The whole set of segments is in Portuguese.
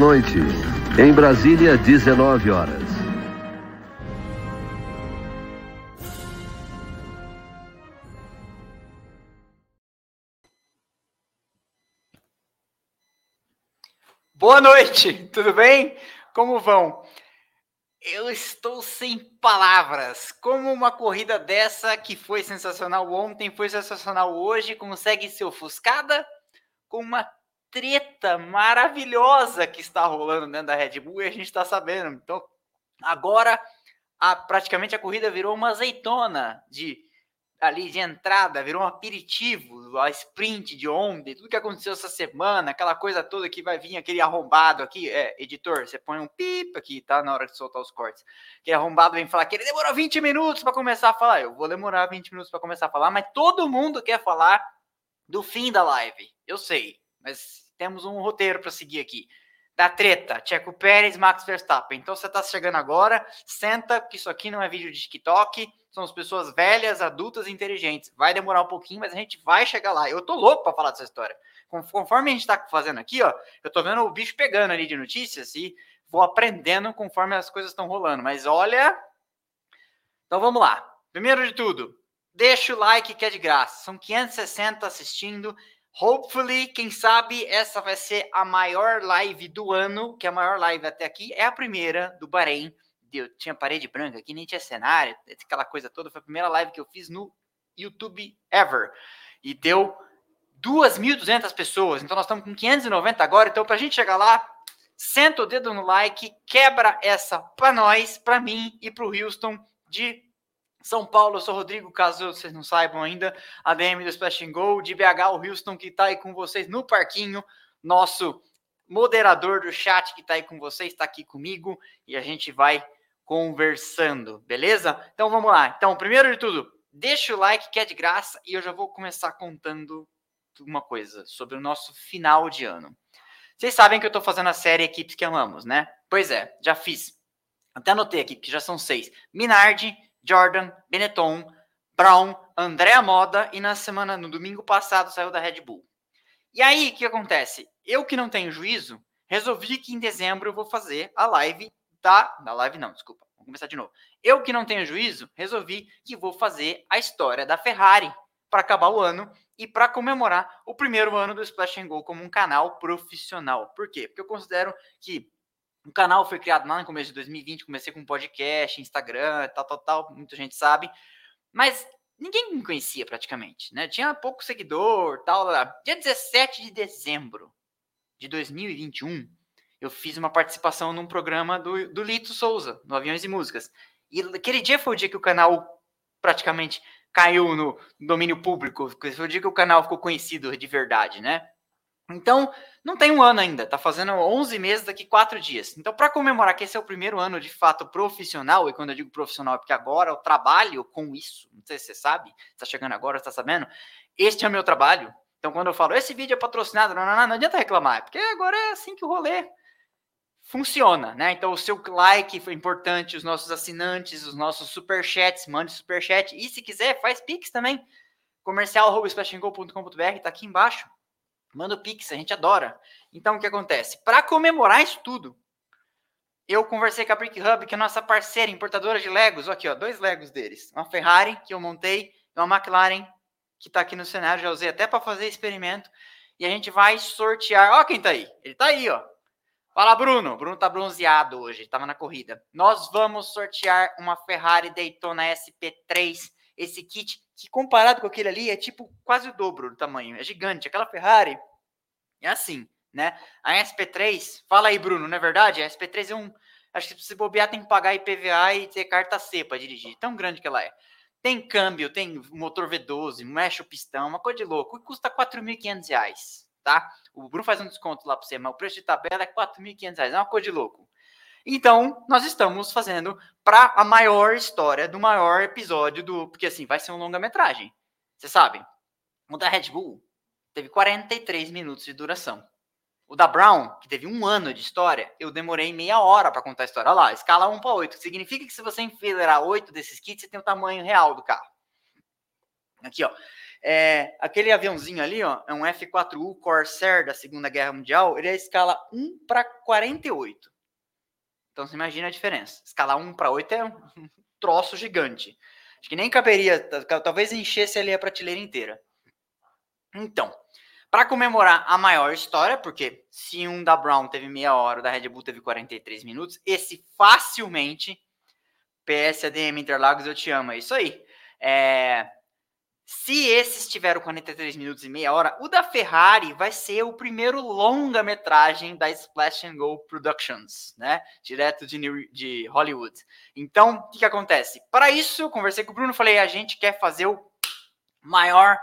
Boa noite. Em Brasília, 19 horas. Boa noite, tudo bem? Como vão? Eu estou sem palavras. Como uma corrida dessa que foi sensacional ontem, foi sensacional hoje, consegue ser ofuscada com uma treta maravilhosa que está rolando dentro da Red Bull e a gente está sabendo. Então, agora a, praticamente a corrida virou uma azeitona de ali de entrada, virou um aperitivo, a sprint de ontem, tudo que aconteceu essa semana, aquela coisa toda que vai vir aquele arrombado aqui, é, editor, você põe um pip aqui, tá? Na hora de soltar os cortes. Aquele arrombado vem falar que ele demorou 20 minutos para começar a falar. Eu vou demorar 20 minutos para começar a falar, mas todo mundo quer falar do fim da live. Eu sei, mas temos um roteiro para seguir aqui da treta, Checo Pérez, Max Verstappen. Então você está chegando agora, senta, que isso aqui não é vídeo de TikTok, somos pessoas velhas, adultas e inteligentes. Vai demorar um pouquinho, mas a gente vai chegar lá. Eu tô louco para falar dessa história. Conforme a gente está fazendo aqui, ó, eu tô vendo o bicho pegando ali de notícias e vou aprendendo conforme as coisas estão rolando. Mas olha, então vamos lá. Primeiro de tudo, deixa o like que é de graça. São 560 assistindo. Hopefully, quem sabe essa vai ser a maior live do ano, que é a maior live até aqui é a primeira do Bahrein. Eu tinha parede branca aqui, nem tinha cenário, aquela coisa toda. Foi a primeira live que eu fiz no YouTube ever. E deu 2.200 pessoas. Então nós estamos com 590 agora. Então, para a gente chegar lá, senta o dedo no like, quebra essa para nós, para mim e para o Houston de são Paulo, eu sou Rodrigo, caso vocês não saibam ainda, ADM do Splash and Go, de BH, o Houston, que está aí com vocês no parquinho, nosso moderador do chat que está aí com vocês, está aqui comigo, e a gente vai conversando, beleza? Então vamos lá. Então, primeiro de tudo, deixa o like que é de graça, e eu já vou começar contando uma coisa sobre o nosso final de ano. Vocês sabem que eu estou fazendo a série Equipes que Amamos, né? Pois é, já fiz. Até anotei aqui, que já são seis. Minardi, Jordan, Benetton, Brown, Andréa Moda e na semana, no domingo passado, saiu da Red Bull. E aí, o que acontece? Eu que não tenho juízo, resolvi que em dezembro eu vou fazer a live da. Da live não, desculpa. Vamos começar de novo. Eu que não tenho juízo, resolvi que vou fazer a história da Ferrari para acabar o ano e para comemorar o primeiro ano do Splash and Go como um canal profissional. Por quê? Porque eu considero que o canal foi criado lá no começo de 2020, comecei com podcast, Instagram, tal, tal, tal, muita gente sabe. Mas ninguém me conhecia praticamente, né? Tinha pouco seguidor, tal. Lá. Dia 17 de dezembro de 2021, eu fiz uma participação num programa do, do Lito Souza, no Aviões e Músicas. E aquele dia foi o dia que o canal praticamente caiu no domínio público, foi o dia que o canal ficou conhecido de verdade, né? Então, não tem um ano ainda, tá fazendo 11 meses daqui quatro dias. Então, para comemorar que esse é o primeiro ano de fato profissional, e quando eu digo profissional é porque agora eu trabalho com isso, não sei se você sabe, está chegando agora, está sabendo, este é o meu trabalho. Então, quando eu falo, esse vídeo é patrocinado, não, não, não, não adianta reclamar, é porque agora é assim que o rolê funciona, né? Então, o seu like foi importante, os nossos assinantes, os nossos superchats, mande superchat, e se quiser, faz pix também, comercial.com.br, tá aqui embaixo Manda o Pix, a gente adora. Então, o que acontece? Para comemorar isso tudo, eu conversei com a Brick Hub, que é nossa parceira importadora de Legos. Aqui, ó, dois Legos deles. Uma Ferrari, que eu montei, e uma McLaren, que está aqui no cenário. Já usei até para fazer experimento. E a gente vai sortear. Ó, quem tá aí? Ele tá aí, ó. Fala, Bruno. Bruno tá bronzeado hoje, estava na corrida. Nós vamos sortear uma Ferrari Daytona SP3 esse kit, que comparado com aquele ali, é tipo quase o dobro do tamanho. É gigante. Aquela Ferrari é assim, né? A SP3, fala aí, Bruno, não é verdade? A SP3 é um. Acho que se bobear tem que pagar IPVA e ter carta C para dirigir. Tão grande que ela é. Tem câmbio, tem motor V12, mexe o pistão, uma coisa de louco. E custa R$ 4.500, tá? O Bruno faz um desconto lá para você, mas o preço de tabela é R$ 4.500. É uma coisa de louco. Então, nós estamos fazendo para a maior história do maior episódio do. Porque assim, vai ser um longa-metragem. Vocês sabem. O da Red Bull teve 43 minutos de duração. O da Brown, que teve um ano de história, eu demorei meia hora para contar a história. Olha lá, escala 1 para 8. Significa que se você enfileirar 8 desses kits, você tem o tamanho real do carro. Aqui, ó. É, aquele aviãozinho ali, ó, é um F-4U Corsair da Segunda Guerra Mundial, ele é escala 1 para 48. Então você imagina a diferença. Escala 1 para 8 é um troço gigante. Acho que nem caberia, talvez enchesse ali a prateleira inteira. Então, para comemorar a maior história, porque se um da Brown teve meia hora, o da Red Bull teve 43 minutos, esse facilmente PSADM Interlagos, eu te amo, é isso aí. É, se esses tiveram 43 minutos e meia hora, o da Ferrari vai ser o primeiro longa-metragem da Splash and Go Productions, né? Direto de, New, de Hollywood. Então, o que, que acontece? Para isso, eu conversei com o Bruno, falei, a gente quer fazer o maior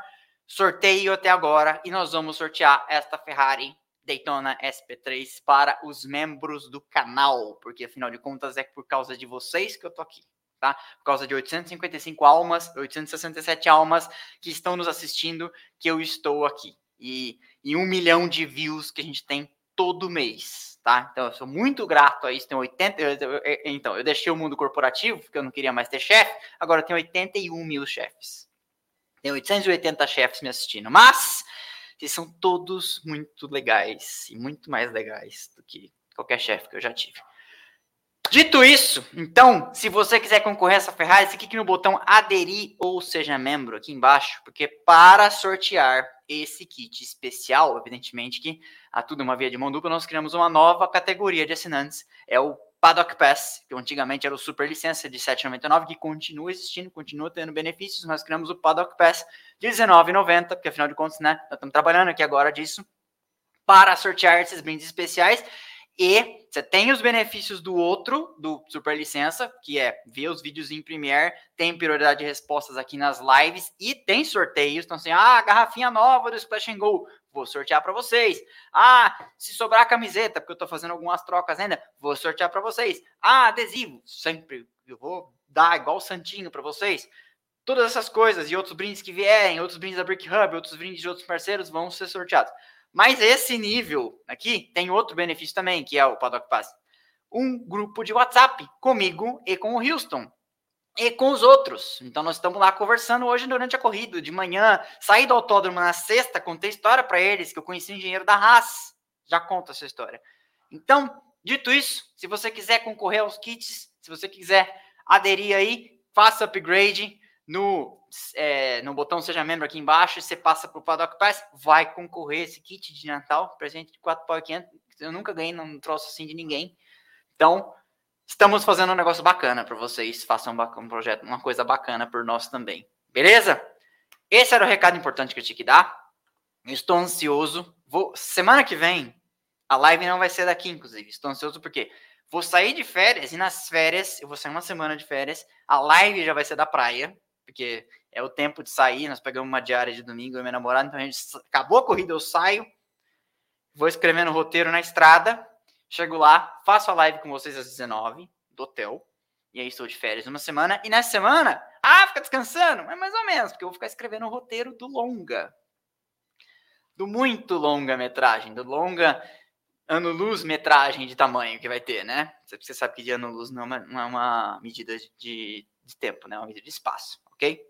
sorteio até agora e nós vamos sortear esta Ferrari Daytona SP3 para os membros do canal, porque afinal de contas é por causa de vocês que eu tô aqui tá? Por causa de 855 almas, 867 almas que estão nos assistindo, que eu estou aqui. E, e um milhão de views que a gente tem todo mês, tá? Então eu sou muito grato a isso. Tem 80. Eu, eu, eu, então, eu deixei o mundo corporativo, porque eu não queria mais ter chefe, agora tem 81 mil chefes. Tem 880 chefes me assistindo. Mas eles são todos muito legais e muito mais legais do que qualquer chefe que eu já tive. Dito isso, então, se você quiser concorrer a essa Ferrari, clique no botão aderir ou seja membro aqui embaixo, porque para sortear esse kit especial, evidentemente que a tudo uma via de mão dupla, nós criamos uma nova categoria de assinantes, é o Paddock Pass, que antigamente era o Super Licença de 7,99, que continua existindo, continua tendo benefícios, nós criamos o Paddock Pass de 19,90, porque afinal de contas, né, nós estamos trabalhando aqui agora disso, para sortear esses brindes especiais, e você tem os benefícios do outro, do Super Licença, que é ver os vídeos em Premiere, tem prioridade de respostas aqui nas lives e tem sorteios. Então, assim, ah, garrafinha nova do Splash and Go, vou sortear para vocês. Ah, se sobrar camiseta, porque eu estou fazendo algumas trocas ainda, vou sortear para vocês. Ah, adesivo, sempre eu vou dar igual Santinho para vocês. Todas essas coisas e outros brindes que vierem, outros brindes da Brick Hub, outros brindes de outros parceiros vão ser sorteados. Mas esse nível aqui tem outro benefício também, que é o Paddock Pass. Um grupo de WhatsApp comigo e com o Houston. E com os outros. Então nós estamos lá conversando hoje durante a corrida, de manhã. Saí do autódromo na sexta, contei história para eles, que eu conheci o engenheiro da Haas. Já conta essa história. Então, dito isso, se você quiser concorrer aos kits, se você quiser aderir aí, faça upgrade no, é, no botão Seja Membro aqui embaixo, você passa para o Paddock Pass, vai concorrer esse kit de Natal, presente de 4 pau 500. Eu nunca ganhei num troço assim de ninguém. Então, estamos fazendo um negócio bacana para vocês. Façam um projeto, uma coisa bacana por nós também. Beleza? Esse era o recado importante que eu tinha que dar. estou ansioso. Vou, semana que vem, a live não vai ser daqui, inclusive. Estou ansioso porque vou sair de férias e nas férias, eu vou sair uma semana de férias. A live já vai ser da praia porque é o tempo de sair. Nós pegamos uma diária de domingo, e minha namorada, então a gente acabou a corrida, eu saio, vou escrevendo o roteiro na estrada, chego lá, faço a live com vocês às 19 do hotel. E aí estou de férias uma semana. E nessa semana, ah, fica descansando. É mais ou menos, porque eu vou ficar escrevendo o roteiro do longa. Do muito longa metragem, do longa ano-luz metragem de tamanho que vai ter, né? Você sabe que de ano-luz não, é não é uma medida de, de tempo, né? É uma medida de espaço ok?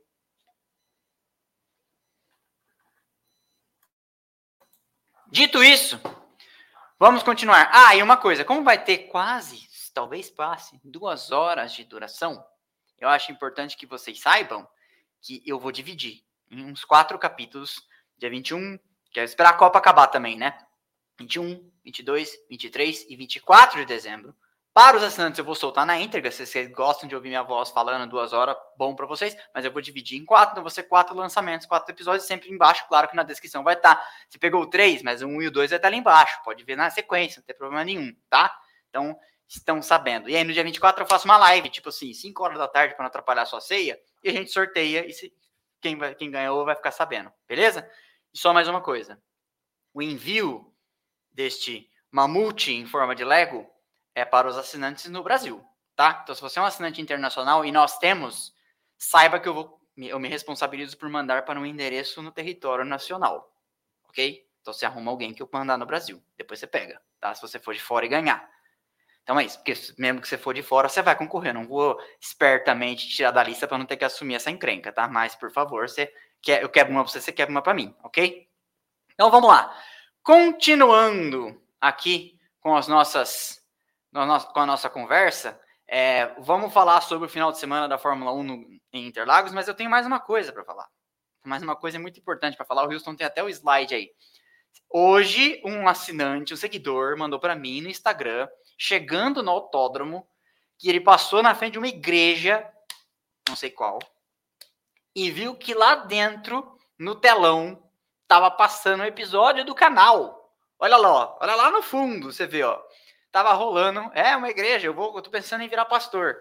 Dito isso, vamos continuar. Ah, e uma coisa, como vai ter quase, talvez passe, duas horas de duração, eu acho importante que vocês saibam que eu vou dividir em uns quatro capítulos, dia 21, quero esperar a Copa acabar também, né? 21, 22, 23 e 24 de dezembro para os assinantes, eu vou soltar na íntegra. Se vocês gostam de ouvir minha voz falando duas horas, bom para vocês. Mas eu vou dividir em quatro. Então, você quatro lançamentos, quatro episódios, sempre embaixo. Claro que na descrição vai estar. Tá. Você pegou três, mas um e o dois vai estar tá ali embaixo. Pode ver na sequência, não tem problema nenhum, tá? Então, estão sabendo. E aí, no dia 24, eu faço uma live, tipo assim, 5 horas da tarde, para não atrapalhar a sua ceia. E a gente sorteia. E se, quem, vai, quem ganhou vai ficar sabendo, beleza? E só mais uma coisa: o envio deste mamute em forma de Lego é para os assinantes no Brasil, tá? Então, se você é um assinante internacional e nós temos, saiba que eu, vou, eu me responsabilizo por mandar para um endereço no território nacional, ok? Então, você arruma alguém que eu mandar no Brasil, depois você pega, tá? Se você for de fora e ganhar. Então é isso, porque mesmo que você for de fora, você vai concorrer. Eu não vou espertamente tirar da lista para não ter que assumir essa encrenca, tá? Mas, por favor, você eu quebro uma para você, você quebra uma para mim, ok? Então vamos lá. Continuando aqui com as nossas com a nossa conversa, é, vamos falar sobre o final de semana da Fórmula 1 no, em Interlagos, mas eu tenho mais uma coisa para falar. Mais uma coisa muito importante para falar. O Houston tem até o slide aí. Hoje, um assinante, um seguidor, mandou para mim no Instagram, chegando no autódromo, que ele passou na frente de uma igreja, não sei qual, e viu que lá dentro, no telão, tava passando um episódio do canal. Olha lá, ó, olha lá no fundo, você vê, ó. Tava rolando, é uma igreja, eu vou, eu tô pensando em virar pastor.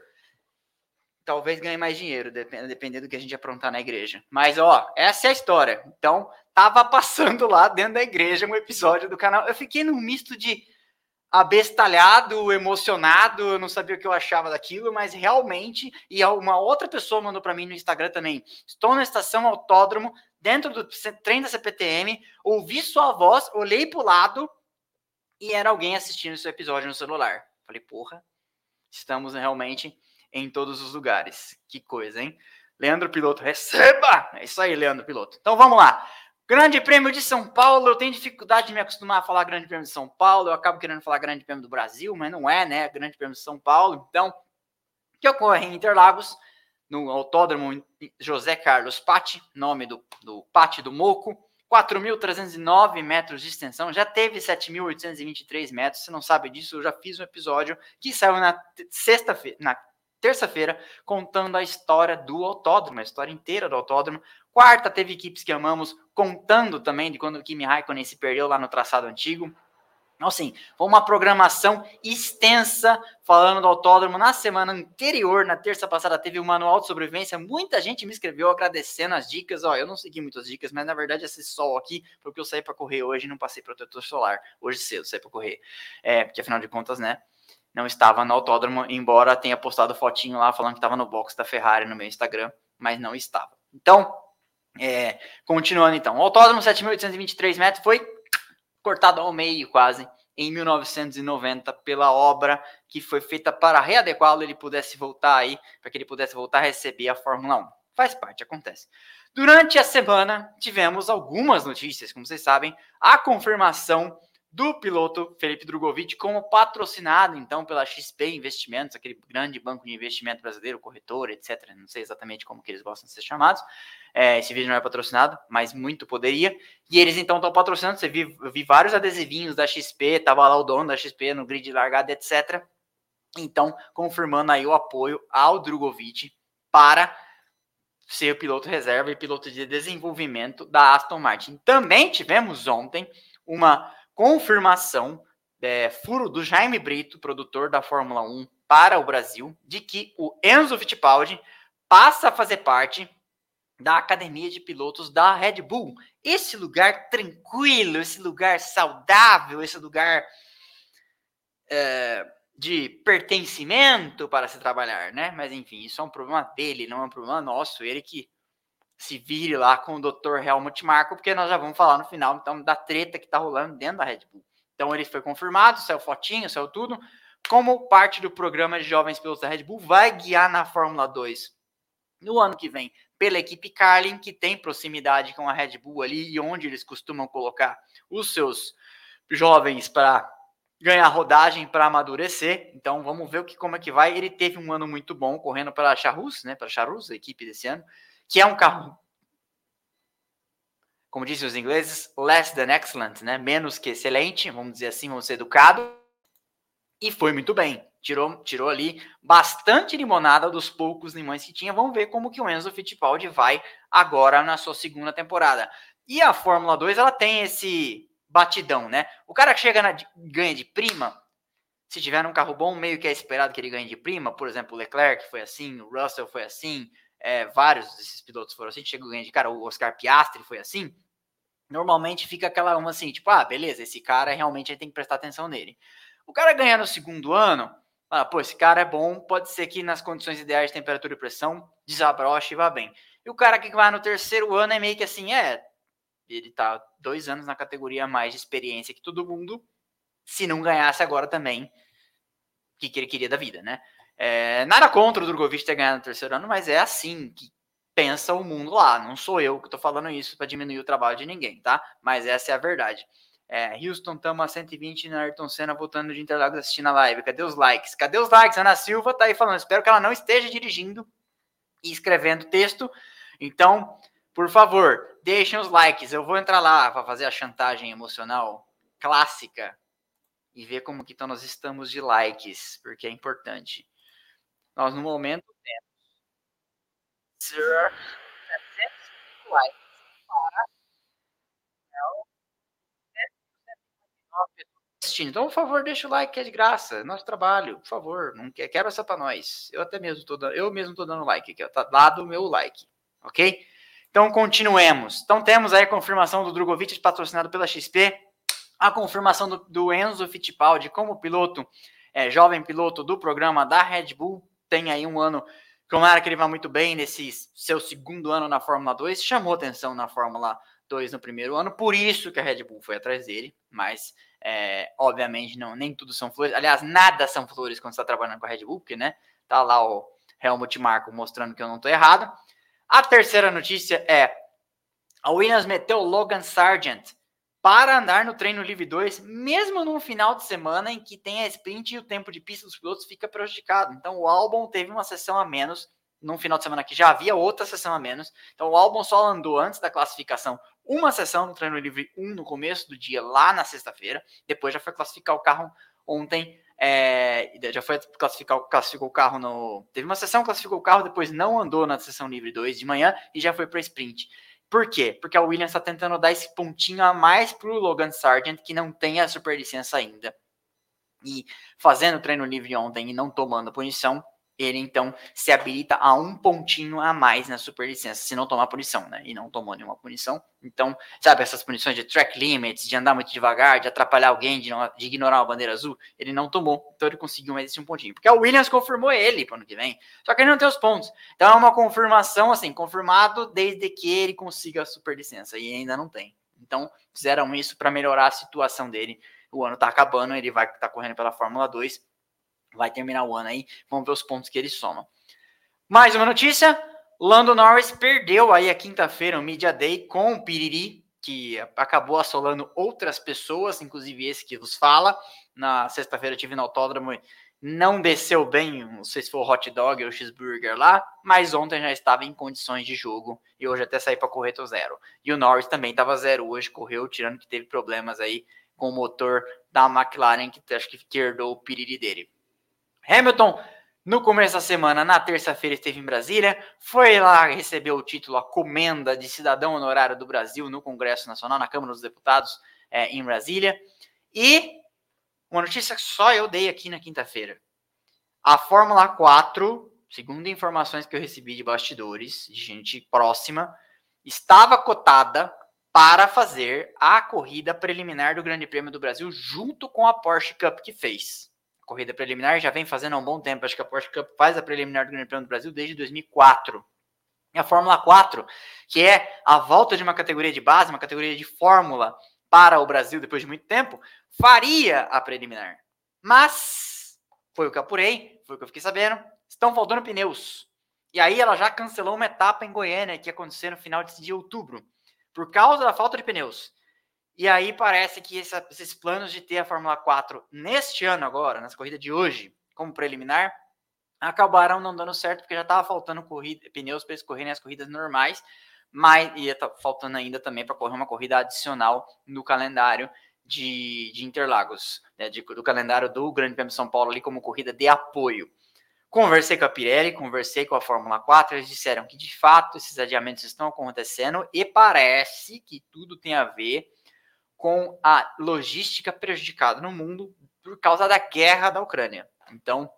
Talvez ganhe mais dinheiro, dependendo do que a gente aprontar na igreja. Mas, ó, essa é a história. Então, tava passando lá dentro da igreja um episódio do canal. Eu fiquei num misto de abestalhado, emocionado, eu não sabia o que eu achava daquilo, mas realmente, e uma outra pessoa mandou para mim no Instagram também, estou na estação autódromo, dentro do trem da CPTM, ouvi sua voz, olhei pro lado e era alguém assistindo esse episódio no celular. Falei, porra, estamos realmente em todos os lugares. Que coisa, hein? Leandro Piloto, receba! É isso aí, Leandro Piloto. Então vamos lá. Grande Prêmio de São Paulo, eu tenho dificuldade de me acostumar a falar Grande Prêmio de São Paulo, eu acabo querendo falar Grande Prêmio do Brasil, mas não é, né? Grande Prêmio de São Paulo. Então, que ocorre em Interlagos, no Autódromo José Carlos Patti, nome do, do Patti do Moco, 4.309 metros de extensão, já teve 7.823 metros. Se não sabe disso, eu já fiz um episódio que saiu na sexta-feira, na terça-feira, contando a história do autódromo, a história inteira do autódromo. Quarta, teve equipes que amamos, contando também de quando o Kimi Raikkonen se perdeu lá no traçado antigo. Então, assim, foi uma programação extensa falando do autódromo. Na semana anterior, na terça passada, teve um manual de sobrevivência. Muita gente me escreveu agradecendo as dicas. Ó, eu não segui muitas dicas, mas na verdade esse sol aqui, porque eu saí para correr hoje e não passei protetor solar. Hoje cedo, saí para correr. É, porque afinal de contas, né? Não estava no autódromo, embora tenha postado fotinho lá falando que estava no box da Ferrari no meu Instagram, mas não estava. Então, é, continuando então. O autódromo 7.823 metros foi cortado ao meio quase em 1990 pela obra que foi feita para readequá-lo, ele pudesse voltar aí, para que ele pudesse voltar a receber a Fórmula 1. Faz parte, acontece. Durante a semana tivemos algumas notícias, como vocês sabem, a confirmação do piloto Felipe Drogovic como patrocinado então pela XP Investimentos, aquele grande banco de investimento brasileiro, corretor, etc. Não sei exatamente como que eles gostam de ser chamados. É, esse vídeo não é patrocinado, mas muito poderia. E eles então estão patrocinando. Você viu, vi vários adesivinhos da XP, tava lá o dono da XP no grid de largada, etc. Então, confirmando aí o apoio ao Drogovic para ser o piloto reserva e piloto de desenvolvimento da Aston Martin. Também tivemos ontem uma confirmação, é, furo do Jaime Brito, produtor da Fórmula 1 para o Brasil, de que o Enzo Fittipaldi passa a fazer parte da academia de pilotos da Red Bull. Esse lugar tranquilo, esse lugar saudável, esse lugar é, de pertencimento para se trabalhar, né? Mas enfim, isso é um problema dele, não é um problema nosso. Ele que se vire lá com o Dr. Helmut Marko, porque nós já vamos falar no final então da treta que tá rolando dentro da Red Bull. Então ele foi confirmado, saiu fotinho, saiu tudo, como parte do programa de jovens pilotos da Red Bull, vai guiar na Fórmula 2 no ano que vem pela equipe Carlin, que tem proximidade com a Red Bull ali e onde eles costumam colocar os seus jovens para ganhar rodagem para amadurecer. Então vamos ver o que como é que vai. Ele teve um ano muito bom correndo para a Charrus, né, para a Charrus, a equipe desse ano que é um carro, como dizem os ingleses, less than excellent, né? Menos que excelente, vamos dizer assim, vamos ser educado. E foi muito bem. Tirou, tirou ali bastante limonada dos poucos limões que tinha. Vamos ver como que o Enzo Fittipaldi vai agora na sua segunda temporada. E a Fórmula 2, ela tem esse batidão, né? O cara que chega na ganha de prima, se tiver um carro bom, meio que é esperado que ele ganhe de prima. Por exemplo, o Leclerc foi assim, o Russell foi assim, é, vários desses pilotos foram assim, chegou ganhando de cara, o Oscar Piastri foi assim, normalmente fica aquela uma assim, tipo, ah, beleza, esse cara realmente a gente tem que prestar atenção nele. O cara ganhar no segundo ano, ah, pô, esse cara é bom, pode ser que nas condições ideais de temperatura e pressão desabroche e vá bem. E o cara que vai no terceiro ano é meio que assim, é, ele tá dois anos na categoria mais de experiência que todo mundo, se não ganhasse agora também, o que, que ele queria da vida, né? É, nada contra o Drogovic ter ganhado no terceiro ano, mas é assim que pensa o mundo lá. Não sou eu que estou falando isso para diminuir o trabalho de ninguém, tá? Mas essa é a verdade. É, Houston, tamo a 120 na Ayrton Senna voltando de Interlagos assistindo a live. Cadê os likes? Cadê os likes? Ana Silva tá aí falando. Espero que ela não esteja dirigindo e escrevendo texto. Então, por favor, deixem os likes. Eu vou entrar lá para fazer a chantagem emocional clássica e ver como que então nós estamos de likes, porque é importante. Nós no momento temos 700 likes para assistindo. Então, por favor, deixa o like que é de graça. Nosso trabalho, por favor. Não quer, quebra essa para nós. Eu até mesmo tô dando, eu mesmo tô dando like aqui, ó. Tá dado o meu like, ok? Então, continuemos. Então, temos aí a confirmação do Drogovic patrocinado pela XP, a confirmação do, do Enzo Fittipaldi como piloto, é, jovem piloto do programa da Red Bull. Tem aí um ano, tomara que ele vá muito bem nesse seu segundo ano na Fórmula 2. Chamou atenção na Fórmula 2 no primeiro ano, por isso que a Red Bull foi atrás dele, mas é, obviamente não, nem tudo são flores. Aliás, nada são flores quando você está trabalhando com a Red Bull, porque né, tá lá o Helmut Marko mostrando que eu não estou errado. A terceira notícia é a Williams meteu Logan Sargent para andar no treino livre 2, mesmo num final de semana em que tem a sprint e o tempo de pista dos pilotos fica prejudicado. Então o Albon teve uma sessão a menos num final de semana que já havia outra sessão a menos. Então o Albon só andou antes da classificação uma sessão no treino livre 1 no começo do dia, lá na sexta-feira. Depois já foi classificar o carro ontem. É, já foi classificar classificou o carro no. Teve uma sessão, classificou o carro, depois não andou na sessão livre 2 de manhã e já foi para sprint. Por quê? Porque a Williams está tentando dar esse pontinho a mais para o Logan Sargent, que não tem a superlicença ainda. E fazendo treino livre ontem e não tomando punição, ele então se habilita a um pontinho a mais na superlicença, se não tomar punição, né? E não tomou nenhuma punição. Então, sabe, essas punições de track limits, de andar muito devagar, de atrapalhar alguém, de, não, de ignorar a bandeira azul, ele não tomou. Então ele conseguiu mais esse um pontinho. Porque a Williams confirmou ele para ano que vem. Só que ele não tem os pontos. Então é uma confirmação, assim, confirmado desde que ele consiga a superlicença. E ainda não tem. Então, fizeram isso para melhorar a situação dele. O ano tá acabando, ele vai estar tá correndo pela Fórmula 2 vai terminar o ano aí. Vamos ver os pontos que ele soma. Mais uma notícia: Lando Norris perdeu aí a quinta-feira o Media Day com o Piriri, que acabou assolando outras pessoas, inclusive esse que vos fala. Na sexta-feira eu tive no autódromo e não desceu bem, não sei se foi o hot dog ou o cheeseburger lá, mas ontem já estava em condições de jogo e hoje até saí para correr tô zero. E o Norris também estava zero hoje, correu, tirando que teve problemas aí com o motor da McLaren, que acho que herdou o piriri dele. Hamilton, no começo da semana, na terça-feira, esteve em Brasília, foi lá receber o título, a comenda de cidadão honorário do Brasil no Congresso Nacional, na Câmara dos Deputados, é, em Brasília. E uma notícia que só eu dei aqui na quinta-feira. A Fórmula 4, segundo informações que eu recebi de bastidores, de gente próxima, estava cotada para fazer a corrida preliminar do Grande Prêmio do Brasil junto com a Porsche Cup que fez corrida preliminar, já vem fazendo há um bom tempo. Acho que a Porsche Cup faz a preliminar do Grande Prêmio do Brasil desde 2004. E a Fórmula 4, que é a volta de uma categoria de base, uma categoria de Fórmula para o Brasil depois de muito tempo, faria a preliminar. Mas, foi o que eu apurei, foi o que eu fiquei sabendo, estão faltando pneus. E aí ela já cancelou uma etapa em Goiânia que ia acontecer no final de outubro, por causa da falta de pneus. E aí parece que essa, esses planos de ter a Fórmula 4 neste ano agora, nessa corrida de hoje, como preliminar, acabaram não dando certo, porque já estava faltando corrida, pneus para eles correrem as corridas normais, mas ia tá faltando ainda também para correr uma corrida adicional no calendário de, de Interlagos, né, de, do calendário do Grande Prêmio de São Paulo ali como corrida de apoio. Conversei com a Pirelli, conversei com a Fórmula 4, eles disseram que de fato esses adiamentos estão acontecendo e parece que tudo tem a ver com a logística prejudicada no mundo por causa da guerra da Ucrânia. Então,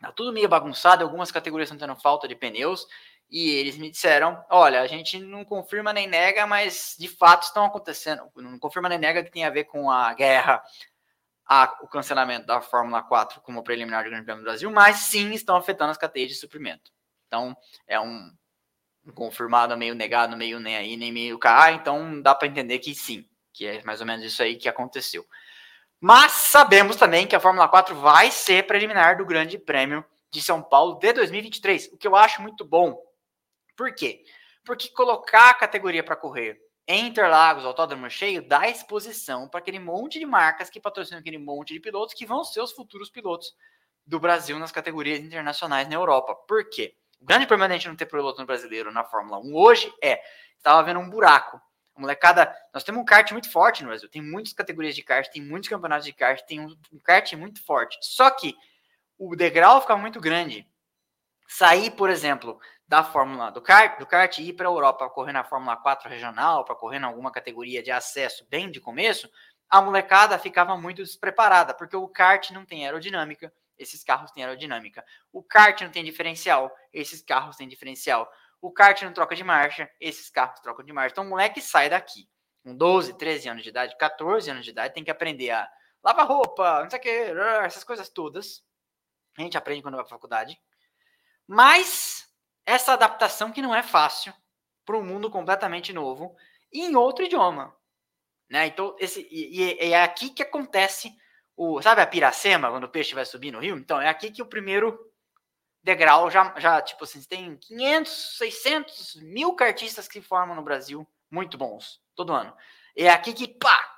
tá tudo meio bagunçado, algumas categorias estão tendo falta de pneus, e eles me disseram: olha, a gente não confirma nem nega, mas de fato estão acontecendo. Não confirma nem nega que tem a ver com a guerra, a, o cancelamento da Fórmula 4 como preliminar do Grande Prêmio do Brasil, mas sim estão afetando as cadeias de suprimento. Então, é um, um confirmado, meio negado, meio nem aí, nem meio cá, então dá para entender que sim que é mais ou menos isso aí que aconteceu. Mas sabemos também que a Fórmula 4 vai ser preliminar do Grande Prêmio de São Paulo de 2023, o que eu acho muito bom, Por quê? Porque colocar a categoria para correr em Interlagos, autódromo cheio, dá exposição para aquele monte de marcas que patrocinam aquele monte de pilotos que vão ser os futuros pilotos do Brasil nas categorias internacionais na Europa. Por quê? O grande da gente não ter piloto brasileiro na Fórmula 1 hoje é, estava vendo um buraco. A molecada, nós temos um kart muito forte no Brasil, tem muitas categorias de kart, tem muitos campeonatos de kart, tem um, um kart muito forte. Só que o degrau ficava muito grande. Sair, por exemplo, da Fórmula do kart, do kart e ir para a Europa correr na Fórmula 4 regional, para correr em alguma categoria de acesso bem de começo, a molecada ficava muito despreparada, porque o kart não tem aerodinâmica, esses carros têm aerodinâmica. O kart não tem diferencial, esses carros têm diferencial. O kart não troca de marcha, esses carros trocam de marcha. Então o moleque sai daqui, com 12, 13 anos de idade, 14 anos de idade, tem que aprender a lavar roupa, não sei o que, essas coisas todas. A gente aprende quando vai para faculdade. Mas essa adaptação que não é fácil para um mundo completamente novo em outro idioma. Né? Então, esse, e, e é aqui que acontece o. Sabe a piracema, quando o peixe vai subir no rio? Então, é aqui que o primeiro degrau já, já tipo assim, tem 500, 600 mil cartistas que formam no Brasil, muito bons, todo ano. É aqui que, pá,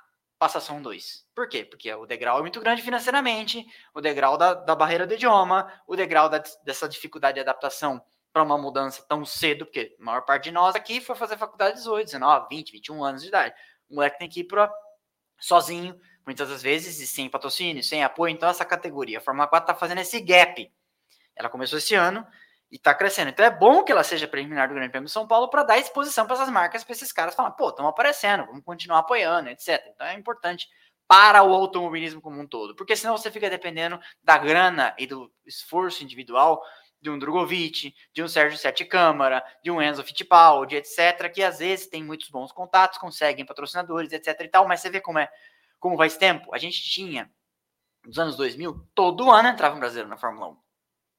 um 2. Por quê? Porque o degrau é muito grande financeiramente, o degrau da, da barreira do idioma, o degrau da, dessa dificuldade de adaptação para uma mudança tão cedo, porque a maior parte de nós aqui foi fazer faculdade 18, 19, 20, 21 anos de idade. O moleque tem que ir para sozinho, muitas das vezes, e sem patrocínio, sem apoio. Então, essa categoria, a Fórmula 4 está fazendo esse gap. Ela começou esse ano e está crescendo. Então, é bom que ela seja preliminar do Grande Prêmio de São Paulo para dar exposição para essas marcas, para esses caras falar, pô, estamos aparecendo, vamos continuar apoiando, etc. Então, é importante para o automobilismo como um todo, porque senão você fica dependendo da grana e do esforço individual de um Drogovic, de um Sérgio Sete Câmara, de um Enzo Fittipaldi, etc., que às vezes tem muitos bons contatos, conseguem patrocinadores, etc. e tal, mas você vê como é como faz tempo, a gente tinha, nos anos 2000, todo ano entrava um brasileiro na Fórmula 1.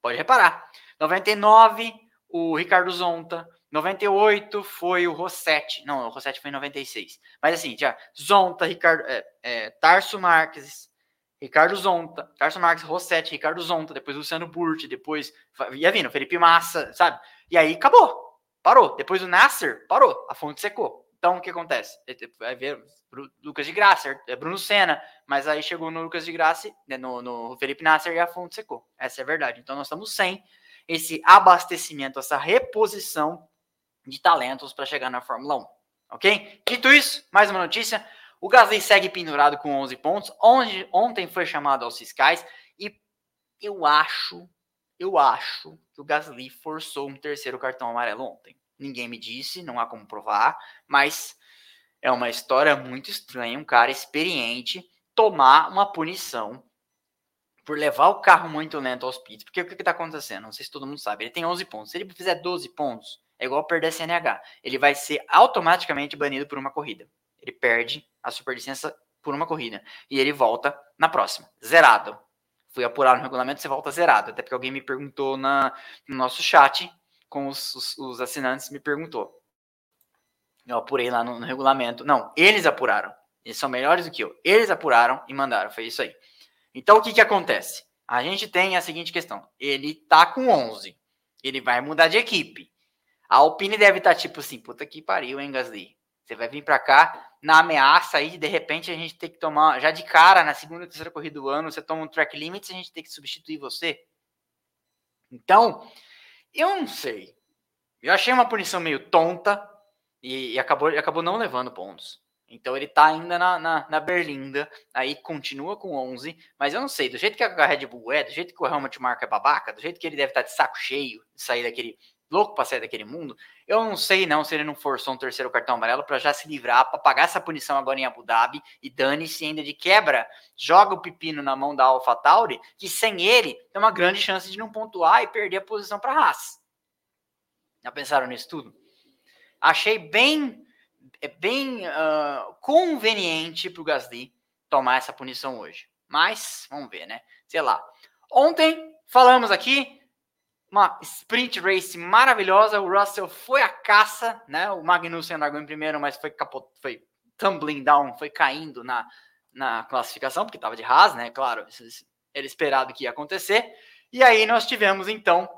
Pode reparar. 99, o Ricardo Zonta. 98 foi o Rossetti. Não, o Rossetti foi em 96. Mas assim, já Zonta, Ricardo, é, é, Tarso Marques, Ricardo Zonta, Tarso Marques, Rossetti, Ricardo Zonta, depois Luciano Burti, depois ia vindo, Felipe Massa, sabe? E aí acabou. Parou. Depois o Nasser, parou. A fonte secou. Então, o que acontece? Vai ver Lucas de Graça, é Bruno Senna, mas aí chegou no Lucas de Graça, né, no, no Felipe Nasser e a fonte secou. Essa é a verdade. Então, nós estamos sem esse abastecimento, essa reposição de talentos para chegar na Fórmula 1. Ok? Dito isso, mais uma notícia. O Gasly segue pendurado com 11 pontos. Onde, ontem foi chamado aos fiscais e eu acho, eu acho que o Gasly forçou um terceiro cartão amarelo ontem. Ninguém me disse, não há como provar, mas é uma história muito estranha. Um cara experiente tomar uma punição por levar o carro muito lento aos pits. Porque o que está acontecendo? Não sei se todo mundo sabe. Ele tem 11 pontos. Se ele fizer 12 pontos, é igual perder CNH. Ele vai ser automaticamente banido por uma corrida. Ele perde a superlicença por uma corrida. E ele volta na próxima. Zerado. Fui apurar no regulamento, você volta zerado. Até porque alguém me perguntou na, no nosso chat com os, os, os assinantes me perguntou. Eu apurei lá no, no, regulamento. Não, eles apuraram. Eles são melhores do que eu. Eles apuraram e mandaram. Foi isso aí. Então, o que, que acontece? A gente tem a seguinte questão. Ele tá com 11. Ele vai mudar de equipe. A Alpine deve estar tá tipo assim, puta que pariu, hein, Gasly? Você vai vir para cá na ameaça aí, de repente a gente tem que tomar, já de cara, na segunda ou terceira corrida do ano, você toma um track limit, a gente tem que substituir você. Então, eu não sei. Eu achei uma punição meio tonta e, e acabou, acabou não levando pontos. Então ele tá ainda na, na, na, Berlinda, aí continua com 11, mas eu não sei, do jeito que a Red Bull é, do jeito que o Helmut Marko é babaca, do jeito que ele deve estar tá de saco cheio de sair daquele, louco para sair daquele mundo, eu não sei não se ele não forçou um terceiro cartão amarelo para já se livrar, para pagar essa punição agora em Abu Dhabi e dane-se ainda de quebra, joga o pepino na mão da AlphaTauri, que sem ele tem uma grande chance de não pontuar e perder a posição para a Haas. Já pensaram nisso tudo? Achei bem, é bem uh, conveniente para o Gasly tomar essa punição hoje. Mas, vamos ver, né? Sei lá. Ontem falamos aqui uma sprint race maravilhosa. O Russell foi a caça, né? O Magnussen largou em primeiro, mas foi capot... foi tumbling down, foi caindo na, na classificação, porque estava de Haas, né? Claro, era esperado que ia acontecer. E aí nós tivemos então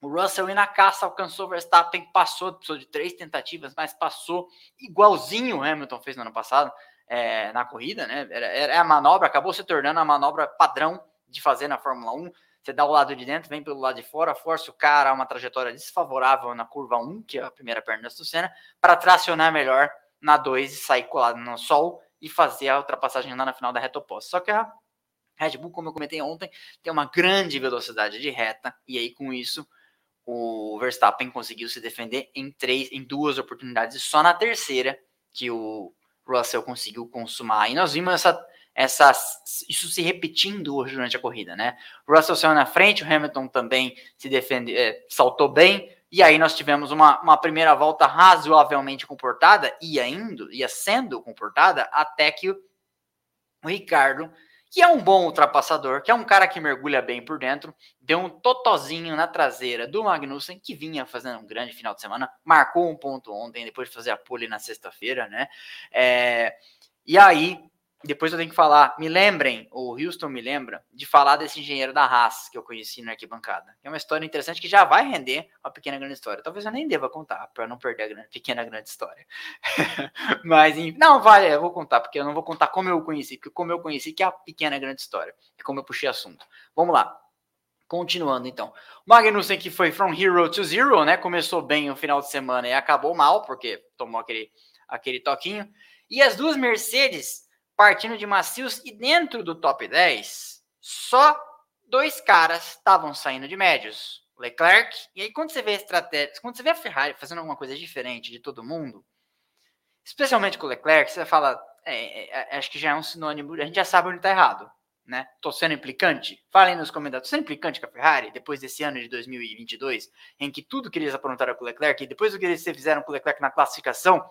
O Russell, na caça, alcançou o Verstappen, passou, precisou de três tentativas, mas passou igualzinho o Hamilton fez no ano passado é, na corrida, né? Era, era a manobra, acabou se tornando a manobra padrão de fazer na Fórmula 1. Você dá o lado de dentro, vem pelo lado de fora, força o cara a uma trajetória desfavorável na curva 1, que é a primeira perna do Senna, para tracionar melhor na 2 e sair colado no sol e fazer a ultrapassagem lá na final da reta oposta. Só que a Red Bull, como eu comentei ontem, tem uma grande velocidade de reta, e aí com isso o Verstappen conseguiu se defender em três, em duas oportunidades, e só na terceira que o Russell conseguiu consumar. E nós vimos essa, essa, isso se repetindo hoje durante a corrida, né? O Russell saiu na frente, o Hamilton também se defende, é, saltou bem, e aí nós tivemos uma, uma primeira volta razoavelmente comportada, ia indo, ia sendo comportada, até que o, o Ricardo que é um bom ultrapassador, que é um cara que mergulha bem por dentro, deu um totozinho na traseira do Magnussen, que vinha fazendo um grande final de semana, marcou um ponto ontem, depois de fazer a pole na sexta-feira, né? É, e aí, depois eu tenho que falar, me lembrem, o Houston me lembra, de falar desse engenheiro da Haas que eu conheci na arquibancada. É uma história interessante que já vai render uma pequena grande história. Talvez eu nem deva contar, para não perder a grande, pequena grande história. Mas, não, vale, eu vou contar, porque eu não vou contar como eu conheci, porque como eu conheci que é a pequena grande história, e como eu puxei assunto. Vamos lá. Continuando, então. O Magnussen que foi from hero to zero, né? Começou bem o final de semana e acabou mal, porque tomou aquele, aquele toquinho. E as duas Mercedes partindo de macios e dentro do top 10, só dois caras estavam saindo de médios. Leclerc, e aí quando você vê a estratégia, quando você vê a Ferrari fazendo alguma coisa diferente de todo mundo, especialmente com o Leclerc, você fala, é, é, é acho que já é um sinônimo, a gente já sabe onde está errado, né? Tô sendo implicante? Falem nos comentários, tô sendo implicante com a Ferrari depois desse ano de 2022, em que tudo que eles aprontaram com o Leclerc, e depois do que eles fizeram com o Leclerc na classificação,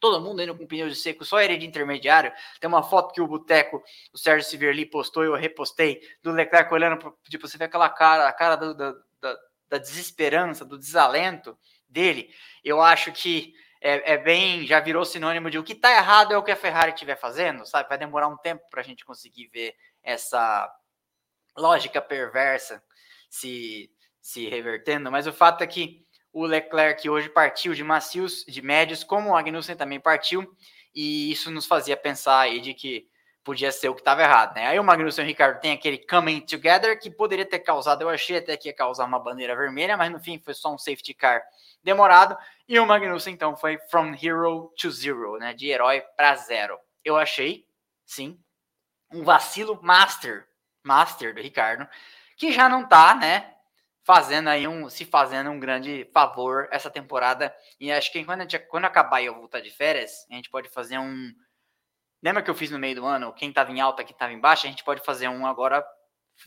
todo mundo indo com pneu de seco, só ele de intermediário. Tem uma foto que o Boteco, o Sérgio Siverli postou, eu repostei, do Leclerc olhando, tipo, você vê aquela cara, a cara do, da, da, da, desesperança, do desalento dele. Eu acho que é, é, bem, já virou sinônimo de o que está errado é o que a Ferrari estiver fazendo, sabe? Vai demorar um tempo para a gente conseguir ver essa lógica perversa se, se revertendo, mas o fato é que o Leclerc hoje partiu de macios, de médios, como o Magnussen também partiu, e isso nos fazia pensar aí de que podia ser o que estava errado, né? Aí o Magnussen e o Ricardo tem aquele coming together que poderia ter causado, eu achei até que ia causar uma bandeira vermelha, mas no fim foi só um safety car demorado, e o Magnussen então foi from hero to zero, né? De herói para zero. Eu achei, sim, um vacilo master, master do Ricardo, que já não tá, né? Fazendo aí um, se fazendo um grande favor essa temporada. E acho que quando, gente, quando acabar e eu voltar de férias, a gente pode fazer um. Lembra que eu fiz no meio do ano? Quem estava em alta, quem estava em baixa, a gente pode fazer um agora,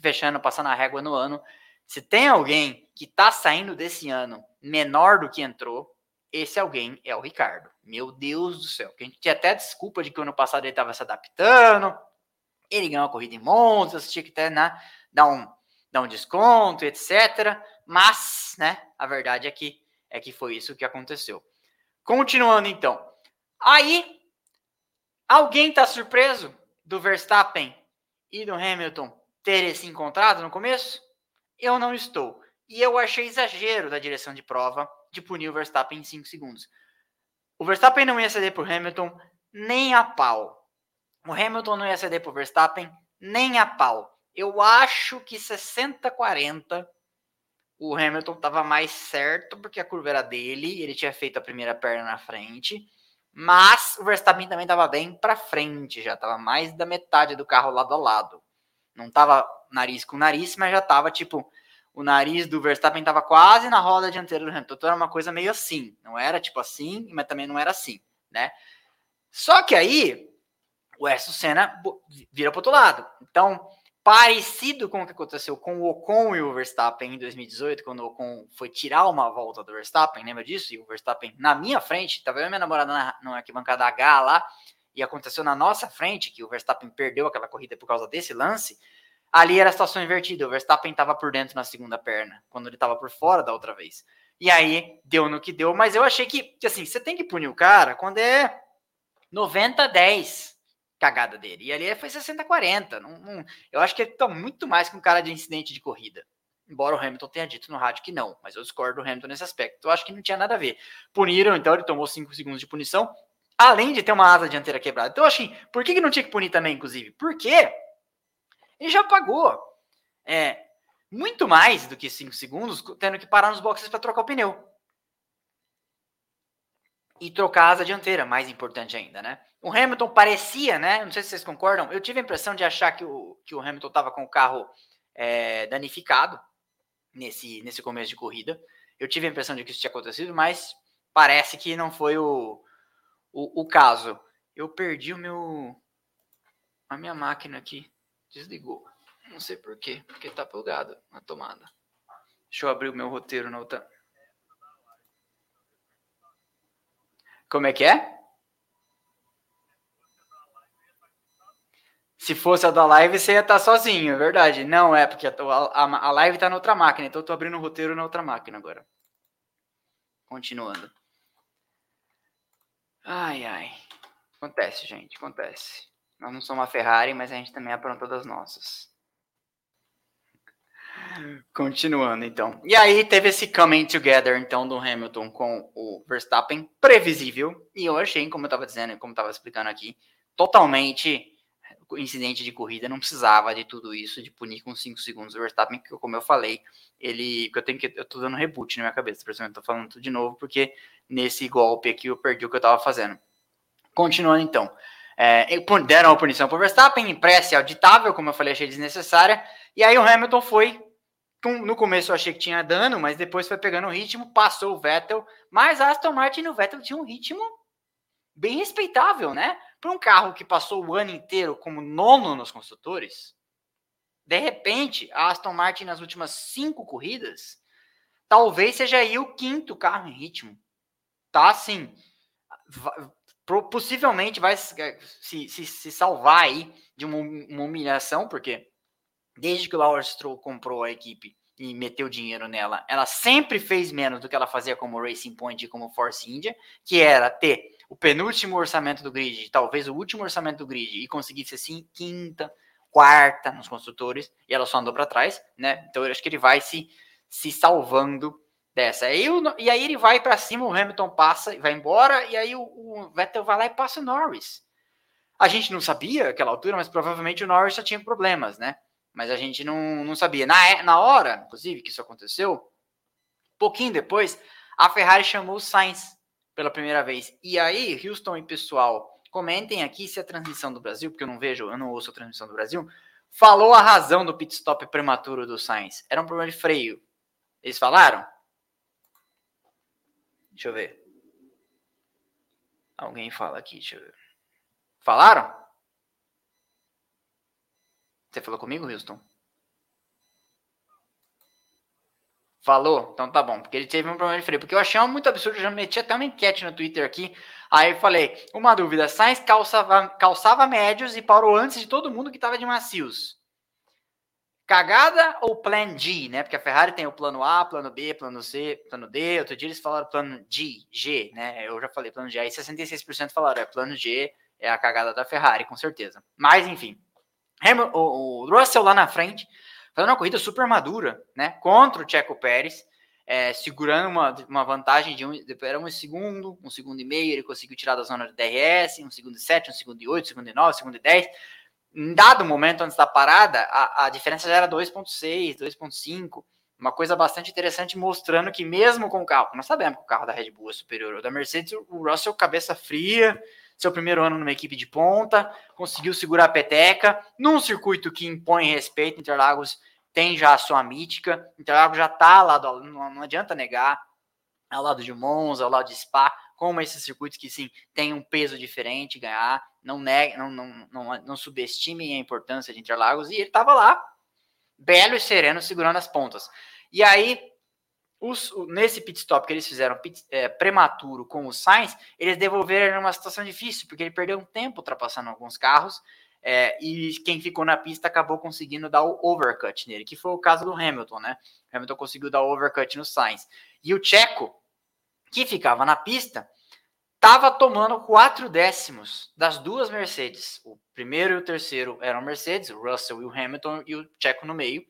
fechando, passando a régua no ano. Se tem alguém que está saindo desse ano menor do que entrou, esse alguém é o Ricardo. Meu Deus do céu. Que a gente tinha até desculpa de que o ano passado ele estava se adaptando. Ele ganhou a corrida em Montes, tinha que até né, dar um um desconto, etc. Mas, né, a verdade é que é que foi isso que aconteceu. Continuando então. Aí alguém tá surpreso do Verstappen e do Hamilton terem se encontrado no começo? Eu não estou. E eu achei exagero da direção de prova de punir o Verstappen em 5 segundos. O Verstappen não ia ceder para o Hamilton nem a pau. O Hamilton não ia ceder para o Verstappen nem a pau. Eu acho que 60-40 o Hamilton estava mais certo, porque a curva era dele, ele tinha feito a primeira perna na frente, mas o Verstappen também estava bem para frente, já estava mais da metade do carro lado a lado. Não estava nariz com nariz, mas já estava tipo o nariz do Verstappen estava quase na roda dianteira do Hamilton. Então era uma coisa meio assim, não era tipo assim, mas também não era assim, né? Só que aí o Ayrton Senna vira para outro lado. Então parecido com o que aconteceu com o Ocon e o Verstappen em 2018, quando o Ocon foi tirar uma volta do Verstappen, lembra disso? E o Verstappen na minha frente, estava eu e minha namorada na, na arquibancada H lá, e aconteceu na nossa frente, que o Verstappen perdeu aquela corrida por causa desse lance, ali era a situação invertida, o Verstappen estava por dentro na segunda perna, quando ele estava por fora da outra vez. E aí, deu no que deu, mas eu achei que, que assim, você tem que punir o cara quando é 90 10, cagada dele. E ali foi 60-40. Não, não, eu acho que ele tá muito mais que um cara de incidente de corrida. Embora o Hamilton tenha dito no rádio que não, mas eu discordo do Hamilton nesse aspecto. Eu acho que não tinha nada a ver. Puniram, então ele tomou 5 segundos de punição, além de ter uma asa dianteira quebrada. Então, que, por que, que não tinha que punir também, inclusive? Porque ele já pagou é, muito mais do que 5 segundos, tendo que parar nos boxes para trocar o pneu. E trocar a asa dianteira, mais importante ainda, né? O Hamilton parecia, né? Não sei se vocês concordam. Eu tive a impressão de achar que o, que o Hamilton estava com o carro é, danificado nesse, nesse começo de corrida. Eu tive a impressão de que isso tinha acontecido, mas parece que não foi o, o, o caso. Eu perdi o meu. A minha máquina aqui desligou. Não sei por quê, porque tá plugado na tomada. Deixa eu abrir o meu roteiro na outra. Como é que é? Se fosse a da live, você ia estar tá sozinho, é verdade. Não, é, porque a, a, a live está na outra máquina, então eu tô abrindo o roteiro na outra máquina agora. Continuando. Ai, ai. Acontece, gente, acontece. Nós não somos uma Ferrari, mas a gente também apronta das nossas. Continuando, então. E aí teve esse coming together, então, do Hamilton com o Verstappen, previsível. E eu achei, como eu estava dizendo, como eu estava explicando aqui, totalmente incidente de corrida, não precisava de tudo isso, de punir com 5 segundos o Verstappen, que como eu falei, ele. Eu tenho que. Eu tô dando reboot na minha cabeça, por isso eu tô falando tudo de novo, porque nesse golpe aqui eu perdi o que eu tava fazendo. Continuando então. É, deram a punição para o Verstappen, em prece auditável, como eu falei, achei desnecessária. E aí o Hamilton foi. No começo eu achei que tinha dano, mas depois foi pegando o ritmo, passou o Vettel. Mas a Aston Martin e o Vettel tinha um ritmo bem respeitável, né? Para um carro que passou o ano inteiro como nono nos construtores, de repente, a Aston Martin nas últimas cinco corridas, talvez seja aí o quinto carro em ritmo. Tá assim, possivelmente vai se, se, se salvar aí de uma, humilhação, porque desde que o Lawrence Stroll comprou a equipe e meteu dinheiro nela, ela sempre fez menos do que ela fazia como Racing Point e como Force India, que era ter o penúltimo orçamento do grid, talvez o último orçamento do grid, e conseguisse assim quinta, quarta nos construtores, e ela só andou para trás, né? Então eu acho que ele vai se, se salvando dessa. Aí, e aí ele vai para cima, o Hamilton passa e vai embora, e aí o, o, Vettel vai lá e passa o Norris. A gente não sabia aquela altura, mas provavelmente o Norris já tinha problemas, né? Mas a gente não, não sabia. Na, na hora, inclusive, que isso aconteceu, pouquinho depois, a Ferrari chamou o Sainz pela primeira vez. E aí, Houston e pessoal, comentem aqui se a transmissão do Brasil, porque eu não vejo, eu não ouço a transmissão do Brasil, falou a razão do pit stop prematuro do Sainz. Era um problema de freio. Eles falaram? Deixa eu ver. Alguém fala aqui, deixa eu ver. Falaram? Você falou comigo, Houston? Falou? Então tá bom, porque ele teve um problema de freio. Porque eu achei muito absurdo, eu já meti até uma enquete no Twitter aqui. Aí eu falei, uma dúvida, Sainz calçava, calçava médios e parou antes de todo mundo que tava de macios. Cagada ou plan G, né? Porque a Ferrari tem o plano A, plano B, plano C, plano D. Outro dia eles falaram plano G, G, né? Eu já falei plano G. Aí 66% falaram, é plano G, é a cagada da Ferrari, com certeza. Mas, enfim. O, Russell lá na frente fazendo uma corrida super madura, né? Contra o Checo Pérez, é, segurando uma, uma vantagem de um, era um segundo, um segundo e meio, ele conseguiu tirar da zona de DRS, um segundo e sete, um segundo e oito, um segundo e nove, um segundo e dez. Em dado momento antes da parada, a, a diferença já era 2.6, 2.5, uma coisa bastante interessante mostrando que mesmo com o carro, nós sabemos que o carro da Red Bull é superior ao da Mercedes, o Russell cabeça fria, seu primeiro ano numa equipe de ponta, conseguiu segurar a peteca, num circuito que impõe respeito, Interlagos tem já a sua mítica, Interlagos já está lá, do, não, adianta negar, ao lado de Monza, ao lado de Spa, como esses circuitos que sim tem um peso diferente, ganhar, não, negue, não, não, não, não subestimem a importância de Interlagos, e ele estava lá, belo e sereno, segurando as pontas. E aí, os, nesse pit stop que eles fizeram pit, é, prematuro com o Sainz, eles devolveram uma situação difícil, porque ele perdeu um tempo ultrapassando alguns carros, é, e quem ficou na pista acabou conseguindo dar o overcut nele, que foi o caso do Hamilton, né? O Hamilton conseguiu dar o overcut no Sainz. E o Checo, que ficava na pista, estava tomando quatro décimos das duas Mercedes. O primeiro e o terceiro eram Mercedes, o Russell e o Hamilton, e o Checo no meio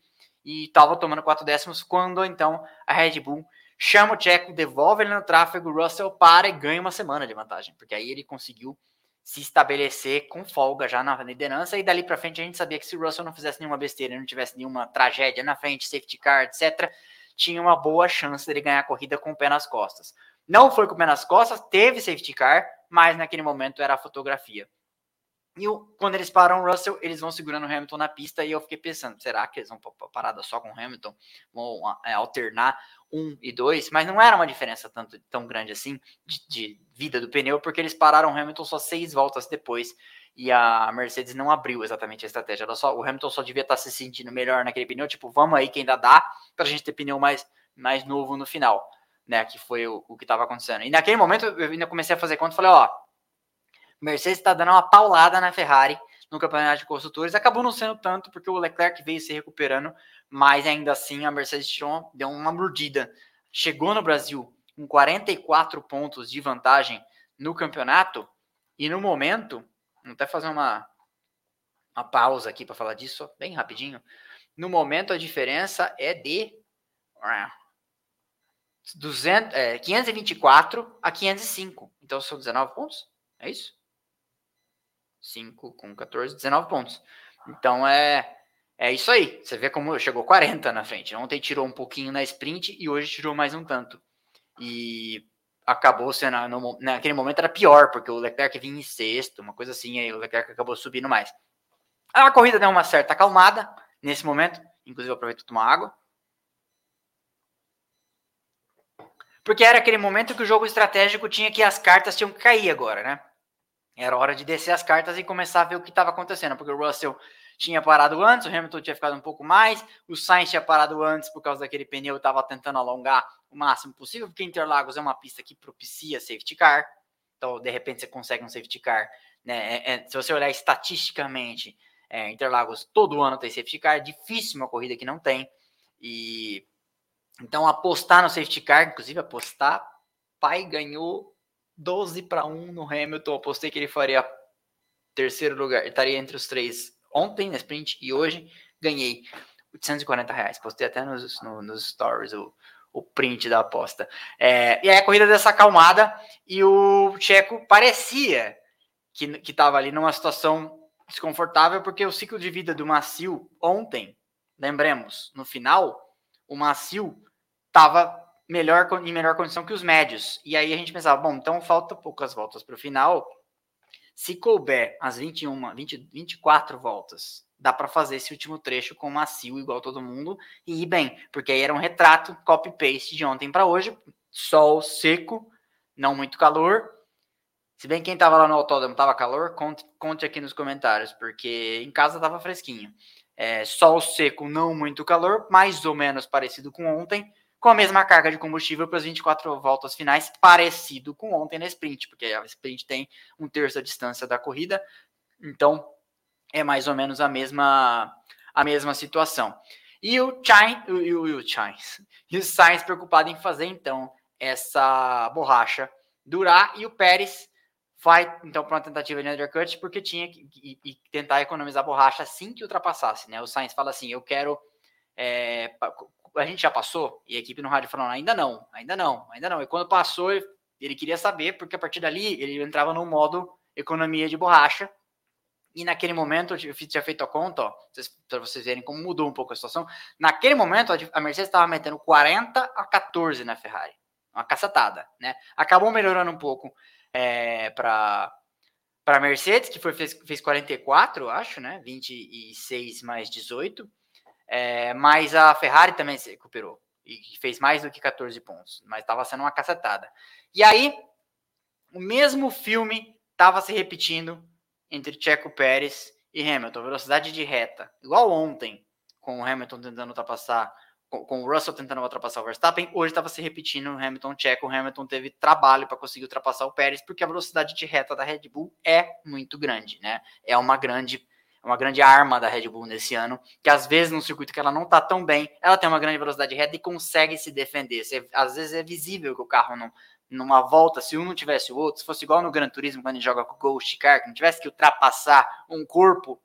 e estava tomando quatro décimos quando então a Red Bull chama o Checo, devolve ele no tráfego, o Russell para e ganha uma semana de vantagem, porque aí ele conseguiu se estabelecer com folga já na liderança e dali para frente a gente sabia que se o Russell não fizesse nenhuma besteira, não tivesse nenhuma tragédia na frente, safety car, etc, tinha uma boa chance dele ganhar a corrida com o pé nas costas. Não foi com o pé nas costas, teve safety car, mas naquele momento era a fotografia. E o, quando eles param o Russell, eles vão segurando o Hamilton na pista e eu fiquei pensando, será que eles vão para parada só com o Hamilton? Vão é, alternar um e dois? Mas não era uma diferença tanto, tão grande assim de, de, vida do pneu, porque eles pararam o Hamilton só seis voltas depois e a Mercedes não abriu exatamente a estratégia. Ela só, o Hamilton só devia estar se sentindo melhor naquele pneu, tipo, vamos aí que ainda dá para a gente ter pneu mais, mais novo no final, né? Que foi o, o que estava acontecendo. E naquele momento eu ainda comecei a fazer conta e falei, ó Mercedes está dando uma paulada na Ferrari no campeonato de construtores. Acabou não sendo tanto, porque o Leclerc veio se recuperando, mas ainda assim a Mercedes tirou, deu uma mordida. Chegou no Brasil com 44 pontos de vantagem no campeonato, e no momento, vou até fazer uma, uma pausa aqui para falar disso, bem rapidinho. No momento, a diferença é de 200, é, 524 a 505. Então são 19 pontos? É isso? 5 com 14, 19 pontos. Então é é isso aí. Você vê como chegou 40 na frente. Ontem tirou um pouquinho na sprint e hoje tirou mais um tanto. E acabou sendo no, naquele momento era pior, porque o Leclerc vinha em sexto, uma coisa assim, aí o Leclerc acabou subindo mais. A corrida deu uma certa acalmada nesse momento, inclusive eu aproveito tomar água. Porque era aquele momento que o jogo estratégico tinha que as cartas tinham que cair agora, né? Era hora de descer as cartas e começar a ver o que estava acontecendo, porque o Russell tinha parado antes, o Hamilton tinha ficado um pouco mais, o Sainz tinha parado antes por causa daquele pneu, estava tentando alongar o máximo possível, porque Interlagos é uma pista que propicia safety car, então de repente você consegue um safety car, né? É, é, se você olhar estatisticamente, é, Interlagos todo ano tem safety car, é difícil uma corrida que não tem, e então apostar no safety car, inclusive apostar, pai ganhou 12 para 1 no Hamilton. Apostei que ele faria terceiro lugar, estaria entre os três ontem na sprint e hoje ganhei 840 reais. Postei até nos, no, nos stories o, o print da aposta. É, e aí a corrida dessa acalmada e o Checo parecia que estava ali numa situação desconfortável, porque o ciclo de vida do Macio ontem, lembremos, no final, o Macio estava melhor, em melhor condição que os médios. E aí a gente pensava, bom, então falta poucas voltas para o final. Se couber as 21, 20, 24 voltas, dá para fazer esse último trecho com macio, igual todo mundo, e ir bem, porque aí era um retrato copy-paste de ontem para hoje, sol seco, não muito calor. Se bem quem estava lá no autódromo estava calor, conte, conte aqui nos comentários, porque em casa estava fresquinho. É, sol seco, não muito calor, mais ou menos parecido com ontem, com a mesma carga de combustível para as 24 voltas finais, parecido com ontem na sprint, porque a sprint tem um terço da distância da corrida, então é mais ou menos a mesma a mesma situação. E o Sainz, o, o, o e o Sainz preocupado em fazer então essa borracha durar e o Pérez vai então para uma tentativa de undercut porque tinha que e, e tentar economizar borracha assim que ultrapassasse, né? O Sainz fala assim: eu quero é, a gente já passou? E a equipe no rádio falou, ainda não, ainda não, ainda não. E quando passou, ele, ele queria saber, porque a partir dali ele entrava no modo economia de borracha. E naquele momento, eu tinha feito a conta, para vocês verem como mudou um pouco a situação. Naquele momento, a Mercedes estava metendo 40 a 14 na Ferrari. Uma cacetada, né? Acabou melhorando um pouco é, para para Mercedes, que foi, fez, fez 44, acho, né? 26 mais 18. É, mas a Ferrari também se recuperou e fez mais do que 14 pontos, mas estava sendo uma cacetada. E aí, o mesmo filme estava se repetindo entre Checo Pérez e Hamilton, velocidade de reta, igual ontem, com o Hamilton tentando ultrapassar, com, com o Russell tentando ultrapassar o Verstappen, hoje estava se repetindo Hamilton Checo, o Hamilton teve trabalho para conseguir ultrapassar o Pérez, porque a velocidade de reta da Red Bull é muito grande, né? É uma grande é uma grande arma da Red Bull nesse ano, que às vezes no circuito que ela não está tão bem, ela tem uma grande velocidade reta e consegue se defender. Você, às vezes é visível que o carro não, numa volta, se um não tivesse o outro, se fosse igual no Gran Turismo quando gente joga com o Ghost Car, que não tivesse que ultrapassar um corpo,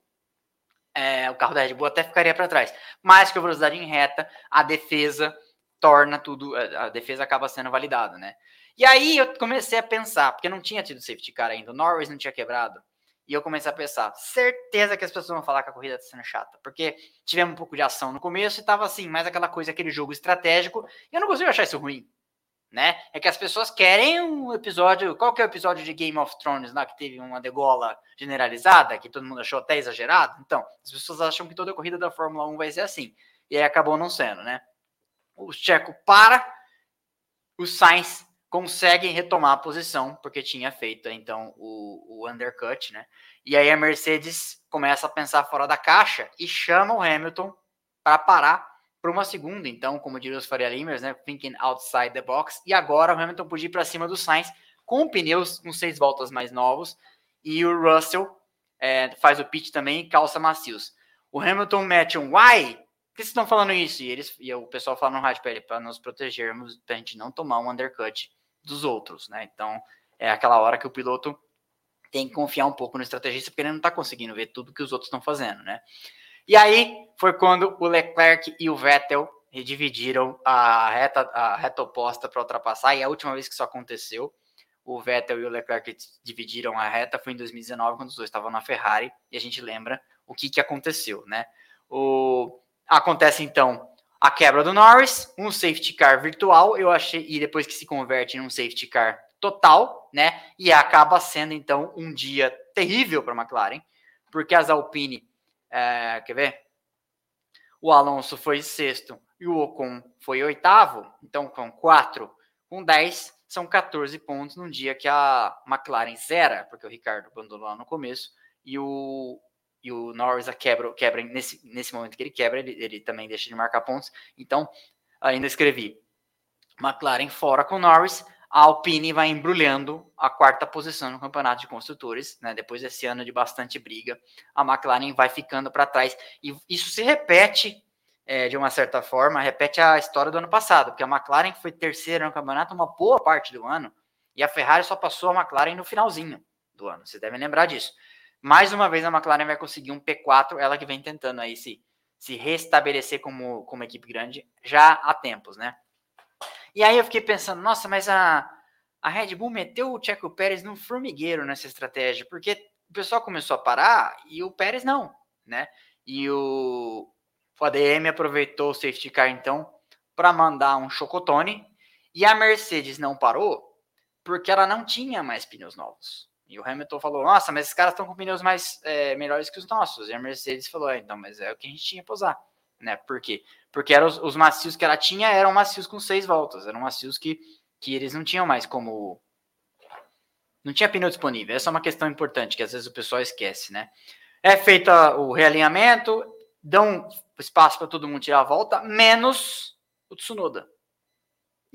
é, o carro da Red Bull até ficaria para trás. Mas que a velocidade em reta, a defesa torna tudo, a defesa acaba sendo validada, né? E aí eu comecei a pensar, porque não tinha tido safety car ainda, o Norris não tinha quebrado. E eu comecei a pensar, certeza que as pessoas vão falar que a corrida está sendo chata, porque tivemos um pouco de ação no começo e tava assim, mais aquela coisa, aquele jogo estratégico, e eu não consigo achar isso ruim, né? É que as pessoas querem um episódio, qual que é o episódio de Game of Thrones lá que teve uma degola generalizada, que todo mundo achou até exagerado? Então, as pessoas acham que toda a corrida da Fórmula 1 vai ser assim, e aí acabou não sendo, né? O Checo para, o Sainz conseguem retomar a posição, porque tinha feito então o, o undercut, né? E aí a Mercedes começa a pensar fora da caixa e chama o Hamilton para parar para uma segunda, então, como diriam os Faria Limers, né? Thinking outside the box. E agora o Hamilton podia ir para cima do Sainz com pneus com seis voltas mais novos e o Russell é, faz o pit também calça macios. O Hamilton mete um why? Por que vocês estão falando isso? E, eles, e o pessoal fala no rádio para nos protegermos, para a gente não tomar um undercut dos outros, né? Então, é aquela hora que o piloto tem que confiar um pouco no estrategista, porque ele não está conseguindo ver tudo que os outros estão fazendo, né? E aí foi quando o Leclerc e o Vettel dividiram a reta, a reta oposta para ultrapassar, e a última vez que isso aconteceu, o Vettel e o Leclerc dividiram a reta foi em 2019, quando os dois estavam na Ferrari, e a gente lembra o que, que aconteceu, né? O... Acontece então a quebra do Norris, um safety car virtual, eu achei, e depois que se converte num safety car total, né? E acaba sendo então um dia terrível para a McLaren, porque as Alpine, é, quer ver? O Alonso foi sexto e o Ocon foi oitavo, então com quatro, com 10, são 14 pontos num dia que a McLaren zera, porque o Ricardo abandonou lá no começo, e o, e o Norris quebra, quebra nesse, nesse momento que ele quebra, ele, ele também deixa de marcar pontos. Então, ainda escrevi McLaren fora com Norris, a Alpine vai embrulhando a quarta posição no campeonato de construtores, né? Depois desse ano de bastante briga, a McLaren vai ficando para trás e isso se repete é, de uma certa forma, repete a história do ano passado, porque a McLaren foi terceira no campeonato uma boa parte do ano e a Ferrari só passou a McLaren no finalzinho do ano. Vocês devem lembrar disso. Mais uma vez a McLaren vai conseguir um P4, ela que vem tentando aí se, se restabelecer como, como equipe grande já há tempos, né? E aí eu fiquei pensando, nossa, mas a, a Red Bull meteu o Checo Pérez num formigueiro nessa estratégia, porque o pessoal começou a parar e o Pérez não, né? E o, o ADM aproveitou o safety car então para mandar um chocotone e a Mercedes não parou porque ela não tinha mais pneus novos. E o Hamilton falou: Nossa, mas esses caras estão com pneus mais é, melhores que os nossos. E a Mercedes falou: é, Então, mas é o que a gente tinha para usar. Né? Por quê? Porque eram os, os, macios que ela tinha eram macios com seis voltas. Eram macios que, que eles não tinham mais como. Não tinha pneu disponível. Essa é uma questão importante que às vezes o pessoal esquece, né? É feito o realinhamento, dão espaço para todo mundo tirar a volta, menos o Tsunoda.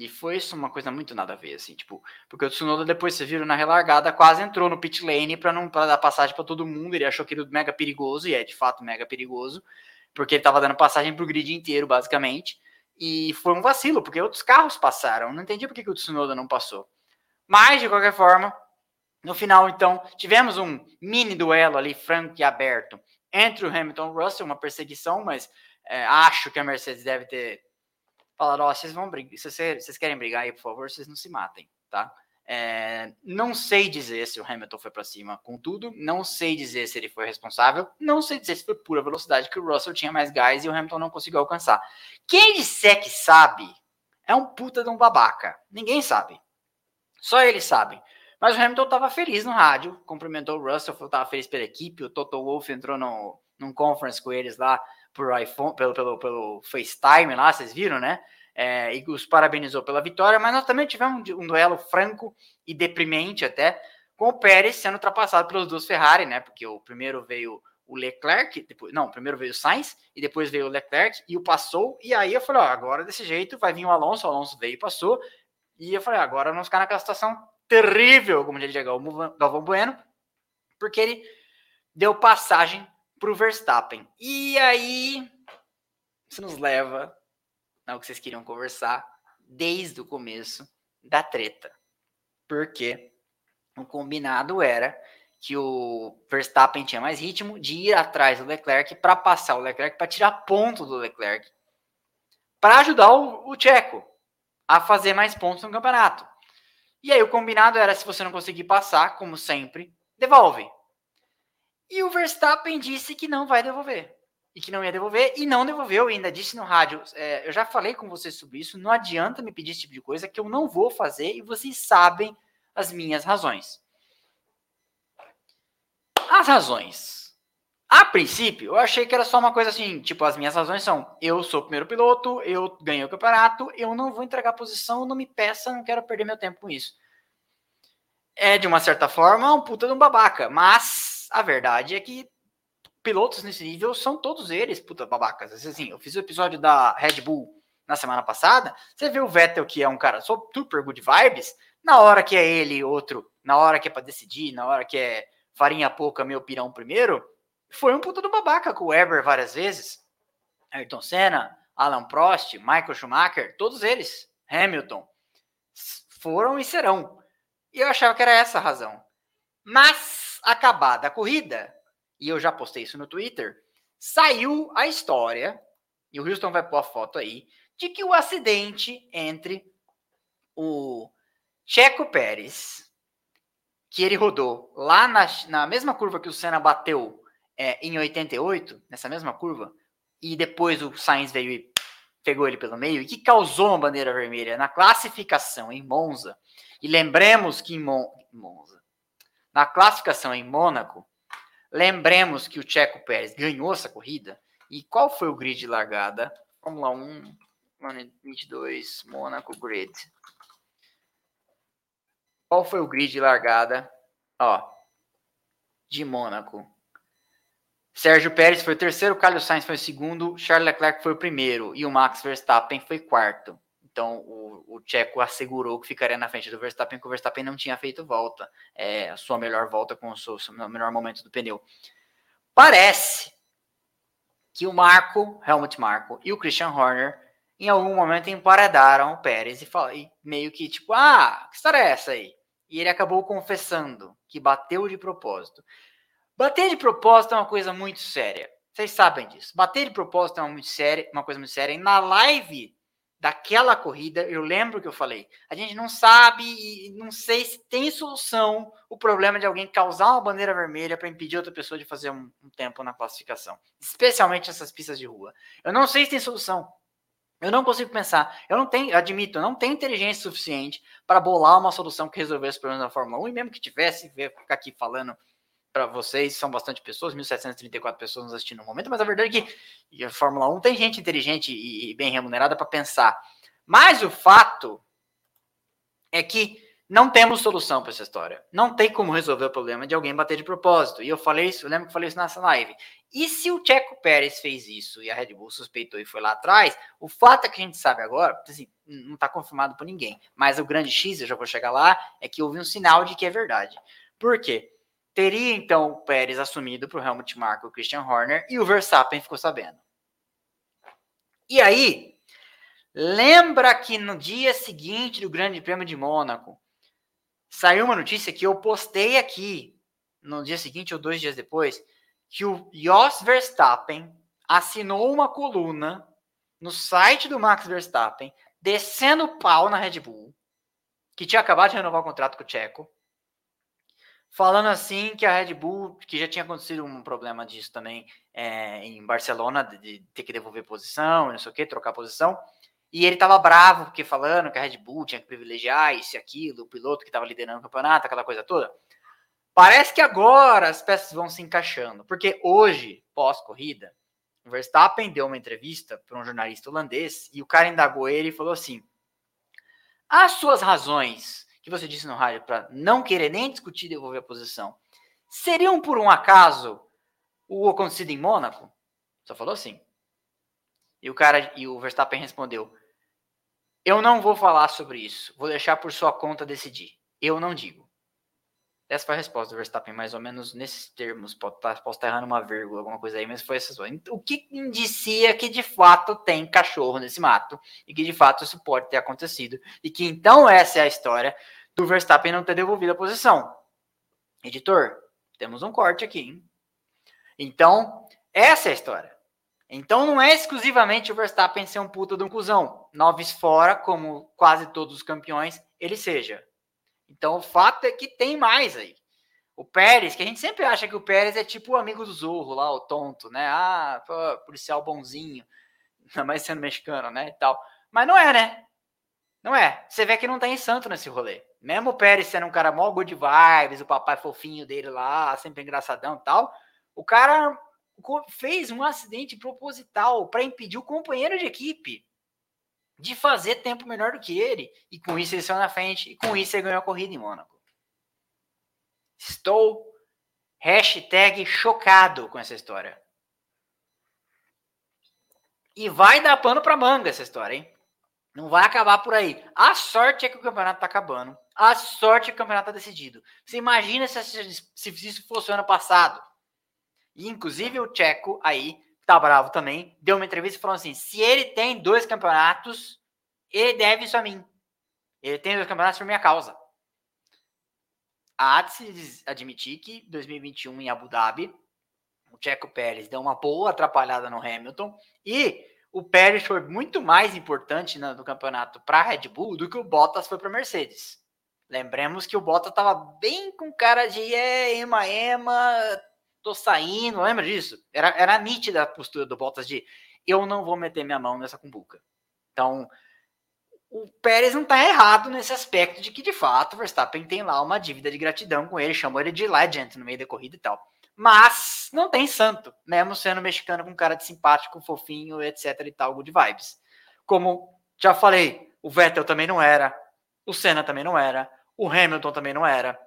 E foi isso uma coisa muito nada a ver, assim, tipo, porque o Tsunoda depois, você viram na relargada, quase entrou no pit lane para não pra dar passagem para todo mundo, ele achou era mega perigoso, e é de fato mega perigoso, porque ele tava dando passagem pro grid inteiro, basicamente, e foi um vacilo, porque outros carros passaram, não entendi por que, que o Tsunoda não passou. Mas, de qualquer forma, no final, então, tivemos um mini duelo ali, franco e aberto, entre o Hamilton e o Russell, uma perseguição, mas é, acho que a Mercedes deve ter falaram, ó, oh, vocês vão brigar, vocês querem brigar aí, por favor, vocês não se matem, tá? É, não sei dizer se o Hamilton foi para cima com tudo, não sei dizer se ele foi responsável, não sei dizer se foi pura velocidade que o Russell tinha mais gás e o Hamilton não conseguiu alcançar. Quem disser que sabe é um puta de um babaca. Ninguém sabe. Só ele sabe. Mas o Hamilton estava feliz no rádio, cumprimentou o Russell, estava feliz pela equipe. O Toto Wolff entrou no, num conference com eles lá por iPhone, pelo, pelo, pelo FaceTime lá, vocês viram, né? É, e os parabenizou pela vitória, mas nós também tivemos um, um duelo franco e deprimente até, com o Pérez sendo ultrapassado pelos dois Ferrari, né? Porque o primeiro veio o Leclerc, depois, não, primeiro veio o Sainz e depois veio o Leclerc e o passou. E aí eu falei, ó, agora desse jeito vai vir o Alonso, o Alonso veio e passou. E eu falei, agora vamos ficar naquela situação terrível, como diria Galvão Bueno, porque ele deu passagem para o Verstappen. E aí, isso nos leva ao que vocês queriam conversar desde o começo da treta. Porque o combinado era que o Verstappen tinha mais ritmo de ir atrás do Leclerc para passar o Leclerc, para tirar ponto do Leclerc, para ajudar o, o Tcheco a fazer mais pontos no campeonato. E aí o combinado era, se você não conseguir passar, como sempre, devolve. E o Verstappen disse que não vai devolver. E que não ia devolver, e não devolveu, e ainda disse no rádio. É, eu já falei com vocês sobre isso, não adianta me pedir esse tipo de coisa que eu não vou fazer, e vocês sabem as minhas razões. As razões. A princípio, eu achei que era só uma coisa assim, tipo, as minhas razões são: eu sou o primeiro piloto, eu ganhei o campeonato, eu não vou entregar posição, não me peça, não quero perder meu tempo com isso. É, de uma certa forma, um puta de um babaca, mas a verdade é que pilotos nesse nível são todos eles puta babacas. Assim, eu fiz o episódio da Red Bull na semana passada, você vê o Vettel, que é um cara super good vibes, na hora que é ele, outro, na hora que é para decidir, na hora que é farinha pouca, meu pirão primeiro, foi um puta do babaca com o Weber várias vezes. Ayrton Senna, Alan Prost, Michael Schumacher, todos eles, Hamilton, foram e serão. E eu achava que era essa a razão. Mas, acabada a corrida, e eu já postei isso no Twitter, saiu a história, e o Houston vai pôr a foto aí, de que o acidente entre o Checo Pérez que ele rodou lá na, na mesma curva que o Senna bateu é, em 88, nessa mesma curva, e depois o Sainz veio e pegou ele pelo meio, e que causou uma bandeira vermelha na classificação em Monza. E lembremos que em Mon Monza, na classificação em Mônaco, lembremos que o Checo Pérez ganhou essa corrida. E qual foi o grid de largada? Fórmula 1, 22, Mônaco Grid. Qual foi o grid de largada? Ó, de Mônaco. Sérgio Pérez foi o terceiro, Carlos Sainz foi o segundo, Charles Leclerc foi o primeiro e o Max Verstappen foi quarto. Então o, o Checo assegurou que ficaria na frente do Verstappen, porque o Verstappen não tinha feito volta, é, a sua melhor volta com o seu, melhor momento do pneu. Parece que o Marco, Helmut Marco e o Christian Horner em algum momento emparedaram o Pérez e, e meio que tipo, ah, que história é essa aí? e ele acabou confessando que bateu de propósito. Bater de propósito é uma coisa muito séria. Vocês sabem disso. Bater de propósito é uma, muito séria, uma coisa muito séria. E na live daquela corrida, eu lembro que eu falei, a gente não sabe e não sei se tem solução o problema de alguém causar uma bandeira vermelha para impedir outra pessoa de fazer um, um tempo na classificação, especialmente essas pistas de rua. Eu não sei se tem solução. Eu não consigo pensar. Eu não tenho, admito, eu não tenho inteligência suficiente para bolar uma solução que resolvesse os problemas da Fórmula 1. E mesmo que tivesse, ficar aqui falando para vocês, são bastante pessoas, 1.734 pessoas nos assistindo no momento, mas a verdade é que a Fórmula 1 tem gente inteligente e bem remunerada para pensar. Mas o fato é que não temos solução para essa história. Não tem como resolver o problema de alguém bater de propósito. E eu falei isso, eu lembro que falei isso nessa live. E se o Checo Pérez fez isso e a Red Bull suspeitou e foi lá atrás, o fato é que a gente sabe agora, assim, não está confirmado por ninguém, mas o grande X, eu já vou chegar lá, é que houve um sinal de que é verdade. Por quê? Teria então o Pérez assumido para o Helmut Marko o Christian Horner e o Verstappen ficou sabendo. E aí, lembra que no dia seguinte do Grande Prêmio de Mônaco, saiu uma notícia que eu postei aqui no dia seguinte ou dois dias depois, que o Jos Verstappen assinou uma coluna no site do Max Verstappen, descendo pau na Red Bull, que tinha acabado de renovar o contrato com o Checo, falando assim que a Red Bull, que já tinha acontecido um problema disso também é, em Barcelona, de, ter que devolver posição, não sei o que, trocar posição, e ele estava bravo, porque falando que a Red Bull tinha que privilegiar isso e aquilo, o piloto que estava liderando o campeonato, aquela coisa toda. Parece que agora as peças vão se encaixando, porque hoje, pós-corrida, o Verstappen deu uma entrevista para um jornalista holandês e o cara indagou ele e falou assim: As suas razões que você disse no rádio para não querer nem discutir devolver a posição seriam por um acaso o acontecido em Mônaco? Só falou assim. E o cara e o Verstappen respondeu: eu não vou falar sobre isso. Vou deixar por sua conta decidir. Eu não digo. Essa foi a resposta do Verstappen, mais ou menos nesses termos. Posso estar, tá, posso estar errando uma vírgula, alguma coisa aí, mas foi essa. O que indicia que de fato tem cachorro nesse mato e que de fato isso pode ter acontecido. E que então essa é a história do Verstappen não ter devolvido a posição. Editor, Temos um corte aqui, hein? Então, essa é a história. Então não é exclusivamente o Verstappen ser um puta de um cuzão. Noves fora, como quase todos os campeões, ele seja. Então o fato é que tem mais aí. O Pérez, que a gente sempre acha que o Pérez é tipo o amigo do Zorro lá, o tonto, né? Ah, pô, policial bonzinho, ainda mais sendo mexicano, né? E tal. Mas não é, né? Não é. Você vê que não tem santo nesse rolê. Mesmo o Pérez sendo um cara mó good vibes, o papai fofinho dele lá, sempre engraçadão e tal, o cara fez um acidente proposital para impedir o companheiro de equipe de fazer tempo melhor do que ele. E com isso ele saiu na frente, e com isso ele ganhou a corrida em Mônaco. Estou hashtag chocado com essa história. E vai dar pano para manga essa história, hein? Não vai acabar por aí. A sorte é que o campeonato tá acabando. A sorte é que o campeonato tá decidido. Você imagina se, se isso fosse o ano passado. E, inclusive, o Tcheco aí, tá bravo também, deu uma entrevista falando assim: se ele tem dois campeonatos, ele deve isso a mim. Ele tem dois campeonatos por minha causa. Há de se admitir que 2021 em Abu Dhabi, o Checo Pérez deu uma boa atrapalhada no Hamilton e o Pérez foi muito mais importante no campeonato para a Red Bull do que o Bottas foi para a Mercedes. Lembremos que o Bottas estava bem com cara de é, ema, ema, tô saindo, lembra disso? Era, era nítida a postura do Bottas de eu não vou meter minha mão nessa cumbuca. Então, o Pérez não está errado nesse aspecto de que, de fato, o Verstappen tem lá uma dívida de gratidão com ele, chamou ele de legend no meio da corrida e tal. Mas não tem santo, mesmo sendo mexicano com cara de simpático, fofinho, etc e tal, good vibes. Como já falei, o Vettel também não era, o Senna também não era, o Hamilton também não era,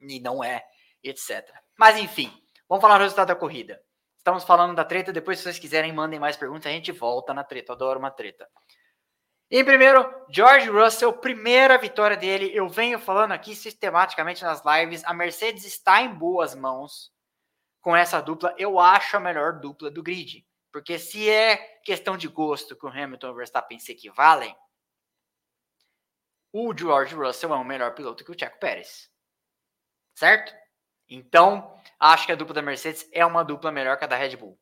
e não é, etc. Mas enfim, vamos falar do resultado da corrida. Estamos falando da treta, depois se vocês quiserem, mandem mais perguntas, a gente volta na treta, eu adoro uma treta. Em primeiro, George Russell, primeira vitória dele. Eu venho falando aqui sistematicamente nas lives. A Mercedes está em boas mãos com essa dupla. Eu acho a melhor dupla do grid. Porque se é questão de gosto que o Hamilton e o Verstappen se equivalem, o George Russell é um melhor piloto que o Checo Pérez. Certo? Então, acho que a dupla da Mercedes é uma dupla melhor que a da Red Bull.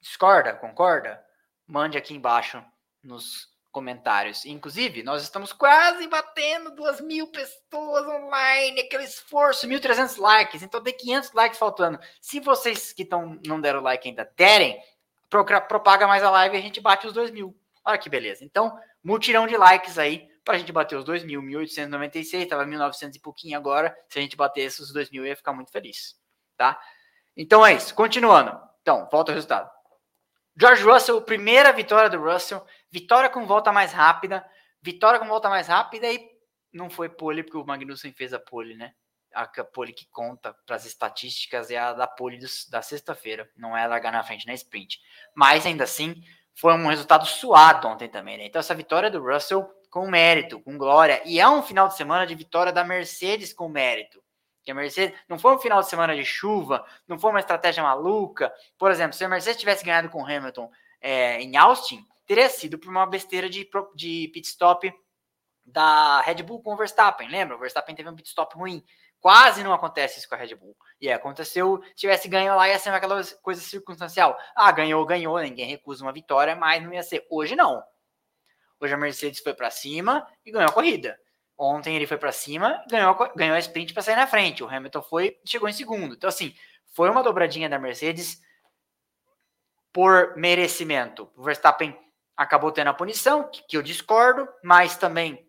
Discorda? Concorda? Mande aqui embaixo nos comentários. Inclusive, nós estamos quase batendo duas mil pessoas online, aquele esforço, 1.300 likes, então tem 500 likes faltando. Se vocês que estão não deram like ainda derem, propaga mais a live e a gente bate os 2 mil. Olha que beleza. Então, mutirão de likes aí para a gente bater os 2 mil, 1.896, estava 1.900 e pouquinho agora. Se a gente batesse os 2 mil, eu ia ficar muito feliz, tá? Então é isso. Continuando. Então, volta ao resultado. George Russell, primeira vitória do Russell, vitória com volta mais rápida, vitória com volta mais rápida e não foi pole porque o Magnussen fez a pole, né? A pole que conta para as estatísticas é a da pole da sexta-feira, não é largar na frente na sprint. Mas ainda assim, foi um resultado suado ontem também, né? Então essa vitória do Russell com mérito, com glória, e é um final de semana de vitória da Mercedes com mérito que a Mercedes não foi um final de semana de chuva, não foi uma estratégia maluca. Por exemplo, se a Mercedes tivesse ganhado com Hamilton é, em Austin, teria sido por uma besteira de, de pit stop da Red Bull com o Verstappen. Lembra? O Verstappen teve um pit stop ruim. Quase não acontece isso com a Red Bull. E aconteceu, se tivesse ganho lá, ia ser aquela coisa circunstancial. Ah, ganhou, ganhou, ninguém recusa uma vitória, mas não ia ser. Hoje não. Hoje a Mercedes foi para cima e ganhou a corrida. Ontem ele foi para cima, ganhou, ganhou a sprint para sair na frente. O Hamilton foi, chegou em segundo. Então, assim, foi uma dobradinha da Mercedes por merecimento. O Verstappen acabou tendo a punição, que, que eu discordo, mas também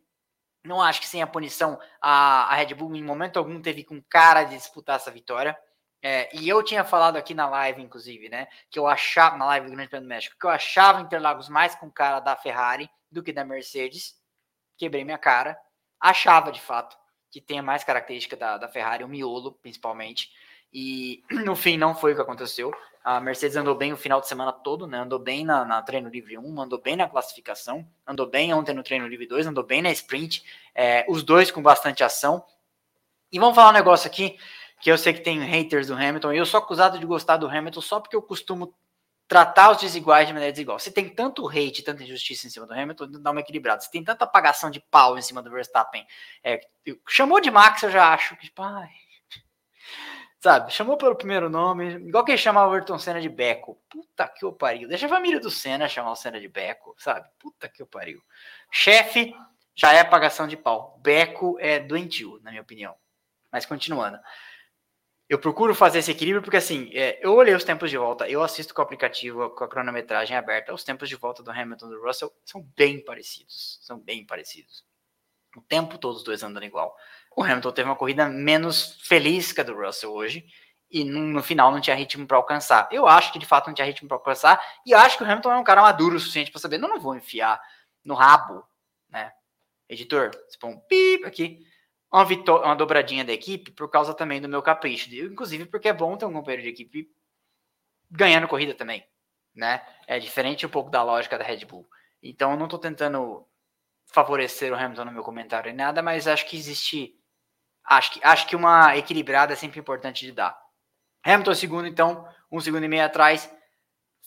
não acho que sem a punição a, a, Red Bull em momento algum teve com cara de disputar essa vitória. É, e eu tinha falado aqui na live, inclusive, né, que eu achava, na live do Grande Prêmio do México, que eu achava Interlagos mais com cara da Ferrari do que da Mercedes. Quebrei minha cara achava de fato que tenha mais característica da, da Ferrari, o miolo principalmente. E no fim não foi o que aconteceu. A Mercedes andou bem o final de semana todo, né? Andou bem na, na treino livre 1, andou bem na classificação, andou bem ontem no treino livre 2, andou bem na sprint, é, os dois com bastante ação. E vamos falar um negócio aqui que eu sei que tem haters do Hamilton, e eu sou acusado de gostar do Hamilton só porque eu costumo tratar os desiguais de maneira desigual. Se tem tanto hate, tanta injustiça em cima do Hamilton, dá uma equilibrada. Se tem tanta apagação de pau em cima do Verstappen, é, chamou de Max, eu já acho que, tipo, ai, Sabe? Chamou pelo primeiro nome, igual que ele chamava o Ayrton Senna de Beco. Puta que o pariu. Deixa a família do Senna chamar o Senna de Beco, sabe? Puta que o pariu. Chefe já é apagação de pau. Beco é doentio, na minha opinião. Mas continuando. Eu procuro fazer esse equilíbrio porque, assim, é, eu olhei os tempos de volta, eu assisto com o aplicativo, com a cronometragem aberta, os tempos de volta do Hamilton e do Russell são bem parecidos. São bem parecidos. O tempo todo os dois andando igual. O Hamilton teve uma corrida menos feliz que a do Russell hoje e no, no final não tinha ritmo para alcançar. Eu acho que de fato não tinha ritmo para alcançar e acho que o Hamilton é um cara maduro o suficiente para saber, não, não vou enfiar no rabo, né? Editor, você põe um pip aqui, uma, uma dobradinha da equipe por causa também do meu capricho, inclusive porque é bom ter um companheiro de equipe ganhando corrida também, né? É diferente um pouco da lógica da Red Bull. Então eu não estou tentando favorecer o Hamilton no meu comentário nem nada, mas acho que existe Acho que, acho que uma equilibrada é sempre importante de dar. Hamilton segundo, então, um segundo e meio atrás,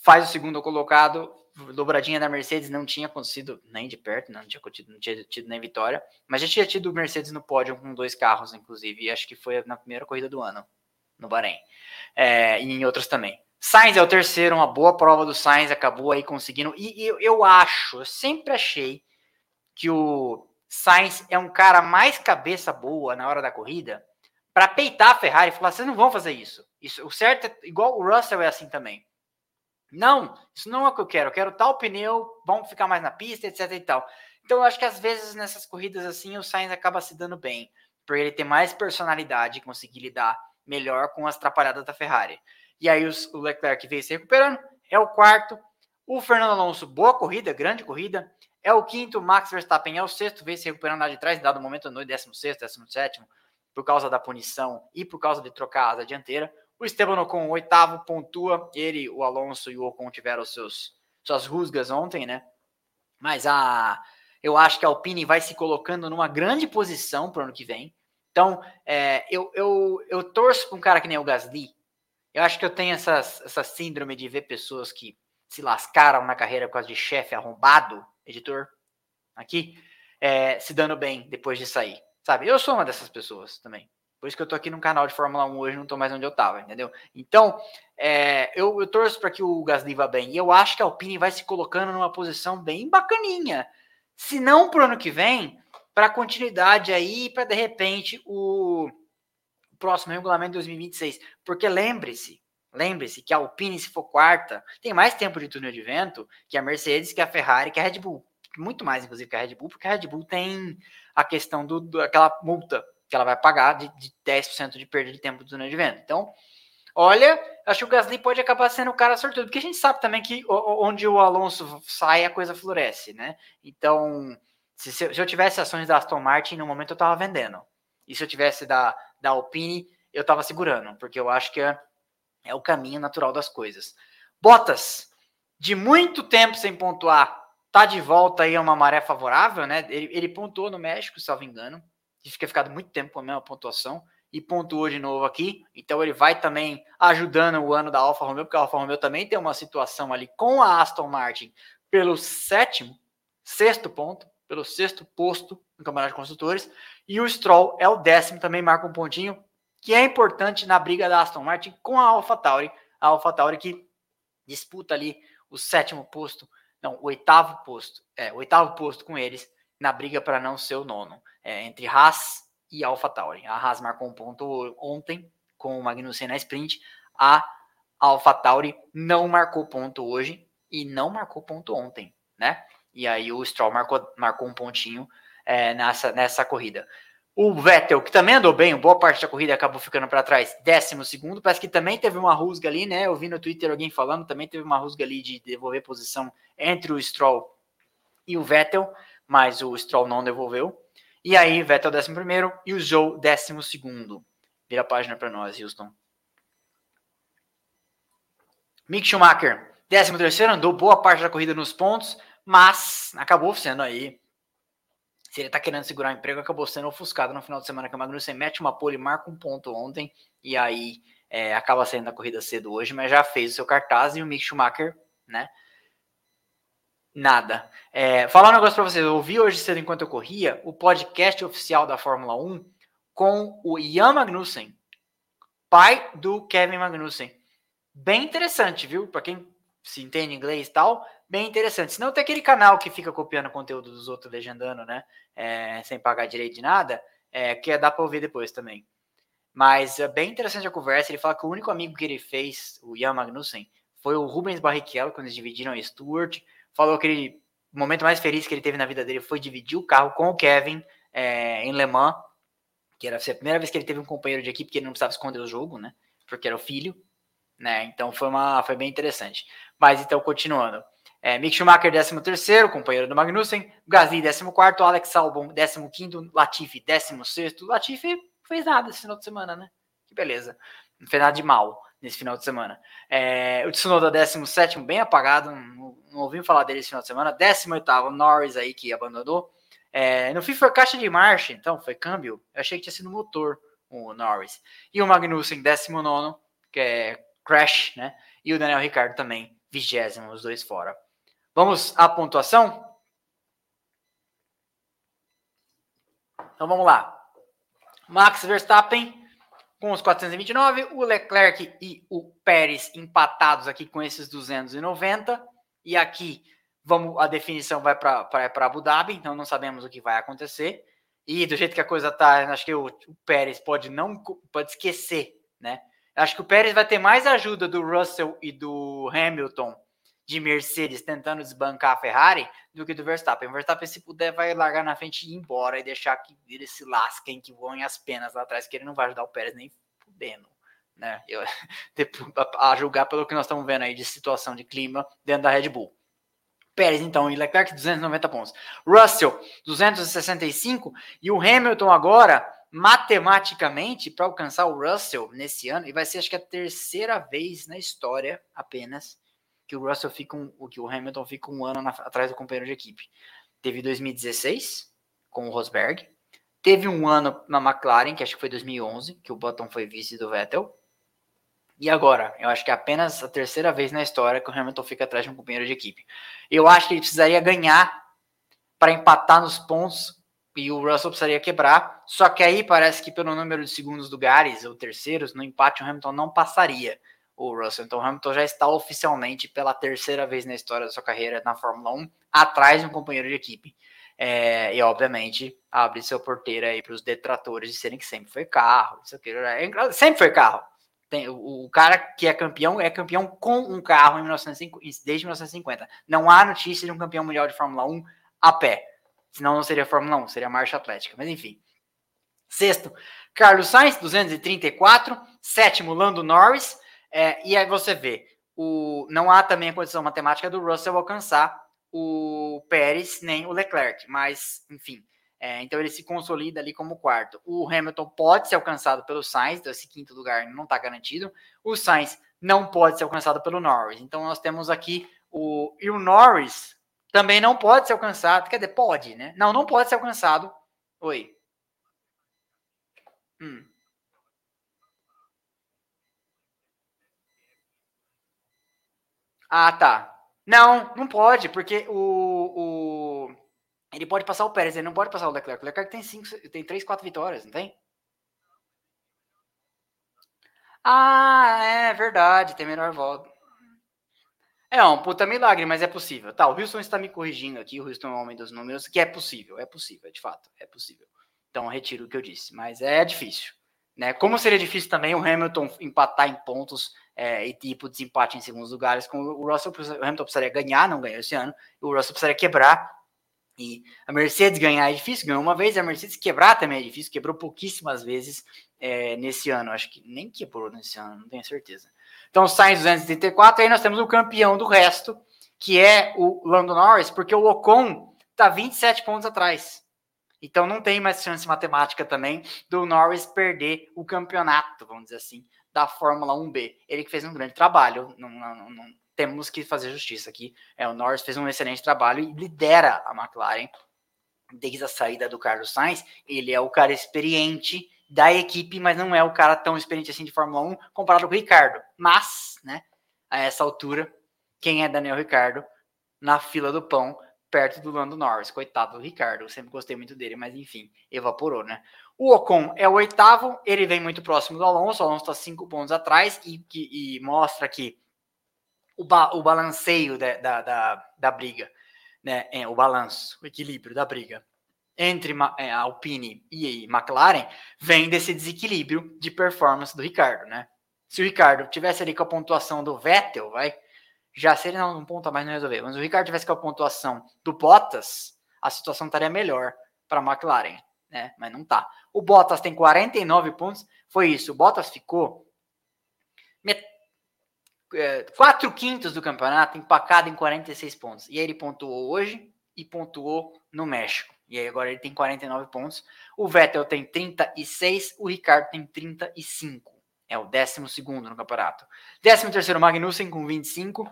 faz o segundo colocado, dobradinha da Mercedes não tinha acontecido nem de perto, não tinha tido, não tinha tido nem vitória, mas já tinha tido Mercedes no pódio com dois carros, inclusive, e acho que foi na primeira corrida do ano, no Bahrein, é, e em outras também. Sainz é o terceiro, uma boa prova do Sainz, acabou aí conseguindo, e, e eu, eu acho, eu sempre achei que o Sainz é um cara mais cabeça boa na hora da corrida para peitar a Ferrari e falar: vocês não vão fazer isso. Isso, o certo é igual o Russell é assim também. Não, isso não é o que eu quero. Eu quero tal pneu, vamos ficar mais na pista, etc e tal. Então eu acho que às vezes nessas corridas assim o Sainz acaba se dando bem, por ele ter mais personalidade e conseguir lidar melhor com as atrapalhadas da Ferrari. E aí os, o Leclerc veio se recuperando, é o quarto. O Fernando Alonso, boa corrida, grande corrida. É o quinto, Max Verstappen é o sexto, vem se recuperando lá de trás, dado momento no 16, 17, por causa da punição e por causa de trocar a asa dianteira. O Esteban Ocon, oitavo, pontua. Ele, o Alonso e o Ocon tiveram seus, suas rusgas ontem, né? Mas a, eu acho que a Alpine vai se colocando numa grande posição para o ano que vem. Então, é, eu, eu, eu torço para um cara que nem o Gasly. Eu acho que eu tenho essas, essa síndrome de ver pessoas que se lascaram na carreira por causa de chefe arrombado editor, aqui, é, se dando bem depois de sair. Sabe? Eu sou uma dessas pessoas também. Por isso que eu tô aqui no canal de Fórmula 1 hoje, não tô mais onde eu tava, entendeu? Então, é, eu, eu, torço para que o Gasly vá bem. E eu acho que a Alpine vai se colocando numa posição bem bacaninha. Se não pro ano que vem, para continuidade aí, para de repente o próximo regulamento de 2026. Porque lembre-se, Lembre-se que a Alpine, se for quarta, tem mais tempo de túnel de vento que a Mercedes, que a Ferrari, que a Red Bull. Muito mais, inclusive, que a Red Bull, porque a Red Bull tem a questão do, do aquela multa que ela vai pagar de, de 10% de perda de tempo do túnel de vento. Então, olha, acho que o Gasly pode acabar sendo o cara sortudo, porque a gente sabe também que onde o Alonso sai, a coisa floresce, né? Então, se, se eu tivesse ações da Aston Martin, no momento eu tava vendendo. E se eu tivesse da, da Alpine, eu tava segurando, porque eu acho que é é o caminho natural das coisas. Bottas, de muito tempo sem pontuar, tá de volta aí a uma maré favorável, né? Ele, ele pontuou no México, se não engano, e fica ficado muito tempo com a mesma pontuação e pontuou de novo aqui. Então ele vai também ajudando o ano da Alfa Romeo, porque a Alfa Romeo também tem uma situação ali com a Aston Martin pelo sétimo, sexto ponto, pelo sexto posto no Campeonato de Construtores. E o Stroll é o décimo, também marca um pontinho que é importante na briga da Aston Martin com a AlphaTauri, a AlphaTauri que disputa ali o sétimo posto, não, o oitavo posto, é, o oitavo posto com eles na briga para não ser o nono, é, entre Haas e AlphaTauri. A Haas marcou um ponto ontem com o Magnussen na sprint, a AlphaTauri não marcou ponto hoje e não marcou ponto ontem, né? E aí o Stroll marcou, marcou um pontinho é, nessa, nessa corrida. O Vettel, que também andou bem, boa parte da corrida acabou ficando para trás, décimo segundo. Parece que também teve uma rusga ali, né? Eu vi no Twitter alguém falando, também teve uma rusga ali de devolver posição entre o Stroll e o Vettel, mas o Stroll não devolveu. E aí, Vettel décimo primeiro e o Joe décimo segundo. Vira a página para nós, Houston. Mick Schumacher, décimo terceiro, andou boa parte da corrida nos pontos, mas acabou sendo aí se ele tá querendo segurar o emprego, acabou sendo ofuscado no final de semana que o Magnussen mete uma pole, marca um ponto ontem, e aí é, acaba saindo da corrida cedo hoje, mas já fez o seu cartaz e o Mick Schumacher, né? Nada. É, falar um negócio para vocês, eu ouvi hoje cedo enquanto eu corria o podcast oficial da Fórmula 1 com o Ian Magnussen, pai do Kevin Magnussen. Bem interessante, viu? Para quem se entende inglês e tal, bem interessante. Senão tem aquele canal que fica copiando conteúdo dos outros legendando, né? É, sem pagar direito de nada, é, que dá para ouvir depois também. Mas é bem interessante a conversa. Ele fala que o único amigo que ele fez, o Ian Magnussen, foi o Rubens Barrichello, quando eles dividiram a Stewart. Falou que ele, o momento mais feliz que ele teve na vida dele foi dividir o carro com o Kevin é, em Le Mans, que era a primeira vez que ele teve um companheiro de equipe que ele não precisava esconder o jogo, né? Porque era o filho, né? Então foi, uma, foi bem interessante. Mas então, continuando. É, Mick Schumacher, 13º, companheiro do Magnussen. Gasly, 14º. Alex Albon, 15º. Latifi, 16º. Latifi fez nada esse final de semana, né? Que beleza. Não fez nada de mal nesse final de semana. É, o Tsunoda, 17 bem apagado. Não, não ouvi falar dele esse final de semana. 18º, Norris aí, que abandonou. É, no fim foi caixa de marcha, então foi câmbio. Eu achei que tinha sido motor o Norris. E o Magnussen, 19, que é Crash, né? E o Daniel Ricardo também, vigésimo, os dois fora. Vamos à pontuação? Então vamos lá. Max Verstappen com os 429, o Leclerc e o Pérez empatados aqui com esses 290. E aqui vamos a definição vai para Abu Dhabi, então não sabemos o que vai acontecer. E do jeito que a coisa tá, acho que o, o Pérez pode não pode esquecer, né? Acho que o Pérez vai ter mais ajuda do Russell e do Hamilton de Mercedes tentando desbancar a Ferrari do que do Verstappen. O Verstappen, se puder, vai largar na frente e ir embora e deixar que eles se lasquem, que voem as penas lá atrás, que ele não vai ajudar o Pérez nem fudendo. Né? Eu, a julgar pelo que nós estamos vendo aí de situação de clima dentro da Red Bull. Pérez, então, e Leclerc 290 pontos. Russell, 265. E o Hamilton agora, matematicamente, para alcançar o Russell nesse ano, e vai ser acho que a terceira vez na história apenas que o Russell fica um, que o Hamilton fica um ano na, atrás do companheiro de equipe. Teve 2016 com o Rosberg, teve um ano na McLaren, que acho que foi 2011, que o Button foi vice do Vettel. E agora, eu acho que é apenas a terceira vez na história que o Hamilton fica atrás de um companheiro de equipe. Eu acho que ele precisaria ganhar para empatar nos pontos e o Russell precisaria quebrar. Só que aí parece que pelo número de segundos do Gares, ou terceiros, no empate o Hamilton não passaria o Russell. Então, Hamilton já está oficialmente pela terceira vez na história da sua carreira na Fórmula 1, atrás de um companheiro de equipe. É, e, obviamente, abre seu porteiro aí para os detratores disserem que sempre foi carro. Isso aqui, é, sempre foi carro. Tem, o, o, cara que é campeão é campeão com um carro em 1950, desde 1950. Não há notícia de um campeão mundial de Fórmula 1 a pé. Senão não seria Fórmula 1, seria marcha atlética. Mas enfim. Sexto, Carlos Sainz, 234. Sétimo, Lando Norris. É, e aí você vê, o, não há também a condição matemática do Russell alcançar o Pérez nem o Leclerc, mas enfim. É, então ele se consolida ali como quarto. O Hamilton pode ser alcançado pelo Sainz, então esse quinto lugar não está garantido. O Sainz não pode ser alcançado pelo Norris. Então nós temos aqui o. E o Norris também não pode ser alcançado. Quer dizer, pode, né? Não, não pode ser alcançado. Oi. Hum. Ah, tá. Não, não pode, porque o, o ele pode passar o Pérez, ele não pode passar o Leclerc. O Leclerc tem cinco, tem três, quatro vitórias, não tem? Ah, é verdade, tem melhor volta. É um puta milagre, mas é possível. Tá, o Wilson está me corrigindo aqui, o Wilson é o homem dos números, que é possível, é possível, de fato, é possível. Então retiro o que eu disse, mas é difícil. Né? Como seria difícil também o Hamilton empatar em pontos é, e tipo desempate em segundos lugares, com o Russell, o Hamilton precisaria ganhar, não ganhou esse ano, o Russell precisaria quebrar. E a Mercedes ganhar é difícil, ganhou uma vez, a Mercedes quebrar também é difícil, quebrou pouquíssimas vezes é, nesse ano, acho que nem quebrou nesse ano, não tenho certeza. Então, Sainz 234, aí nós temos o campeão do resto, que é o Lando Norris, porque o Ocon tá 27 pontos atrás. Então não tem mais chance matemática também do Norris perder o campeonato, vamos dizer assim, da Fórmula 1B. Ele que fez um grande trabalho, não, não, não temos que fazer justiça aqui. É, o Norris fez um excelente trabalho e lidera a McLaren desde a saída do Carlos Sainz. Ele é o cara experiente da equipe, mas não é o cara tão experiente assim de Fórmula 1 comparado com o Ricardo. Mas, né, a essa altura, quem é Daniel Ricardo na fila do pão perto do Lando Norris. Coitado do Ricardo, sempre gostei muito dele, mas enfim, evaporou, né? O Ocon é o oitavo, ele vem muito próximo do Alonso, o Alonso está cinco pontos atrás e, e, e mostra que o, ba, o balanceio da, da, da, da briga, né? É, o balanço, o equilíbrio da briga entre é, Alpine e McLaren vem desse desequilíbrio de performance do Ricardo, né? Se o Ricardo tivesse ali com a pontuação do Vettel, vai, já seria não, um ponto a mais não resolver. Mas se o Ricardo tivesse com a pontuação do Bottas, a situação estaria melhor para a McLaren, né? Mas não tá. O Bottas tem 49 pontos, foi isso. O Bottas ficou met... é, 4 quintos do campeonato empacado em 46 pontos. E aí ele pontuou hoje e pontuou no México. E aí agora ele tem 49 pontos. O Vettel tem 36, o Ricardo tem 35. É o 12 no campeonato. 13 Magnussen com 25.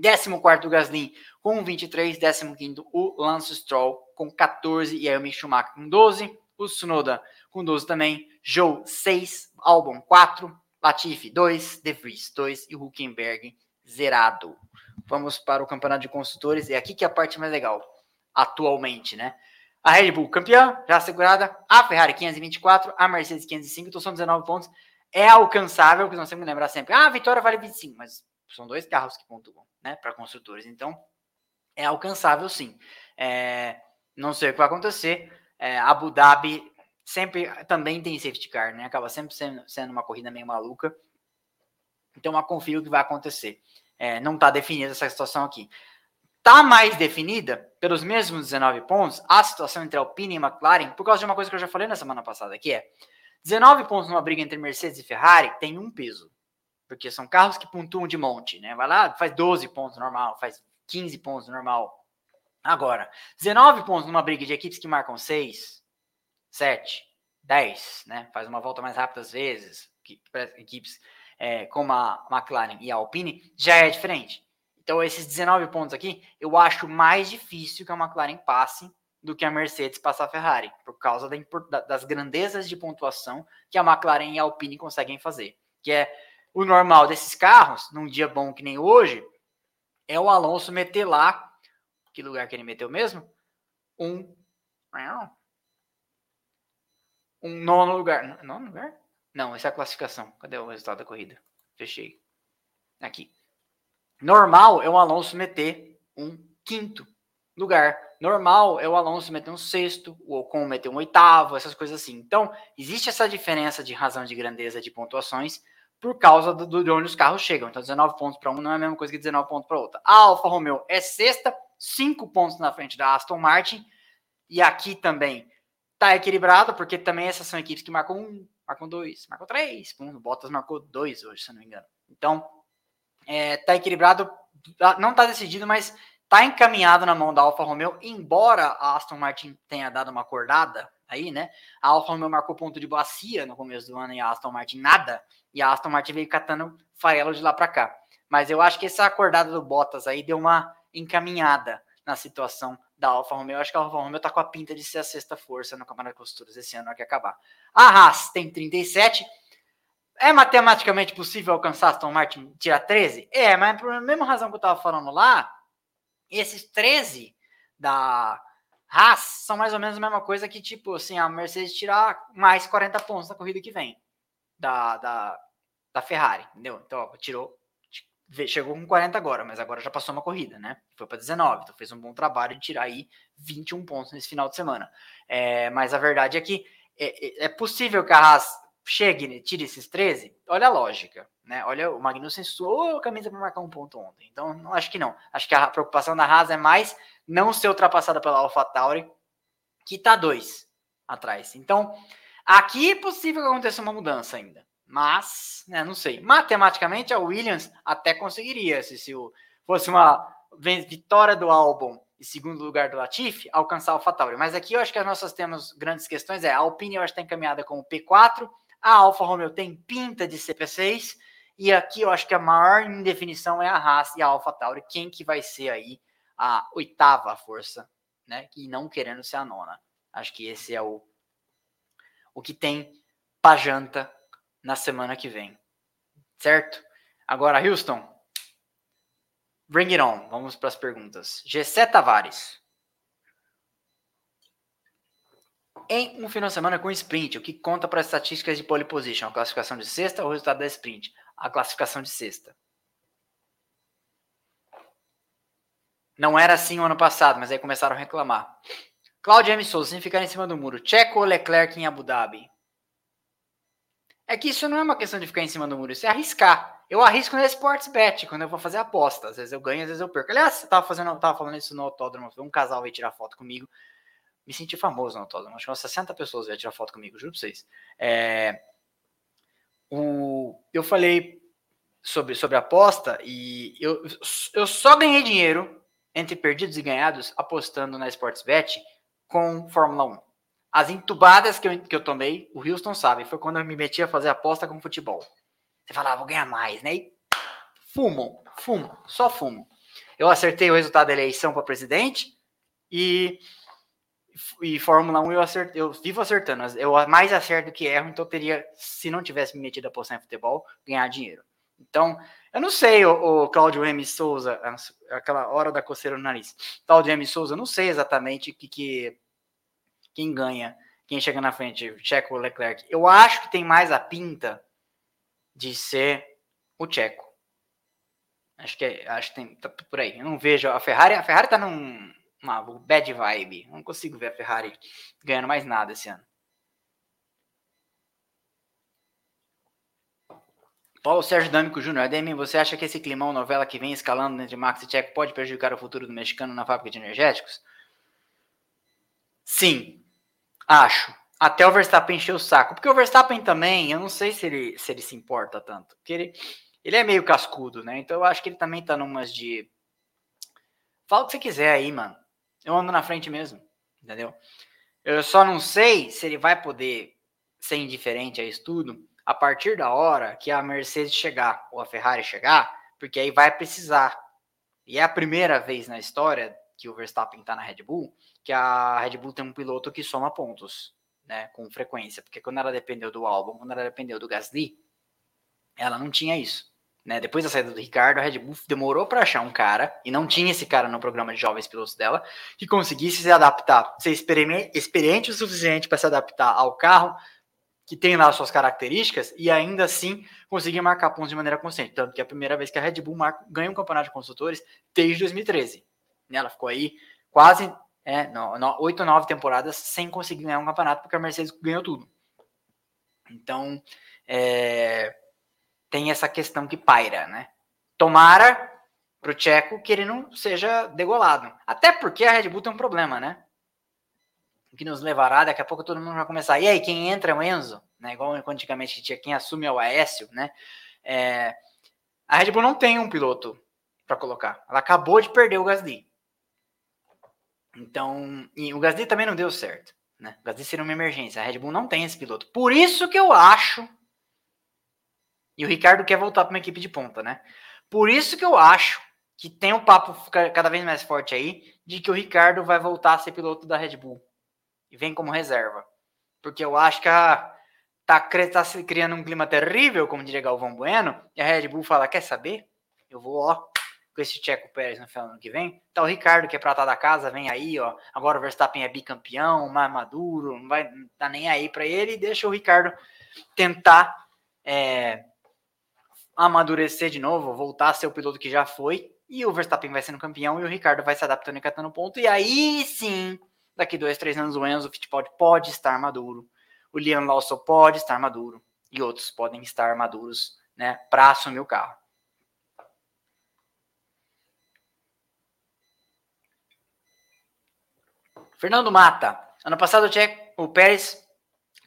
14 Gasly com 23. 15 o Lance Stroll com 14. E o Mick Schumacher com 12. O Tsunoda com 12 também. Joe 6. Albon 4. Latifi 2. De Vries 2. E o Huckenberg zerado. Vamos para o campeonato de construtores. É aqui que é a parte mais legal atualmente, né? A Red Bull campeã, já assegurada, a Ferrari 524, a Mercedes 505, então são 19 pontos. É alcançável, que nós temos que lembrar sempre. Ah, a vitória vale 25, mas são dois carros que pontuam, né, para construtores. Então, é alcançável sim. É, não sei o que vai acontecer. É, Abu Dhabi sempre também tem safety car, né? Acaba sempre sendo, sendo uma corrida meio maluca. Então, eu confio que vai acontecer. É, não está definida essa situação aqui. Está mais definida, pelos mesmos 19 pontos, a situação entre Alpine e McLaren, por causa de uma coisa que eu já falei na semana passada, que é 19 pontos numa briga entre Mercedes e Ferrari tem um peso. Porque são carros que pontuam de monte, né? Vai lá, faz 12 pontos normal, faz 15 pontos normal. Agora, 19 pontos numa briga de equipes que marcam 6, 7, 10, né? Faz uma volta mais rápida às vezes, que, equipes é, como a McLaren e a Alpine, já é diferente. Então, esses 19 pontos aqui, eu acho mais difícil que a McLaren passe do que a Mercedes passar a Ferrari, por causa da, das grandezas de pontuação que a McLaren e a Alpine conseguem fazer. Que é o normal desses carros, num dia bom que nem hoje, é o Alonso meter lá, que lugar que ele meteu mesmo? Um. Um nono lugar. Nono lugar? Não, essa é a classificação. Cadê o resultado da corrida? Fechei. Aqui. Normal é o Alonso meter um quinto lugar. Normal é o Alonso meter um sexto, o Ocon meter um oitavo, essas coisas assim. Então, existe essa diferença de razão de grandeza de pontuações por causa do, do de onde os carros chegam. Então, 19 pontos para um não é a mesma coisa que 19 pontos para outra. A Alfa Romeo é sexta, 5 pontos na frente da Aston Martin. E aqui também tá equilibrado, porque também essas são equipes que marcam um, marcam dois, marcam três. O Bottas marcou dois hoje, se não me engano. Então, é, tá equilibrado, tá, não tá decidido, mas tá encaminhado na mão da Alfa Romeo, embora a Aston Martin tenha dado uma acordada aí, né? A Alfa Romeo marcou ponto de bacia no começo do ano e a Aston Martin nada, e a Aston Martin veio catando farelo de lá para cá. Mas eu acho que essa acordada do Bottas aí deu uma encaminhada na situação da Alfa Romeo. Eu acho que a Alfa Romeo tá com a pinta de ser a sexta força no Campeonato de Costuras esse ano, que acabar. A Haas tem 37, é matematicamente possível alcançar Aston Martin tirar 13? É, mas por mesma razão que eu estava falando lá, esses 13 da Haas são mais ou menos a mesma coisa que, tipo, assim, a Mercedes tirar mais 40 pontos na corrida que vem da, da, da Ferrari, entendeu? Então, tirou, chegou com 40 agora, mas agora já passou uma corrida, né? Foi para 19, então fez um bom trabalho de tirar aí 21 pontos nesse final de semana. É, mas a verdade é que é, é, é possível que a Haas chegue, tire esses 13, olha a lógica, né? Olha, o Magnussen suou a camisa para marcar um ponto ontem. Então, não acho que não. Acho que a preocupação da Haas é mais não ser ultrapassada pela AlphaTauri, que está dois atrás. Então, aqui é possível que aconteça uma mudança ainda. Mas, né, não sei. Matematicamente, a Williams até conseguiria, se, se fosse uma vitória do álbum e segundo lugar do Latifi, alcançar o AlphaTauri. Mas aqui eu acho que as nossas temos grandes questões. É, a Alpine eu acho que está encaminhada com o P4, a Alfa Romeo tem pinta de CP6 e aqui eu acho que a maior indefinição é a Haas e a Alfa Tauri, quem que vai ser aí a oitava força, né? E não querendo ser a nona. Acho que esse é o o que tem pra janta na semana que vem. Certo? Agora, Houston, Bring it on. Vamos para as perguntas. Gessé Tavares. Em um final de semana com sprint, o que conta para as estatísticas de pole position? A classificação de sexta ou o resultado da sprint? A classificação de sexta. Não era assim o ano passado, mas aí começaram a reclamar. Claudio M. Souza, sem ficar em cima do muro. Checo ou Leclerc em Abu Dhabi? É que isso não é uma questão de ficar em cima do muro, isso é arriscar. Eu arrisco na Sportsbet, quando eu vou fazer aposta. Às vezes eu ganho, às vezes eu perco. Aliás, você tava, fazendo, tava falando isso no autódromo, um casal veio tirar foto comigo. Me senti famoso no autódromo. Acho que umas 60 pessoas vieram tirar foto comigo, juro pra vocês. É, o, eu falei sobre, sobre aposta e eu, eu só ganhei dinheiro entre perdidos e ganhados apostando na Sportsbet com Fórmula 1. As entubadas que eu, que eu tomei, o Houston sabe, foi quando eu me meti a fazer aposta com futebol. Você falava, ah, vou ganhar mais, né? E fumam, só fumam. Eu acertei o resultado da eleição para presidente e, e Fórmula 1 eu, acertei, eu vivo acertando. Eu mais acerto que erro, então teria, se não tivesse me metido a apostar em futebol, ganhar dinheiro. Então, eu não sei, o, o Cláudio M. Souza, aquela hora da coceira no nariz. Cláudio M. Souza, eu não sei exatamente que, que quem ganha, quem chega na frente, Checo ou Leclerc. Eu acho que tem mais a pinta de ser o Checo. Acho que, é, acho que tem, tá por aí. Eu não vejo a Ferrari. A Ferrari tá num uma bad vibe. não consigo ver a Ferrari ganhando mais nada esse ano. Paulo Sérgio D'Amico Júnior, ADM, você acha que esse climão novela que vem escalando entre Max e Checo pode prejudicar o futuro do mexicano na fábrica de energéticos? Sim, Acho. Até o Verstappen encher o saco. Porque o Verstappen também, eu não sei se ele se, ele se importa tanto. Porque ele, ele é meio cascudo, né? Então eu acho que ele também tá numas de. Fala o que você quiser aí, mano. Eu ando na frente mesmo. Entendeu? Eu só não sei se ele vai poder ser indiferente a isso tudo a partir da hora que a Mercedes chegar ou a Ferrari chegar, porque aí vai precisar. E é a primeira vez na história que o Verstappen está na Red Bull, que a Red Bull tem um piloto que soma pontos, né, com frequência, porque quando ela dependeu do Albon, quando ela dependeu do Gasly, ela não tinha isso. Né? Depois da saída do Ricardo, a Red Bull demorou para achar um cara, e não tinha esse cara no programa de jovens pilotos dela, que conseguisse se adaptar, ser experiente o suficiente para se adaptar ao carro, que tem lá suas características, e ainda assim conseguir marcar pontos de maneira consciente. Tanto que é a primeira vez que a Red Bull marca, ganha um campeonato de construtores desde 2013. Né? Ela ficou aí quase é, oito ou nove temporadas sem conseguir ganhar um campeonato, porque a Mercedes ganhou tudo. Então, é, tem essa questão que paira, né? Tomara para o Tcheco que ele não seja degolado. Até porque a Red Bull tem um problema, né? Que nos levará, daqui a pouco todo mundo vai começar. E aí, quem entra é o Enzo, né? Igual antigamente tinha quem assume é o Aécio, né? É, a Red Bull não tem um piloto para colocar. Ela acabou de perder o Gasly. Então, o Gasly também não deu certo. Né? O Gasly seria uma emergência. A Red Bull não tem esse piloto. Por isso que eu acho. E o Ricardo quer voltar para uma equipe de ponta, né? Por isso que eu acho que tem um papo cada vez mais forte aí de que o Ricardo vai voltar a ser piloto da Red Bull. E vem como reserva. Porque eu acho que a, tá, tá se criando um clima terrível, como diria Galvão Bueno, e a Red Bull fala: quer saber? Eu vou, ó, com esse Checo Pérez no final do ano que vem. Tá o Ricardo, que é prata da casa, vem aí, ó. Agora o Verstappen é bicampeão, mais maduro, não vai tá nem aí para ele, e deixa o Ricardo tentar é, amadurecer de novo, voltar a ser o piloto que já foi, e o Verstappen vai sendo campeão e o Ricardo vai se adaptando e catando ponto, e aí sim, daqui dois, três anos o Enzo Fittipaldi pode estar maduro, o Liam Lawson pode estar maduro, e outros podem estar maduros, né, para assumir o carro. Fernando Mata. Ano passado o, o Pérez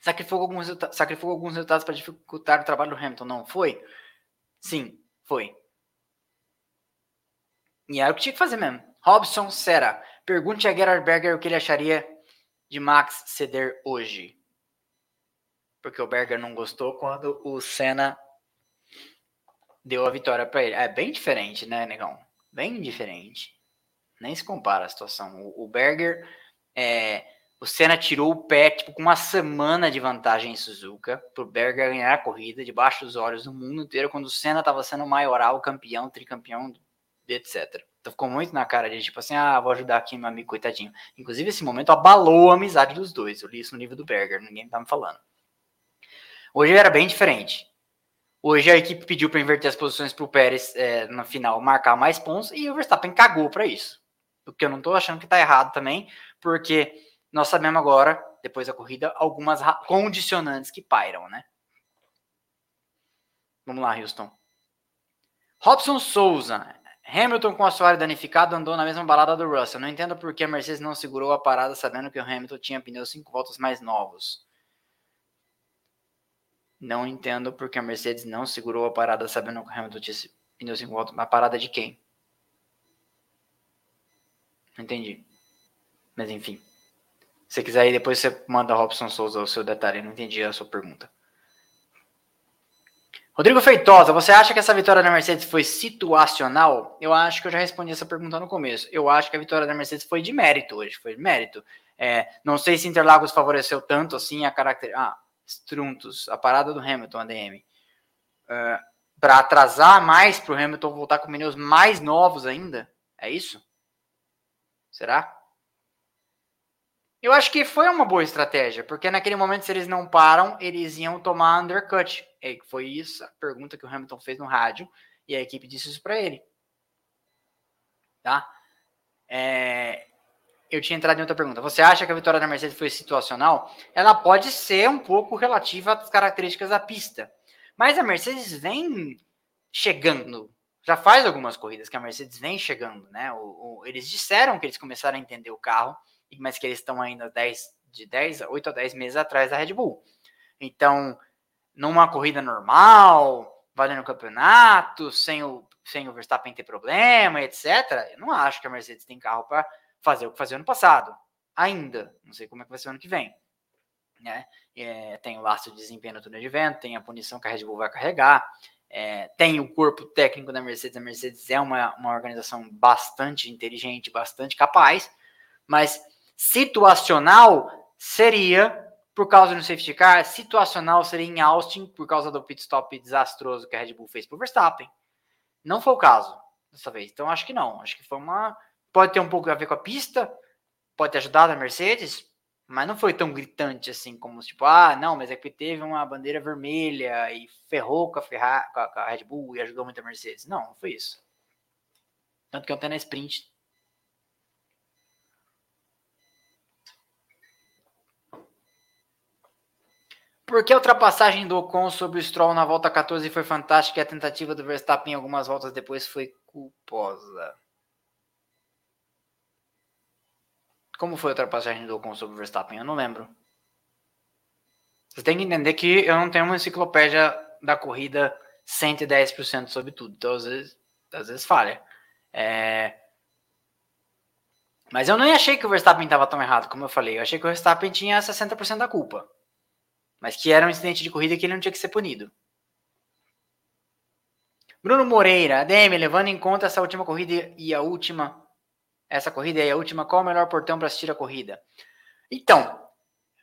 sacrificou alguns, sacrificou alguns resultados para dificultar o trabalho do Hamilton. Não foi? Sim, foi. E era o que tinha que fazer mesmo. Robson Serra. Pergunte a Gerhard Berger o que ele acharia de Max ceder hoje. Porque o Berger não gostou quando o Senna deu a vitória para ele. É bem diferente, né, negão? Bem diferente. Nem se compara a situação. O Berger é, o Senna tirou o pé tipo, com uma semana de vantagem em Suzuka para o Berger ganhar a corrida debaixo dos olhos do mundo inteiro, quando o Senna estava sendo maioral, campeão, tricampeão etc. Então ficou muito na cara de tipo assim, ah, vou ajudar aqui meu amigo, coitadinho. Inclusive, esse momento abalou a amizade dos dois. Eu li isso no livro do Berger, ninguém tá me falando. Hoje era bem diferente. Hoje a equipe pediu para inverter as posições para o Pérez é, no final marcar mais pontos e o Verstappen cagou para isso. O que eu não estou achando que está errado também, porque nós sabemos agora, depois da corrida, algumas condicionantes que pairam, né? Vamos lá, Houston. Robson Souza. Hamilton com o assoalho danificado andou na mesma balada do Russell. Não entendo por que a Mercedes não segurou a parada sabendo que o Hamilton tinha pneus 5 voltas mais novos. Não entendo porque a Mercedes não segurou a parada sabendo que o Hamilton tinha pneus 5 voltas. A parada de quem? Não entendi. Mas enfim. Se quiser aí, depois você manda Robson Souza o seu detalhe. Não entendi a sua pergunta. Rodrigo Feitosa, você acha que essa vitória da Mercedes foi situacional? Eu acho que eu já respondi essa pergunta no começo. Eu acho que a vitória da Mercedes foi de mérito hoje, foi de mérito. É, não sei se Interlagos favoreceu tanto assim a característica. Ah, Struntos, a parada do Hamilton, ADM. Uh, para atrasar mais para o Hamilton voltar com pneus mais novos ainda? É isso? Será? Eu acho que foi uma boa estratégia, porque naquele momento, se eles não param, eles iam tomar undercut. E foi isso a pergunta que o Hamilton fez no rádio, e a equipe disse isso para ele. Tá? É, eu tinha entrado em outra pergunta. Você acha que a vitória da Mercedes foi situacional? Ela pode ser um pouco relativa às características da pista. Mas a Mercedes vem chegando. Já faz algumas corridas que a Mercedes vem chegando, né? O, o, eles disseram que eles começaram a entender o carro mas que eles estão ainda 10, de 10, 8 a 10 meses atrás da Red Bull. Então, numa corrida normal, valendo o campeonato, sem o, sem o Verstappen ter problema, etc., eu não acho que a Mercedes tem carro para fazer o que fazia ano passado. Ainda. Não sei como é que vai ser ano que vem. Né? É, tem o laço de desempenho no túnel de vento, tem a punição que a Red Bull vai carregar, é, tem o corpo técnico da Mercedes. A Mercedes é uma, uma organização bastante inteligente, bastante capaz, mas Situacional seria por causa do safety car, situacional seria em Austin por causa do pit stop desastroso que a Red Bull fez para o Verstappen. Não foi o caso dessa vez. Então acho que não. Acho que foi uma. Pode ter um pouco a ver com a pista, pode ter ajudado a Mercedes, mas não foi tão gritante assim como tipo, ah, não, mas é que teve uma bandeira vermelha e ferrou com a, Ferrari, com a Red Bull e ajudou muito a Mercedes. Não, não foi isso. Tanto que ontem na sprint Porque a ultrapassagem do Ocon sobre o Stroll na volta 14 foi fantástica e a tentativa do Verstappen algumas voltas depois foi culposa. Como foi a ultrapassagem do Ocon sobre o Verstappen? Eu não lembro. Você tem que entender que eu não tenho uma enciclopédia da corrida 110% sobre tudo. Então, às vezes, às vezes falha. É... Mas eu nem achei que o Verstappen estava tão errado, como eu falei. Eu achei que o Verstappen tinha 60% da culpa mas que era um incidente de corrida que ele não tinha que ser punido. Bruno Moreira, ADM, levando em conta essa última corrida e a última, essa corrida e a última, qual o melhor portão para assistir a corrida? Então,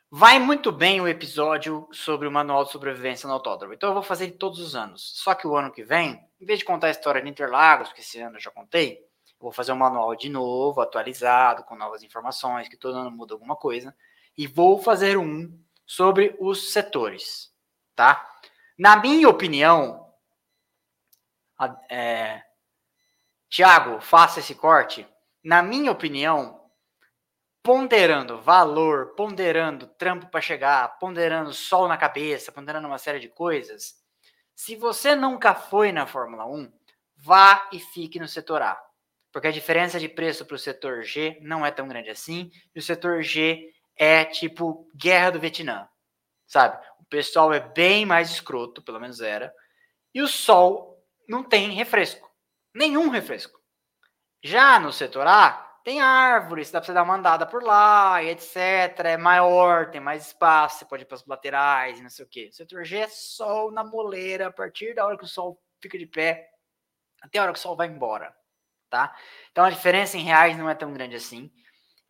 vai muito bem o episódio sobre o manual de sobrevivência no autódromo. Então eu vou fazer todos os anos. Só que o ano que vem, em vez de contar a história de Interlagos, que esse ano eu já contei, eu vou fazer um manual de novo, atualizado, com novas informações, que todo ano muda alguma coisa, e vou fazer um sobre os setores, tá? Na minha opinião, é, Tiago, faça esse corte. Na minha opinião, ponderando valor, ponderando trampo para chegar, ponderando sol na cabeça, ponderando uma série de coisas, se você nunca foi na Fórmula 1, vá e fique no setor A. Porque a diferença de preço para o setor G não é tão grande assim, e o setor G é tipo guerra do Vietnã, sabe? O pessoal é bem mais escroto, pelo menos era, e o sol não tem refresco, nenhum refresco. Já no setor A, tem árvores, dá pra você dar uma andada por lá, e etc. É maior, tem mais espaço, você pode ir para as laterais, não sei o quê. O setor G é sol na moleira, a partir da hora que o sol fica de pé, até a hora que o sol vai embora, tá? Então a diferença em reais não é tão grande assim.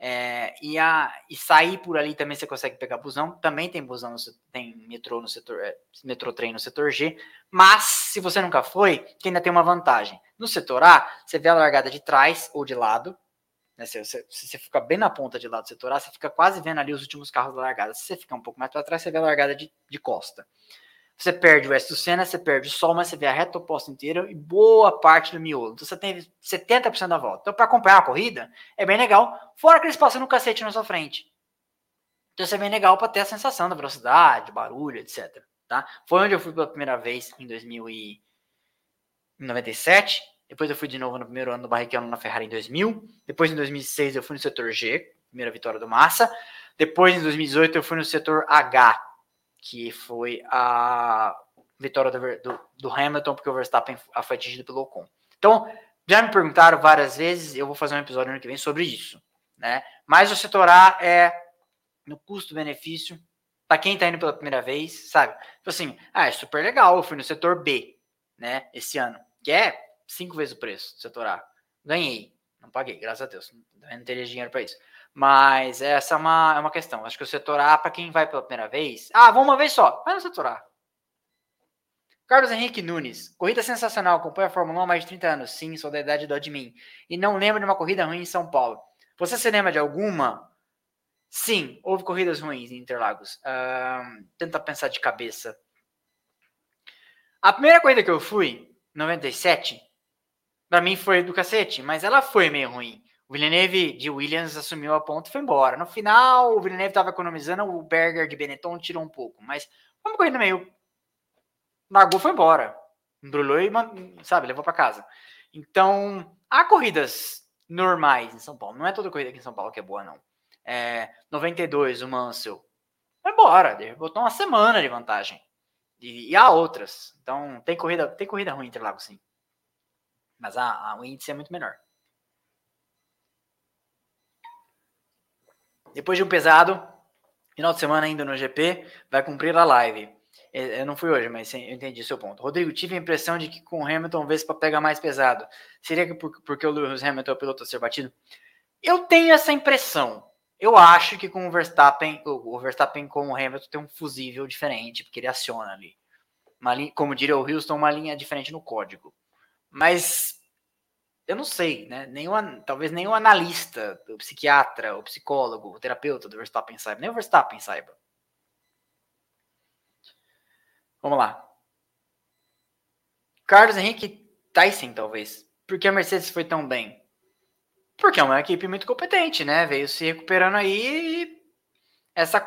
É, e, a, e sair por ali também você consegue pegar busão. Também tem busão, tem metrô no setor, é, metrô trem no setor G. Mas se você nunca foi, ainda tem uma vantagem. No setor A, você vê a largada de trás ou de lado. Né, se, você, se você fica bem na ponta de lado do setor A, você fica quase vendo ali os últimos carros da largada. Se você ficar um pouco mais para trás, você vê a largada de, de costa. Você perde o resto do Senna, você perde o Sol, mas você vê a reta oposta inteira e boa parte do miolo. Então você tem 70% da volta. Então, para acompanhar a corrida, é bem legal. Fora que eles passam no cacete na sua frente. Então, isso é bem legal para ter a sensação da velocidade, barulho, etc. Tá? Foi onde eu fui pela primeira vez em 2097. Depois eu fui de novo no primeiro ano do Barrichello na Ferrari em 2000. Depois, em 2006, eu fui no setor G, primeira vitória do Massa. Depois, em 2018, eu fui no setor H, que foi a vitória do, do, do Hamilton, porque o Verstappen foi atingido pelo Ocon. Então, já me perguntaram várias vezes, eu vou fazer um episódio ano que vem sobre isso, né? Mas o setor A é no custo-benefício, para quem está indo pela primeira vez, sabe? Tipo assim, ah, é super legal, eu fui no setor B, né, esse ano, que é cinco vezes o preço do setor A. Ganhei, não paguei, graças a Deus, não teria dinheiro para isso. Mas essa é uma, é uma questão. Acho que o setor A, para quem vai pela primeira vez, ah, vou uma vez só, vai no setor A. Carlos Henrique Nunes, corrida sensacional, acompanha a Fórmula 1 há mais de 30 anos. Sim, sou da idade do admin. E não lembro de uma corrida ruim em São Paulo. Você se lembra de alguma? Sim, houve corridas ruins em Interlagos. Uh, tenta pensar de cabeça. A primeira corrida que eu fui, 97, para mim foi do cacete, mas ela foi meio ruim. O Villeneuve de Williams assumiu a ponta e foi embora. No final, o Villeneuve estava economizando, o Berger de Benetton tirou um pouco. Mas foi uma corrida meio. Largou foi embora. Embrulhou e, sabe, levou para casa. Então, há corridas normais em São Paulo. Não é toda corrida aqui em São Paulo que é boa, não. É, 92, o Mansell. Foi embora. Botou uma semana de vantagem. E, e, há outras. Então, tem corrida, tem corrida ruim entre Interlagos, sim. Mas a, a, o índice é muito menor. Depois de um pesado, final de semana ainda no GP, vai cumprir a live. Eu não fui hoje, mas eu entendi seu ponto. Rodrigo, tive a impressão de que com o Hamilton, Vespa pega mais pesado. Seria que porque o Lewis Hamilton é o piloto a ser batido? Eu tenho essa impressão. Eu acho que com o Verstappen, o Verstappen com o Hamilton tem um fusível diferente, porque ele aciona ali. Linha, como diria o Houston, uma linha diferente no código. Mas eu não sei, né? Nenhum, talvez nenhum analista, o psiquiatra, o psicólogo, o terapeuta do Verstappen saiba, nem o Verstappen saiba. Vamos lá. Carlos Henrique Tyson, talvez. Por que a Mercedes foi tão bem? Porque é uma equipe muito competente, né? Veio se recuperando aí e essa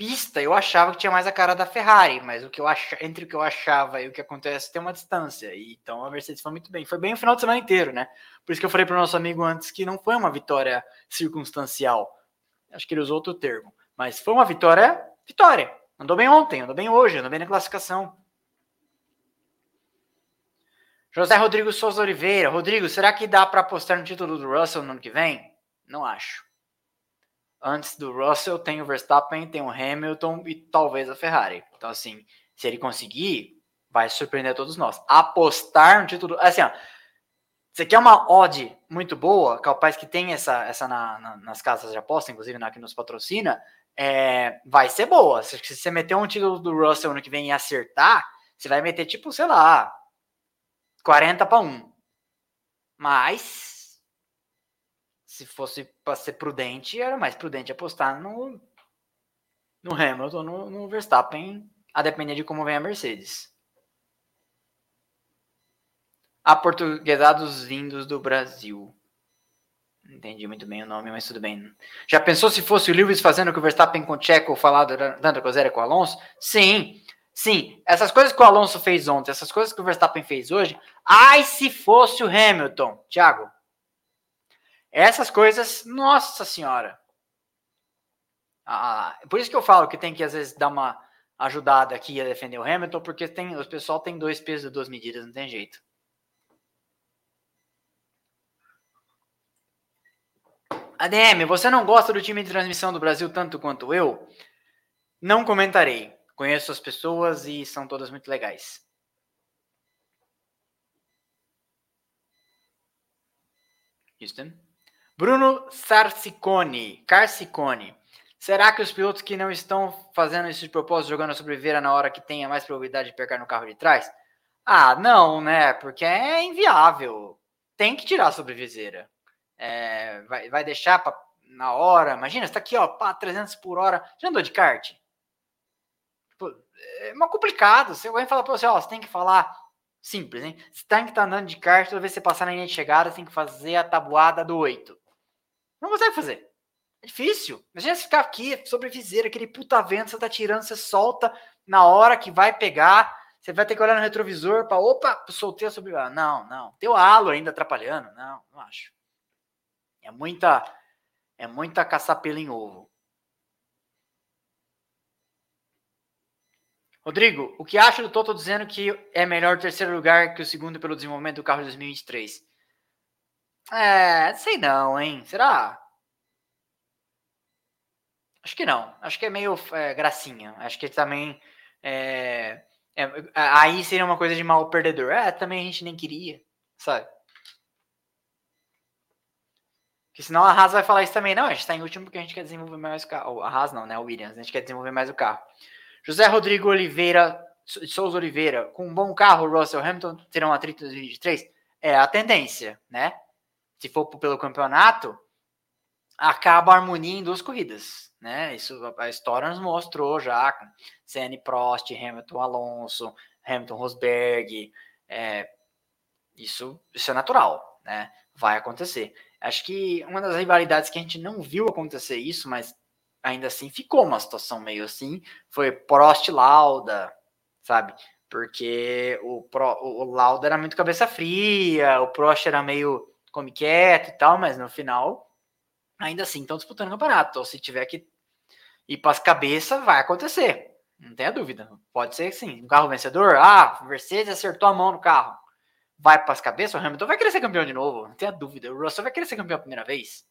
pista, eu achava que tinha mais a cara da Ferrari, mas o que eu ach... entre o que eu achava e o que acontece tem uma distância. E, então a Mercedes foi muito bem. Foi bem o final de semana inteiro, né? Por isso que eu falei para o nosso amigo antes que não foi uma vitória circunstancial. Acho que ele usou outro termo. Mas foi uma vitória, vitória. Andou bem ontem, andou bem hoje, andou bem na classificação. José Rodrigo Souza Oliveira. Rodrigo, será que dá para apostar no título do Russell no ano que vem? Não acho antes do Russell tem o Verstappen, tem o Hamilton e talvez a Ferrari. Então, assim, se ele conseguir, vai surpreender todos nós. Apostar no título. Assim, ó. Você quer uma odd muito boa, capaz que tem essa, essa na, na, nas casas de aposta, inclusive na que nos patrocina, é, vai ser boa. Se, se você meter um título do Russell no que vem e acertar, você vai meter tipo, sei lá, 40 para 1. Mas se fosse para ser prudente, era mais prudente apostar no, no Hamilton, no, no Verstappen, a depender de como vem a Mercedes. Aportuguesados vindos do Brasil. Não entendi muito bem o nome, mas tudo bem. Já pensou se fosse o Lewis fazendo o que o Verstappen com o Checo falado dando coisa com o Alonso? Sim, sim. Essas coisas que o Alonso fez ontem, essas coisas que o Verstappen fez hoje. Ai, se fosse o Hamilton. Thiago, essas coisas, nossa senhora. Ah, por isso que eu falo que tem que às vezes dar uma ajudada aqui a defender o Hamilton, porque tem, o pessoal tem dois pesos e duas medidas, não tem jeito. ADM, você não gosta do time de transmissão do Brasil tanto quanto eu? Não comentarei. Conheço as pessoas e são todas muito legais. Houston? Bruno Sarsicone, Carcicone. Será que os pilotos que não estão fazendo isso de propósito, jogando sobre Vera na hora que tenha mais probabilidade de pegar no carro de trás? Ah, não, né? Porque é inviável. Tem que tirar a sobreviseira. É, vai, vai deixar pra, na hora. Imagina, você tá aqui, ó, pá, 300 por hora. Já andou de kart? É complicado. Se alguém falar pra você, ó, você tem que falar simples, hein? Você tem que estar tá andando de kart, toda vez que você passar na linha de chegada, você tem que fazer a tabuada do 8. Não consegue fazer. É difícil. Imagina você ficar aqui, sobreviseira, aquele puta vento, você tá tirando, você solta na hora que vai pegar você vai ter que olhar no retrovisor para, opa, soltei a sobre. Ah, não, não. Tem o halo ainda atrapalhando. Não, não acho. É muita. É muita caçar pelo em ovo. Rodrigo, o que acha do Toto dizendo que é melhor o terceiro lugar que o segundo pelo desenvolvimento do carro de 2023? É, sei não, hein? Será? Acho que não. Acho que é meio é, gracinha. Acho que também é, é, aí seria uma coisa de mal perdedor. É, também a gente nem queria, sabe? Porque senão a Haas vai falar isso também. Não, a gente está em último porque a gente quer desenvolver mais o carro. A Haas não, né? O Williams. A gente quer desenvolver mais o carro. José Rodrigo Oliveira, Souza Oliveira, com um bom carro, Russell Hamilton terão atrito em 2023? É a tendência, né? Se for pelo campeonato, acaba a harmonia em duas corridas né? Isso a história nos mostrou já, Senna Prost, Hamilton Alonso, Hamilton Rosberg, é, isso, isso é natural, né? Vai acontecer. Acho que uma das rivalidades que a gente não viu acontecer isso, mas ainda assim ficou uma situação meio assim, foi Prost Lauda, sabe? Porque o, Pro, o Lauda era muito cabeça fria, o Prost era meio come quieto e tal, mas no final ainda assim estão disputando o campeonato. Então, se tiver que ir para as cabeças, vai acontecer. Não tenha dúvida. Pode ser que sim. Um carro vencedor, ah, Mercedes acertou a mão no carro. Vai para as cabeças, o Hamilton vai querer ser campeão de novo. Não tenha dúvida. O Russell vai querer ser campeão a primeira vez.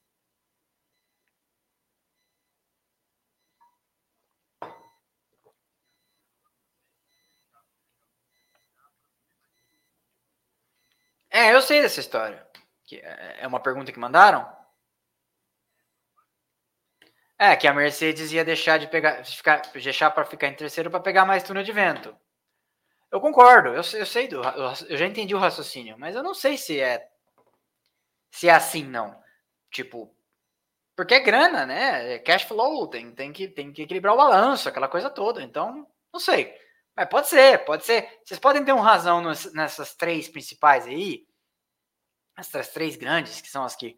É, eu sei dessa história. É, é uma pergunta que mandaram? É, que a Mercedes ia deixar de pegar, ficar, deixar para ficar em terceiro para pegar mais túnel de vento. Eu concordo, eu, eu sei do, eu já entendi o raciocínio, mas eu não sei se é se é assim não. Tipo, porque é grana, né? É cash flow, tem, tem, que, tem que equilibrar o balanço, aquela coisa toda. Então, não sei. Mas pode ser, pode ser. Vocês podem ter um razão nessas três principais aí, essas três grandes, que são as que.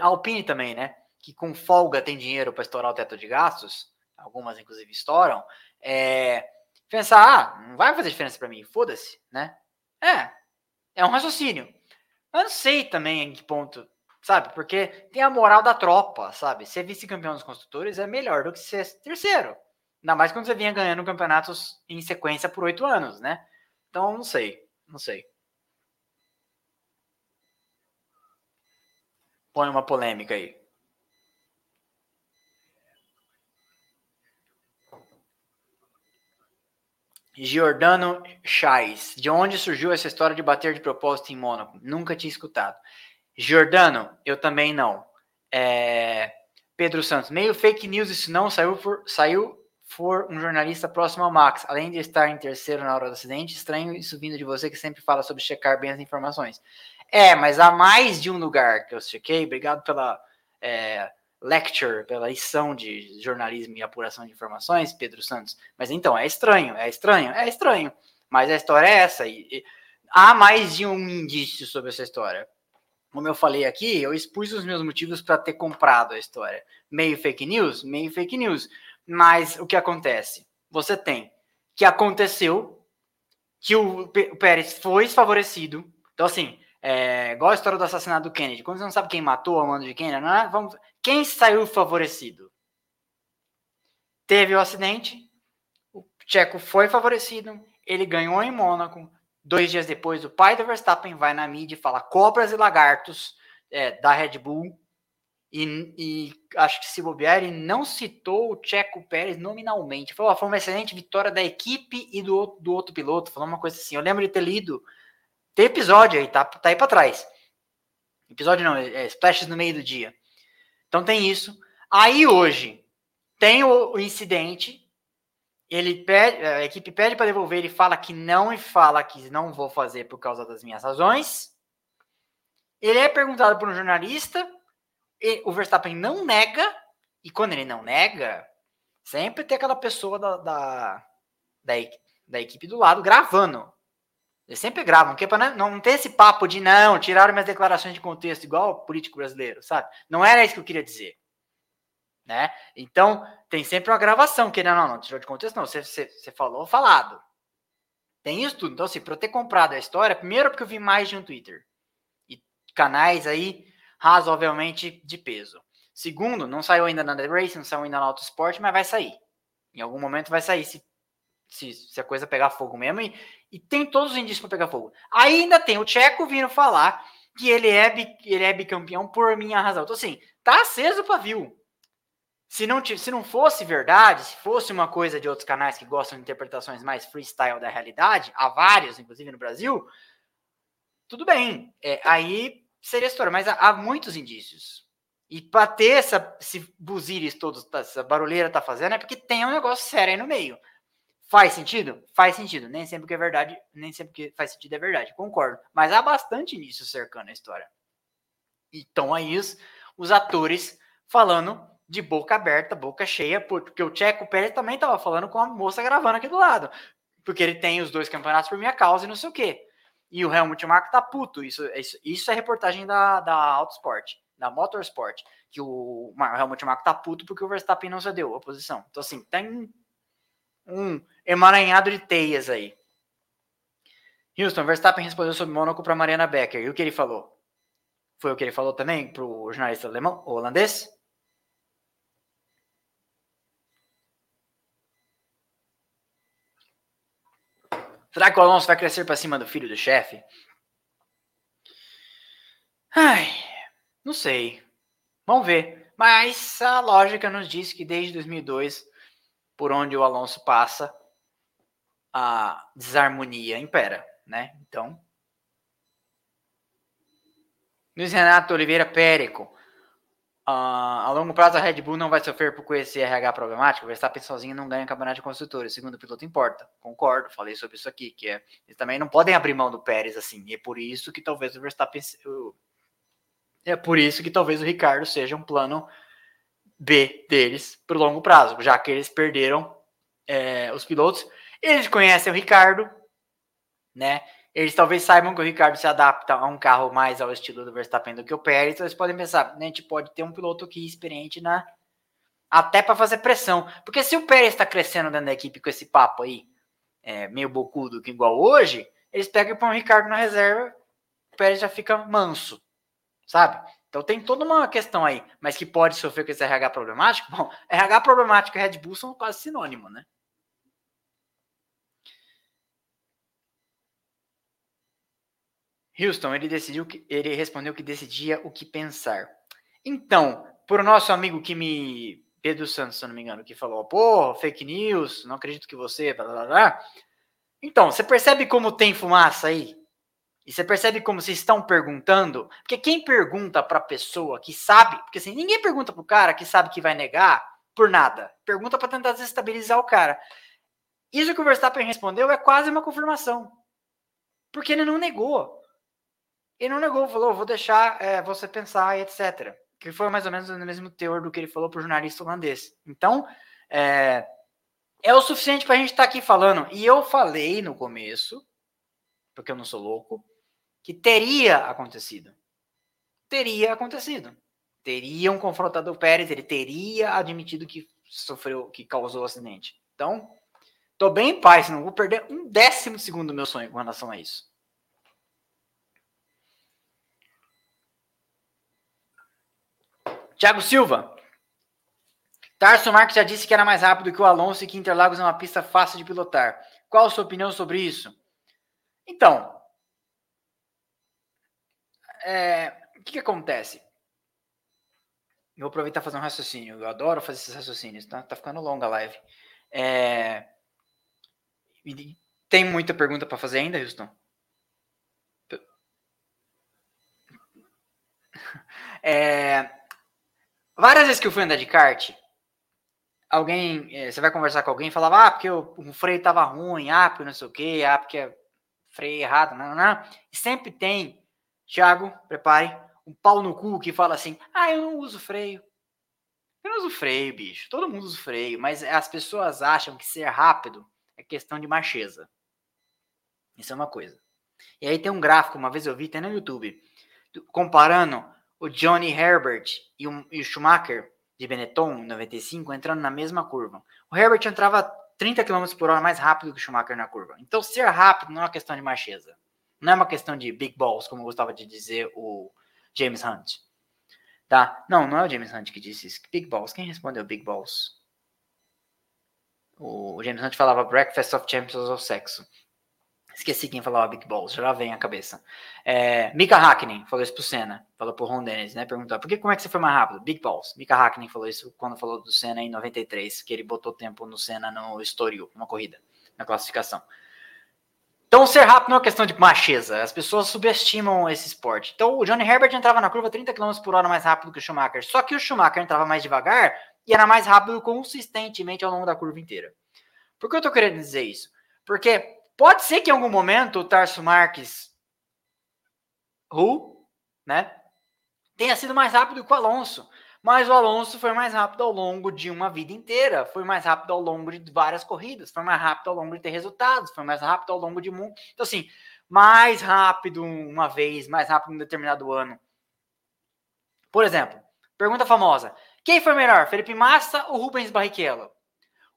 A Alpine também, né? que com folga tem dinheiro para estourar o teto de gastos, algumas inclusive estouram, é, pensar, ah, não vai fazer diferença para mim, foda-se, né? É, é um raciocínio. Eu não sei também em que ponto, sabe? Porque tem a moral da tropa, sabe? Ser vice-campeão dos construtores é melhor do que ser terceiro. Ainda mais quando você vinha ganhando campeonatos em sequência por oito anos, né? Então, não sei, não sei. Põe uma polêmica aí. Giordano Chais. De onde surgiu essa história de bater de propósito em Mônaco? Nunca tinha escutado. Giordano, eu também não. É... Pedro Santos, meio fake news isso não saiu por, saiu for um jornalista próximo ao Max, além de estar em terceiro na hora do acidente, estranho isso vindo de você que sempre fala sobre checar bem as informações. É, mas há mais de um lugar que eu chequei, obrigado pela é, lecture, pela lição de jornalismo e apuração de informações, Pedro Santos. Mas então, é estranho, é estranho, é estranho. Mas a história é essa. E, e, há mais de um indício sobre essa história. Como eu falei aqui, eu expus os meus motivos para ter comprado a história. Meio fake news? Meio fake news. Mas o que acontece? Você tem que aconteceu que o, Pérez foi favorecido. Então, assim, é, igual a história do assassinato do Kennedy. Quando você não sabe quem matou a mando de Kennedy, não é? Vamos, quem saiu favorecido? Teve o acidente, o Tcheco foi favorecido, ele ganhou em Mônaco. Dois dias depois, o pai do Verstappen vai na mídia e fala cobras e lagartos é, da Red Bull. E, e, acho que se bobear, ele não citou o Checo Pérez nominalmente. Falou, foi uma excelente vitória da equipe e do, do outro piloto. Falou uma coisa assim. Eu lembro de ter lido. Tem episódio aí, tá, tá aí para trás. Episódio não, é, é splashes no meio do dia. Então tem isso. Aí hoje tem o, o incidente. Ele pede, a equipe pede para devolver, ele fala que não e fala que não vou fazer por causa das minhas razões. Ele é perguntado por um jornalista, o Verstappen não nega, e quando ele não nega, sempre tem aquela pessoa da, da, da, da equipe do lado gravando. Eles sempre gravam, porque para não, não ter esse papo de não, tiraram minhas declarações de contexto, igual político brasileiro, sabe? Não era isso que eu queria dizer. Né? Então, tem sempre uma gravação, que não, não, não tirou de contexto, não, você, você, você falou falado. Tem isso tudo. Então, assim, para eu ter comprado a história, primeiro porque eu vi mais de um Twitter. E canais aí razoavelmente de peso. Segundo, não saiu ainda na The Race, não saiu ainda na Autosport, mas vai sair. Em algum momento vai sair se, se, se a coisa pegar fogo mesmo. E, e tem todos os indícios para pegar fogo. Ainda tem o Tcheco vindo falar que ele é, ele é bicampeão por minha razão. Então, assim, tá aceso o pavio. Se não, se não fosse verdade, se fosse uma coisa de outros canais que gostam de interpretações mais freestyle da realidade, há vários, inclusive no Brasil, tudo bem. É, aí seria história, mas há, há muitos indícios. E para ter essa, esse buzires todos, essa barulheira tá fazendo, é porque tem um negócio sério aí no meio. Faz sentido? Faz sentido. Nem sempre que é verdade, nem sempre que faz sentido é verdade. Concordo. Mas há bastante nisso cercando a história. Então aí os, os atores falando de boca aberta, boca cheia, porque o Checo Pérez também estava falando com a moça gravando aqui do lado. Porque ele tem os dois campeonatos por minha causa e não sei o quê. E o Helmut Marko tá puto. Isso, isso, isso é reportagem da, da Autosport, da Motorsport. Que o, o Helmut Marko tá puto porque o Verstappen não cedeu a posição. Então, assim, tem um emaranhado de teias aí. Houston, Verstappen respondeu sobre Mônaco para Mariana Becker. E o que ele falou? Foi o que ele falou também para o jornalista alemão, holandês? Será que o Alonso vai crescer para cima do filho do chefe? Ai, não sei. Vamos ver. Mas a lógica nos diz que desde 2002 por onde o Alonso passa, a desarmonia impera, né? Então, Luiz Renato Oliveira Périco. Uh, a longo prazo, a Red Bull não vai sofrer por conhecer RH problemático. Verstappen sozinho não ganha campeonato de construtores. Segundo o piloto, importa. Concordo, falei sobre isso aqui. Que é, eles também não podem abrir mão do Pérez assim. E é por isso que talvez o Verstappen. É por isso que talvez o Ricardo seja um plano B deles para o longo prazo, já que eles perderam é, os pilotos. Eles conhecem o Ricardo, né? Eles talvez saibam que o Ricardo se adapta a um carro mais ao estilo do Verstappen do que o Pérez, então eles podem pensar, né, a gente pode ter um piloto aqui experiente na até para fazer pressão, porque se o Pérez está crescendo dentro da equipe com esse papo aí, é, meio bocudo que igual hoje, eles pegam e põem o Ricardo na reserva, o Pérez já fica manso, sabe? Então tem toda uma questão aí, mas que pode sofrer com esse RH problemático. Bom, RH problemático e Red Bull são quase sinônimo, né? Houston, ele decidiu que ele respondeu que decidia o que pensar. Então, por nosso amigo que me Pedro Santos, se eu não me engano, que falou, pô, fake news, não acredito que você, blá, blá, blá. Então, você percebe como tem fumaça aí? E você percebe como vocês estão perguntando? Porque quem pergunta para a pessoa que sabe, porque assim, ninguém pergunta para o cara que sabe que vai negar por nada. Pergunta para tentar desestabilizar o cara. Isso que o Verstappen respondeu é quase uma confirmação. Porque ele não negou. Ele não negou, falou, vou deixar é, você pensar e etc. Que foi mais ou menos no mesmo teor do que ele falou para o jornalista holandês. Então, é, é o suficiente para a gente estar tá aqui falando. E eu falei no começo, porque eu não sou louco, que teria acontecido. Teria acontecido. Teria um confrontado Pérez, ele teria admitido que sofreu, que causou o acidente. Então, tô bem em paz, não vou perder um décimo segundo do meu sonho com relação a isso. Thiago Silva. Tarso Marques já disse que era mais rápido que o Alonso e que Interlagos é uma pista fácil de pilotar. Qual a sua opinião sobre isso? Então, é, o que, que acontece? Eu vou aproveitar e fazer um raciocínio. Eu adoro fazer esses raciocínios, tá? Tá ficando longa a live. É... Tem muita pergunta para fazer ainda, Houston? É, várias vezes que eu fui andar de kart, alguém, é, você vai conversar com alguém e falava, ah, porque o, o freio tava ruim, ah, porque não sei o quê, ah, porque é freio errado, não, não. E sempre tem, Thiago, prepare, um pau no cu que fala assim, ah, eu não uso freio. Eu não uso freio, bicho. Todo mundo usa freio, mas as pessoas acham que ser rápido é questão de macheza. Isso é uma coisa. E aí tem um gráfico, uma vez eu vi, tem no YouTube, comparando o Johnny Herbert e o, e o Schumacher de Benetton, 95, entrando na mesma curva. O Herbert entrava 30 km por hora mais rápido que o Schumacher na curva. Então, ser rápido não é uma questão de macheza. Não é uma questão de big balls, como gostava de dizer o James Hunt. Tá? Não, não é o James Hunt que disse isso. Big balls. Quem respondeu big balls? O James Hunt falava Breakfast of Champions ou sexo. Esqueci quem falava Big Balls, já vem a cabeça. É, Mika Hakkinen falou isso pro Senna, falou pro Ron Dennis, né? Perguntou, por que como é que você foi mais rápido? Big Balls. Mika Hakkinen falou isso quando falou do Senna em 93, que ele botou tempo no Senna no Estoril, uma corrida, na classificação. Então, ser rápido não é uma questão de macheza. As pessoas subestimam esse esporte. Então, o Johnny Herbert entrava na curva 30 km por hora mais rápido que o Schumacher. Só que o Schumacher entrava mais devagar e era mais rápido consistentemente ao longo da curva inteira. Por que eu tô querendo dizer isso? Porque Pode ser que em algum momento o Tarso Marques, Ru, né, tenha sido mais rápido que o Alonso. Mas o Alonso foi mais rápido ao longo de uma vida inteira, foi mais rápido ao longo de várias corridas, foi mais rápido ao longo de ter resultados, foi mais rápido ao longo de muito. Então, assim, mais rápido uma vez, mais rápido em um determinado ano. Por exemplo, pergunta famosa: quem foi melhor, Felipe Massa ou Rubens Barrichello?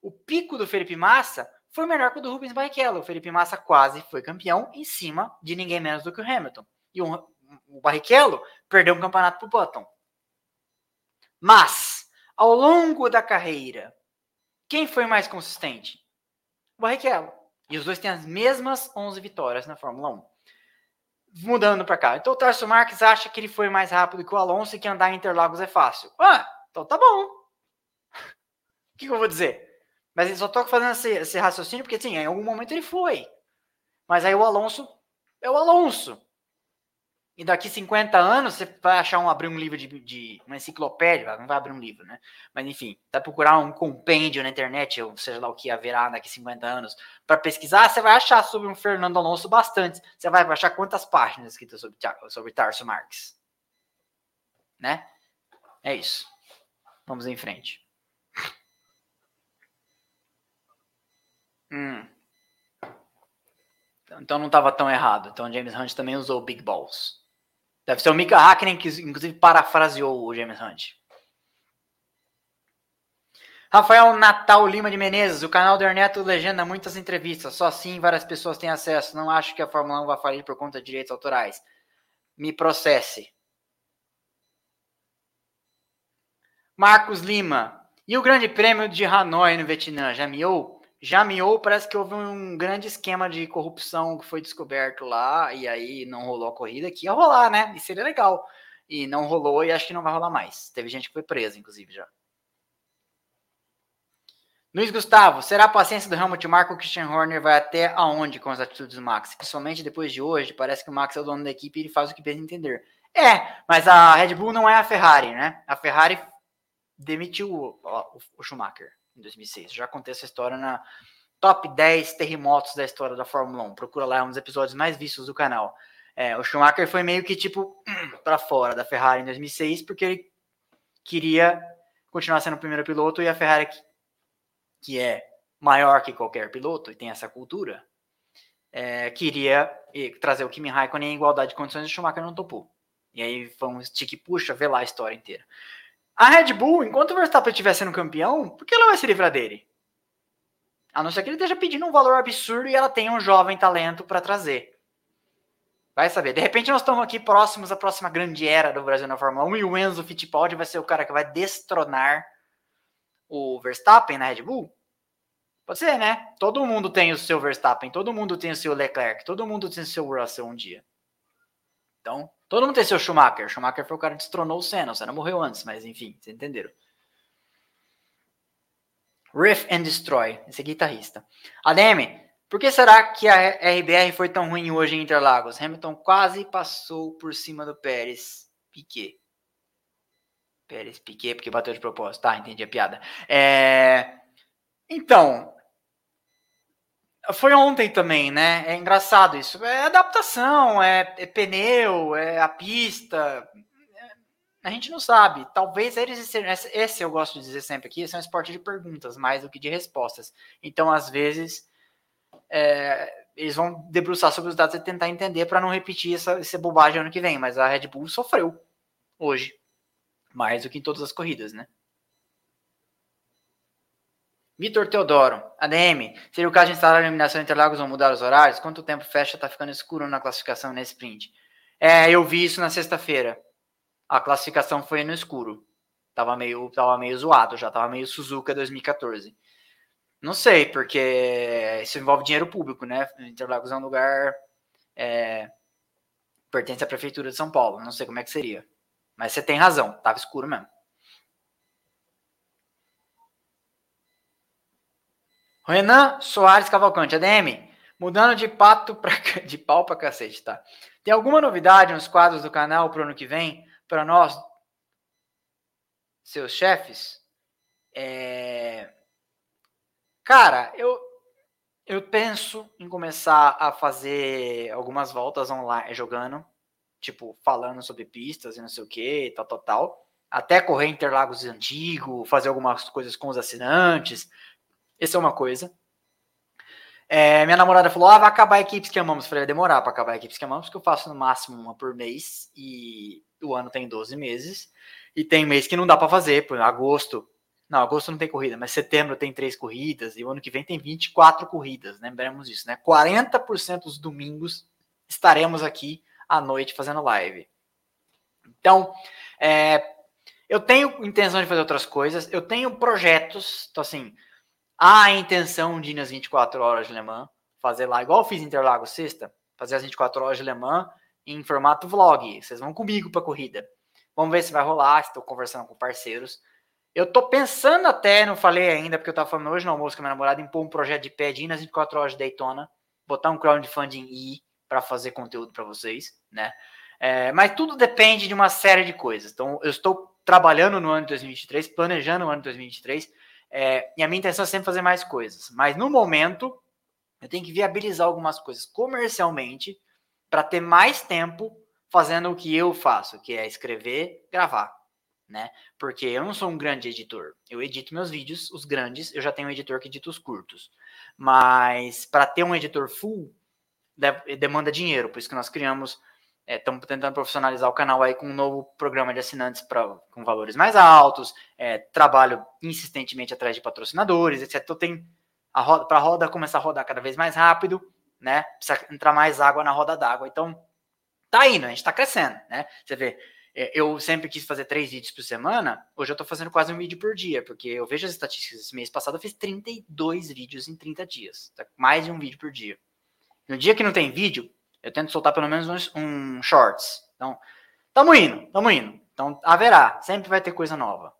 O pico do Felipe Massa foi melhor que o do Rubens Barrichello. O Felipe Massa quase foi campeão em cima de ninguém menos do que o Hamilton. E o, o Barrichello perdeu um campeonato para o Button. Mas, ao longo da carreira, quem foi mais consistente? O Barrichello. E os dois têm as mesmas 11 vitórias na Fórmula 1. Mudando para cá. Então o Tarso Marques acha que ele foi mais rápido que o Alonso e que andar em Interlagos é fácil. Ah, então tá bom. O que, que eu vou dizer? Mas eu só tô fazendo esse, esse, raciocínio porque, sim, em algum momento ele foi. Mas aí o Alonso é o Alonso. E daqui 50 anos você vai achar um abrir um livro de, de uma enciclopédia, não vai abrir um livro, né? Mas enfim, vai procurar um compêndio na internet, ou seja lá o que haverá daqui 50 anos, para pesquisar, você vai achar sobre um Fernando Alonso bastante. Você vai achar quantas páginas escritas sobre, sobre Tarso Marx. Né? É isso. Vamos em frente. Hum. Então não estava tão errado. Então James Hunt também usou Big Balls. Deve ser o Mika Hakkinen que inclusive parafraseou o James Hunt. Rafael Natal Lima de Menezes, o canal do Ernesto legenda muitas entrevistas, só assim várias pessoas têm acesso. Não acho que a Fórmula 1 vai falir por conta de direitos autorais. Me processe. Marcos Lima, e o Grande Prêmio de Hanoi no Vietnã, já miou? Já miou, parece que houve um grande esquema de corrupção que foi descoberto lá, e aí não rolou a corrida, que ia rolar, né? E seria legal. E não rolou, e acho que não vai rolar mais. Teve gente que foi presa, inclusive, já. Luiz Gustavo, será a paciência do Helmut Marko Christian Horner vai até aonde com as atitudes do Max? Principalmente depois de hoje, parece que o Max é o dono da equipe e ele faz o que pensa entender. É, mas a Red Bull não é a Ferrari, né? A Ferrari demitiu o, o Schumacher em 2006. Já contei essa história na top 10 terremotos da história da Fórmula 1. Procura lá, é um dos episódios mais vistos do canal. É, o Schumacher foi meio que tipo para fora da Ferrari em 2006 porque ele queria continuar sendo o primeiro piloto e a Ferrari que, que é maior que qualquer piloto e tem essa cultura é, queria trazer o Kimi Raikkonen em igualdade de condições e o Schumacher não topou. E aí foi um stick puxa, vê lá a história inteira. A Red Bull, enquanto o Verstappen estiver sendo campeão, por que ela vai se livrar dele? A não ser que ele esteja pedindo um valor absurdo e ela tenha um jovem talento para trazer. Vai saber. De repente nós estamos aqui próximos à próxima grande era do Brasil na Fórmula 1 e o Enzo Fittipaldi vai ser o cara que vai destronar o Verstappen na Red Bull. Pode ser, né? Todo mundo tem o seu Verstappen, todo mundo tem o seu Leclerc, todo mundo tem o seu Russell um dia. Então, todo mundo tem seu Schumacher. Schumacher foi o cara que destronou o Senna. O Senna morreu antes, mas enfim, vocês entenderam. Riff and Destroy, esse é guitarrista. ADM, por que será que a RBR foi tão ruim hoje em Interlagos? Hamilton quase passou por cima do Pérez. Piquet. Pérez, Piquet, porque bateu de propósito. Tá, entendi a piada. É... Então, foi ontem também, né? É engraçado isso. É adaptação, é, é pneu, é a pista. A gente não sabe. Talvez eles. Esse eu gosto de dizer sempre aqui: esse é um esporte de perguntas mais do que de respostas. Então, às vezes, é, eles vão debruçar sobre os dados e tentar entender para não repetir essa, essa bobagem ano que vem. Mas a Red Bull sofreu hoje. Mais do que em todas as corridas, né? Vitor Teodoro, ADM, seria o caso de instalar a iluminação Interlagos ou mudar os horários? Quanto tempo fecha? Tá ficando escuro na classificação nesse sprint. É, eu vi isso na sexta-feira a classificação foi no escuro. Tava meio, tava meio zoado já, tava meio Suzuka 2014. Não sei, porque isso envolve dinheiro público, né? Interlagos é um lugar. É, pertence à Prefeitura de São Paulo. Não sei como é que seria. Mas você tem razão, tava escuro mesmo. Renan Soares Cavalcante, ADM, mudando de pato pra, de pau pra cacete, tá? Tem alguma novidade nos quadros do canal pro ano que vem? para nós, seus chefes, é... cara, eu, eu penso em começar a fazer algumas voltas online jogando, tipo, falando sobre pistas e não sei o que, tal, tal, tal. Até correr Interlagos antigo, fazer algumas coisas com os assinantes. Essa é uma coisa. É, minha namorada falou: ah, vai acabar equipes que amamos. Eu falei, vai demorar para acabar equipes que amamos, porque eu faço no máximo uma por mês. E o ano tem 12 meses, e tem mês que não dá para fazer, por agosto. Não, agosto não tem corrida, mas setembro tem três corridas, e o ano que vem tem 24 corridas, lembramos disso, né? 40% dos domingos estaremos aqui à noite fazendo live. Então, é, eu tenho intenção de fazer outras coisas, eu tenho projetos, então assim, há a intenção de ir nas 24 horas de Le Mans, fazer lá, igual eu fiz em Interlagos sexta, fazer as 24 horas de Le Mans, em formato vlog. Vocês vão comigo para corrida. Vamos ver se vai rolar. Estou conversando com parceiros. Eu tô pensando até, não falei ainda, porque eu tava falando hoje no almoço com a minha namorada, em pôr um projeto de pé de ir nas 24 horas de Daytona, botar um crowdfunding e ir para fazer conteúdo para vocês, né? É, mas tudo depende de uma série de coisas. Então, eu estou trabalhando no ano de 2023, planejando o ano de 2023, é, e a minha intenção é sempre fazer mais coisas. Mas no momento, eu tenho que viabilizar algumas coisas comercialmente para ter mais tempo fazendo o que eu faço, que é escrever, gravar, né? Porque eu não sou um grande editor. Eu edito meus vídeos, os grandes, eu já tenho um editor que edita os curtos. Mas para ter um editor full, demanda dinheiro, por isso que nós criamos estamos é, tentando profissionalizar o canal aí com um novo programa de assinantes pra, com valores mais altos, é, trabalho insistentemente atrás de patrocinadores, etc. Então tem a roda para a roda começar a rodar cada vez mais rápido, né? Precisa entrar mais água na roda d'água. Então, tá indo, a gente tá crescendo, né? Você vê, é, eu sempre quis fazer três vídeos por semana, hoje eu tô fazendo quase um vídeo por dia, porque eu vejo as estatísticas. Esse mês passado eu fiz 32 vídeos em 30 dias, tá? mais de um vídeo por dia. No dia que não tem vídeo, eu tento soltar pelo menos uns, um shorts. Então, tamo indo, tamo indo. Então, haverá, sempre vai ter coisa nova.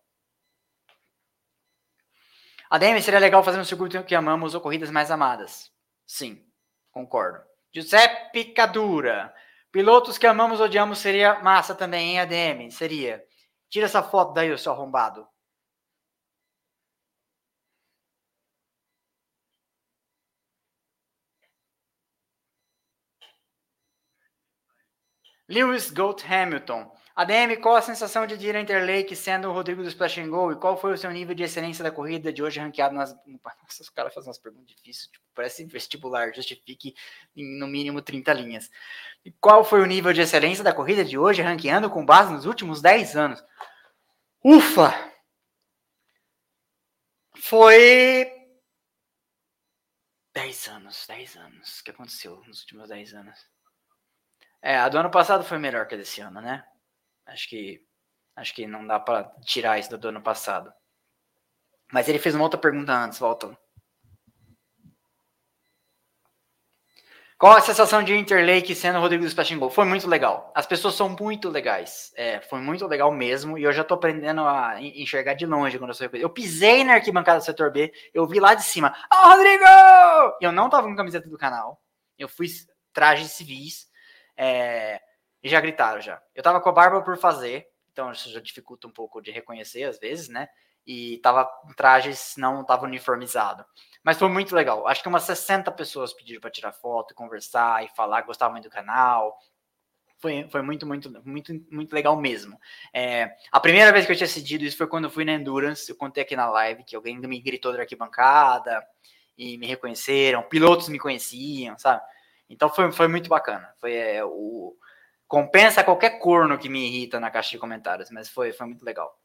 ADM, seria legal fazer um circuito que amamos ou corridas mais amadas? Sim. Concordo. Giuseppe Cadura. Pilotos que amamos odiamos seria massa também, em ADM? Seria. Tira essa foto daí, seu arrombado. Lewis Goat Hamilton. ADM, qual a sensação de ir a Interlake sendo o Rodrigo do Splash and Go? E qual foi o seu nível de excelência da corrida de hoje ranqueado nas. Nossa, os caras fazem umas perguntas difíceis, tipo, parece vestibular, justifique em no mínimo 30 linhas. E qual foi o nível de excelência da corrida de hoje, ranqueando com base nos últimos 10 anos? Ufa! Foi. 10 anos, 10 anos. O que aconteceu nos últimos 10 anos? É, a do ano passado foi melhor que a desse ano, né? Acho que acho que não dá para tirar isso do ano passado. Mas ele fez uma outra pergunta antes, volta. Qual a sensação de Interlake sendo o Rodrigo do Splash Go? Foi muito legal. As pessoas são muito legais. É, foi muito legal mesmo. E eu já tô aprendendo a enxergar de longe quando eu sou Eu pisei na arquibancada do setor B, eu vi lá de cima. Ó, oh, Rodrigo! Eu não tava com camiseta do canal. Eu fui trajes civis. É, e já gritaram já. Eu tava com a barba por fazer, então isso já dificulta um pouco de reconhecer às vezes, né? E tava em trajes, não tava uniformizado. Mas foi muito legal. Acho que umas 60 pessoas pediram para tirar foto, conversar e falar, gostavam muito do canal. Foi, foi muito, muito, muito, muito legal mesmo. É, a primeira vez que eu tinha assistido isso foi quando eu fui na Endurance. Eu contei aqui na live que alguém me gritou da arquibancada e me reconheceram. Pilotos me conheciam, sabe? Então foi, foi muito bacana. Foi é, o compensa qualquer corno que me irrita na caixa de comentários, mas foi, foi muito legal.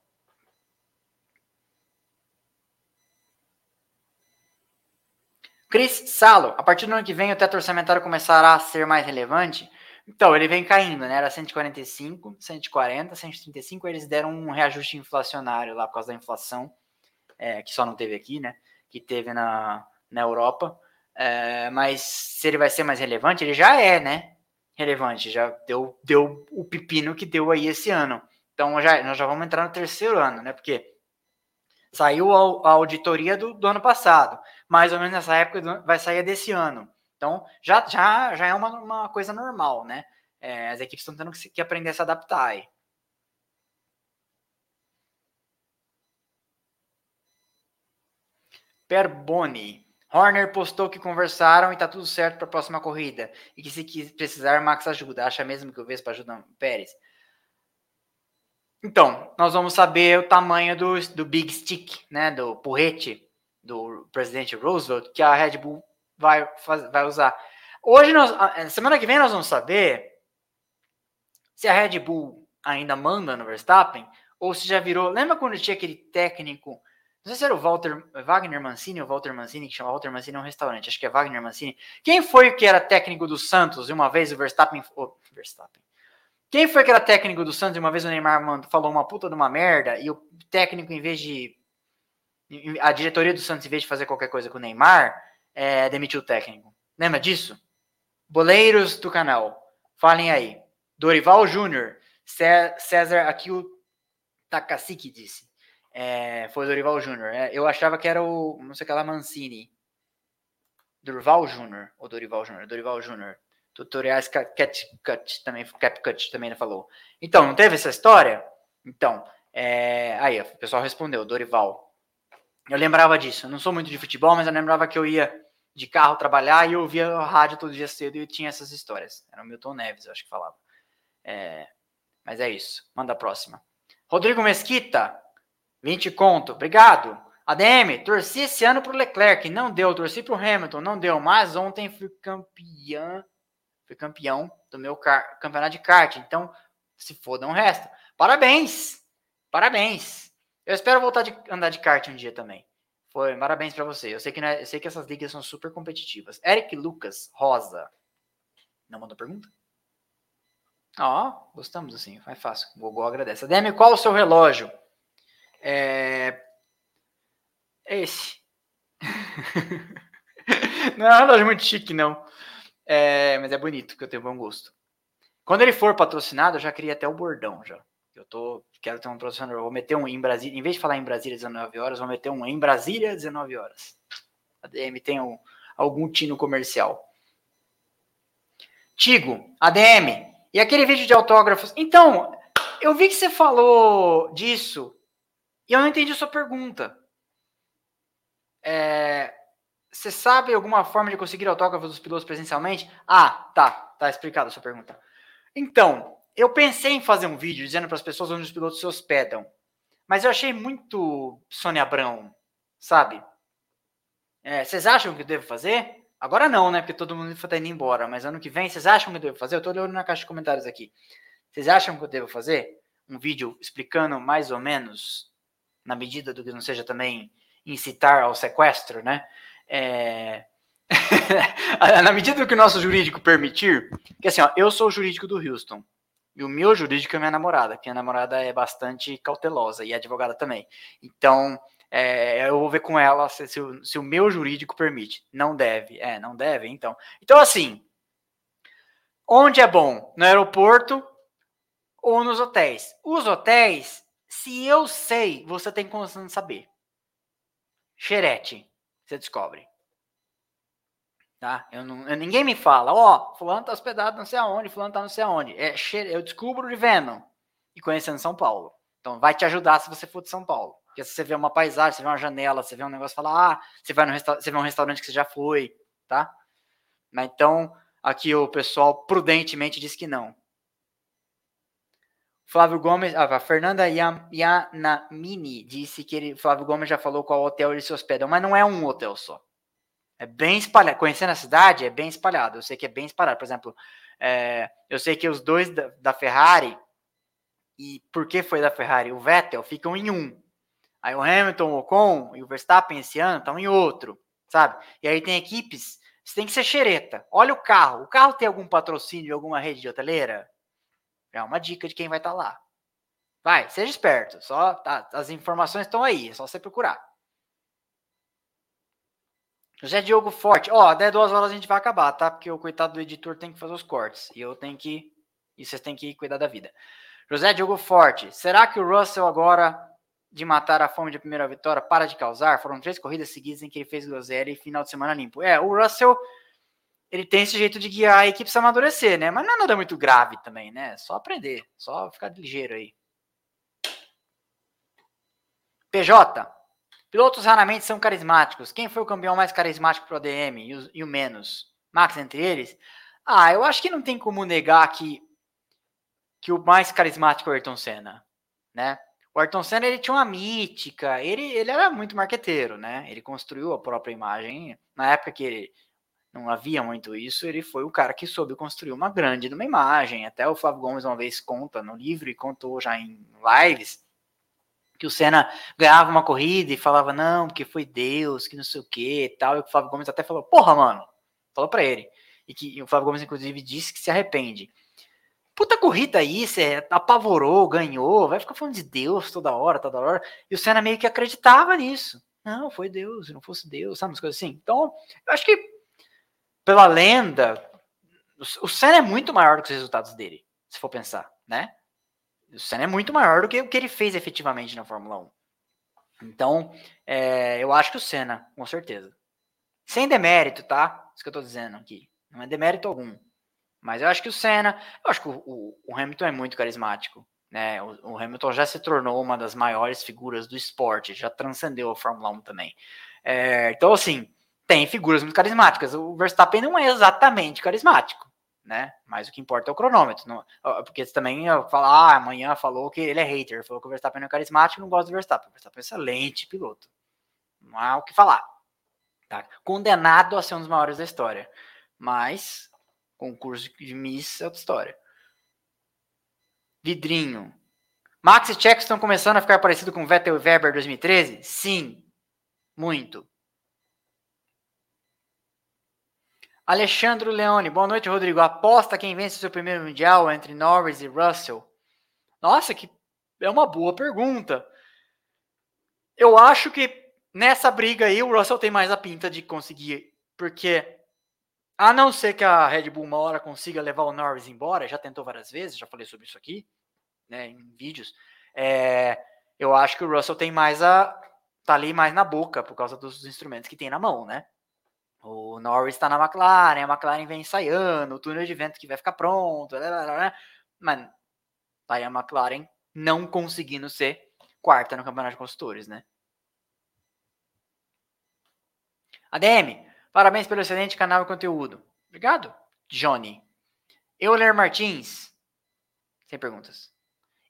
Cris Salo, a partir do ano que vem o teto orçamentário começará a ser mais relevante? Então, ele vem caindo, né? Era 145, 140, 135, eles deram um reajuste inflacionário lá por causa da inflação, é, que só não teve aqui, né? Que teve na, na Europa. É, mas se ele vai ser mais relevante, ele já é, né? Relevante, já deu, deu o pepino que deu aí esse ano. Então já, nós já vamos entrar no terceiro ano, né? Porque saiu a, a auditoria do, do, ano passado, mais ou menos nessa época vai sair desse ano. Então já, já, já é uma, uma coisa normal, né? É, as equipes estão tendo que, que aprender a se adaptar aí. Perboni. Horner postou que conversaram e tá tudo certo para a próxima corrida. E que se precisar, Max ajuda. Acha mesmo que o Vespa ajuda o Pérez? Então, nós vamos saber o tamanho do, do Big Stick, né? Do porrete do presidente Roosevelt, que a Red Bull vai, vai usar. Hoje, nós, semana que vem, nós vamos saber se a Red Bull ainda manda no Verstappen ou se já virou. Lembra quando tinha aquele técnico não sei se era o Walter, Wagner Mancini ou Walter Mancini, que chama Walter Mancini é um restaurante, acho que é Wagner Mancini. Quem foi que era técnico do Santos e uma vez o Verstappen. Oh, Verstappen. Quem foi que era técnico do Santos e uma vez o Neymar falou uma puta de uma merda e o técnico, em vez de. A diretoria do Santos, em vez de fazer qualquer coisa com o Neymar, é, demitiu o técnico. Lembra disso? Boleiros do canal, falem aí. Dorival Júnior, César aqui o Takasiki disse. É, foi o Dorival Júnior. É, eu achava que era o, não sei o que lá, Mancini. Dorival Júnior, ou Dorival Júnior, Dorival Júnior. Tutoriais CapCut também, CapCut também falou. Então, não teve essa história? Então, é, aí, o pessoal respondeu, Dorival. Eu lembrava disso. Eu não sou muito de futebol, mas eu lembrava que eu ia de carro trabalhar e eu ouvia rádio todo dia cedo e tinha essas histórias. Era o Milton Neves, eu acho que falava. É, mas é isso. Manda a próxima. Rodrigo Mesquita, 20 conto, obrigado. ADM, torci esse ano pro Leclerc, não deu, torci pro Hamilton, não deu, mas ontem fui campeão, fui campeão do meu campeonato de kart, então se foda um resto. Parabéns, parabéns. Eu espero voltar de andar de kart um dia também. Foi, parabéns para você. Eu sei que é, eu sei que essas ligas são super competitivas. Eric Lucas Rosa. Não mandou pergunta? Ó, oh, gostamos assim, é fácil. O Google agradece. ADM, qual o seu relógio? É... Esse. não é um relógio muito chique, não. É... Mas é bonito, que eu tenho bom gosto. Quando ele for patrocinado, eu já queria até o bordão já. Eu tô, quero ter um patrocinador. Vou meter um em Brasília, em vez de falar em Brasília 19 horas, vou meter um em Brasília 19 horas. A DM tem um, algum tino comercial. Tigo, ADM, e aquele vídeo de autógrafos? Então, eu vi que você falou disso e eu não entendi a sua pergunta. É, você sabe alguma forma de conseguir autógrafos dos pilotos presencialmente? Ah, tá. Tá explicada a sua pergunta. Então, eu pensei em fazer um vídeo dizendo para as pessoas onde os pilotos se hospedam. Mas eu achei muito Sônia Abrão, sabe? É, vocês acham que eu devo fazer? Agora não, né? Porque todo mundo está indo embora. Mas ano que vem, vocês acham que eu devo fazer? Eu estou olhando na caixa de comentários aqui. Vocês acham que eu devo fazer um vídeo explicando mais ou menos na medida do que não seja também incitar ao sequestro, né? É... na medida do que o nosso jurídico permitir, que assim, ó, eu sou o jurídico do Houston, e o meu jurídico é minha namorada, que minha namorada é bastante cautelosa e é advogada também. Então, é, eu vou ver com ela se, se, o, se, o, meu jurídico permite. Não deve. É, não deve, então. Então, assim, onde é bom? No aeroporto ou nos hotéis? Os hotéis, se eu sei, você tem condição de saber. Xerete, você descobre. Tá? Eu não, eu, ninguém me fala, ó, oh, fulano tá hospedado não sei aonde, fulano tá não sei aonde. É, eu descubro de vendo. e conhecendo São Paulo. Então vai te ajudar se você for de São Paulo. Porque se você vê uma paisagem, você vê uma janela, você vê um negócio, fala, ah, você vai no você vê um restaurante que você já foi, tá? Mas então, aqui o pessoal prudentemente diz que não. Flávio Gomes, ah, a Fernanda Yanamini disse que ele, Flávio Gomes já falou qual hotel ele se hospeda, mas não é um hotel só. É bem espalhado. Conhecendo a cidade, é bem espalhado. Eu sei que é bem espalhado. Por exemplo, é, eu sei que os dois da, da, Ferrari, e por que foi da Ferrari? O Vettel ficam em um. Aí o Hamilton, o Ocon e o Verstappen esse ano estão em outro, sabe? E aí tem equipes, você tem que ser xereta. Olha o carro. O carro tem algum patrocínio, alguma rede de hoteleira? É uma dica de quem vai estar tá lá. Vai, seja esperto. Só tá, as informações estão aí, é só você procurar. José Diogo Forte. Ó, até duas horas a gente vai acabar, tá? Porque o coitado do editor tem que fazer os cortes. E eu tenho que. E vocês têm que cuidar da vida. José Diogo Forte. Será que o Russell agora de matar a fome de primeira vitória para de causar? Foram três corridas seguidas em que ele fez groselha e final de semana limpo. É, o Russell ele tem esse jeito de guiar a equipe se amadurecer, né? Mas não é nada muito grave também, né? Só aprender, só ficar ligeiro aí. PJ. Pilotos raramente são carismáticos. Quem foi o campeão mais carismático pro ADM e o, e o menos? Max entre eles? Ah, eu acho que não tem como negar que, que o mais carismático é o Ayrton Senna, né? O Ayrton Senna ele tinha uma mítica, ele, ele era muito marqueteiro, né? Ele construiu a própria imagem. Na época que ele não havia muito isso, ele foi o cara que soube construir uma grande numa imagem. Até o Flávio Gomes uma vez conta no livro e contou já em lives que o Senna ganhava uma corrida e falava, não, porque foi Deus, que não sei o que tal. E o Flávio Gomes até falou, porra, mano, falou para ele. E que e o Flávio Gomes, inclusive, disse que se arrepende. Puta corrida aí, você apavorou, ganhou, vai ficar falando de Deus toda hora, toda hora. E o Senna meio que acreditava nisso. Não, foi Deus, não fosse Deus, sabe, umas coisas assim. Então, eu acho que pela lenda, o Senna é muito maior do que os resultados dele, se for pensar, né? O Senna é muito maior do que o que ele fez efetivamente na Fórmula 1. Então, é, eu acho que o Senna, com certeza. Sem demérito, tá? Isso que eu tô dizendo aqui. Não é demérito algum. Mas eu acho que o Senna, eu acho que o, o, Hamilton é muito carismático. Né? O, o, Hamilton já se tornou uma das maiores figuras do esporte, já transcendeu a Fórmula 1 também. É, então, assim, tem figuras muito carismáticas. O Verstappen não é exatamente carismático, né? Mas o que importa é o cronômetro. Não, porque também falar, ah, amanhã falou que ele é hater, falou que o Verstappen não é carismático, não gosta do Verstappen. O Verstappen é um excelente piloto. Não há o que falar. Tá? Condenado a ser um dos maiores da história. Mas, concurso de Miss é outra história. Vidrinho. Max e Checo estão começando a ficar parecido com Vettel e Weber 2013? Sim, muito. Alexandre Leone, boa noite, Rodrigo. Aposta quem vence o seu primeiro mundial entre Norris e Russell? Nossa, que é uma boa pergunta. Eu acho que nessa briga aí o Russell tem mais a pinta de conseguir, porque a não ser que a Red Bull uma hora consiga levar o Norris embora, já tentou várias vezes, já falei sobre isso aqui, né, em vídeos. É, eu acho que o Russell tem mais a tá ali mais na boca por causa dos instrumentos que tem na mão, né? O Norris está na McLaren, a McLaren vem ensaiando, o túnel de vento que vai ficar pronto, mas tá aí a McLaren não conseguindo ser quarta no campeonato de construtores, né? ADM, parabéns pelo excelente canal e conteúdo. Obrigado, Johnny. Euler Martins, sem perguntas.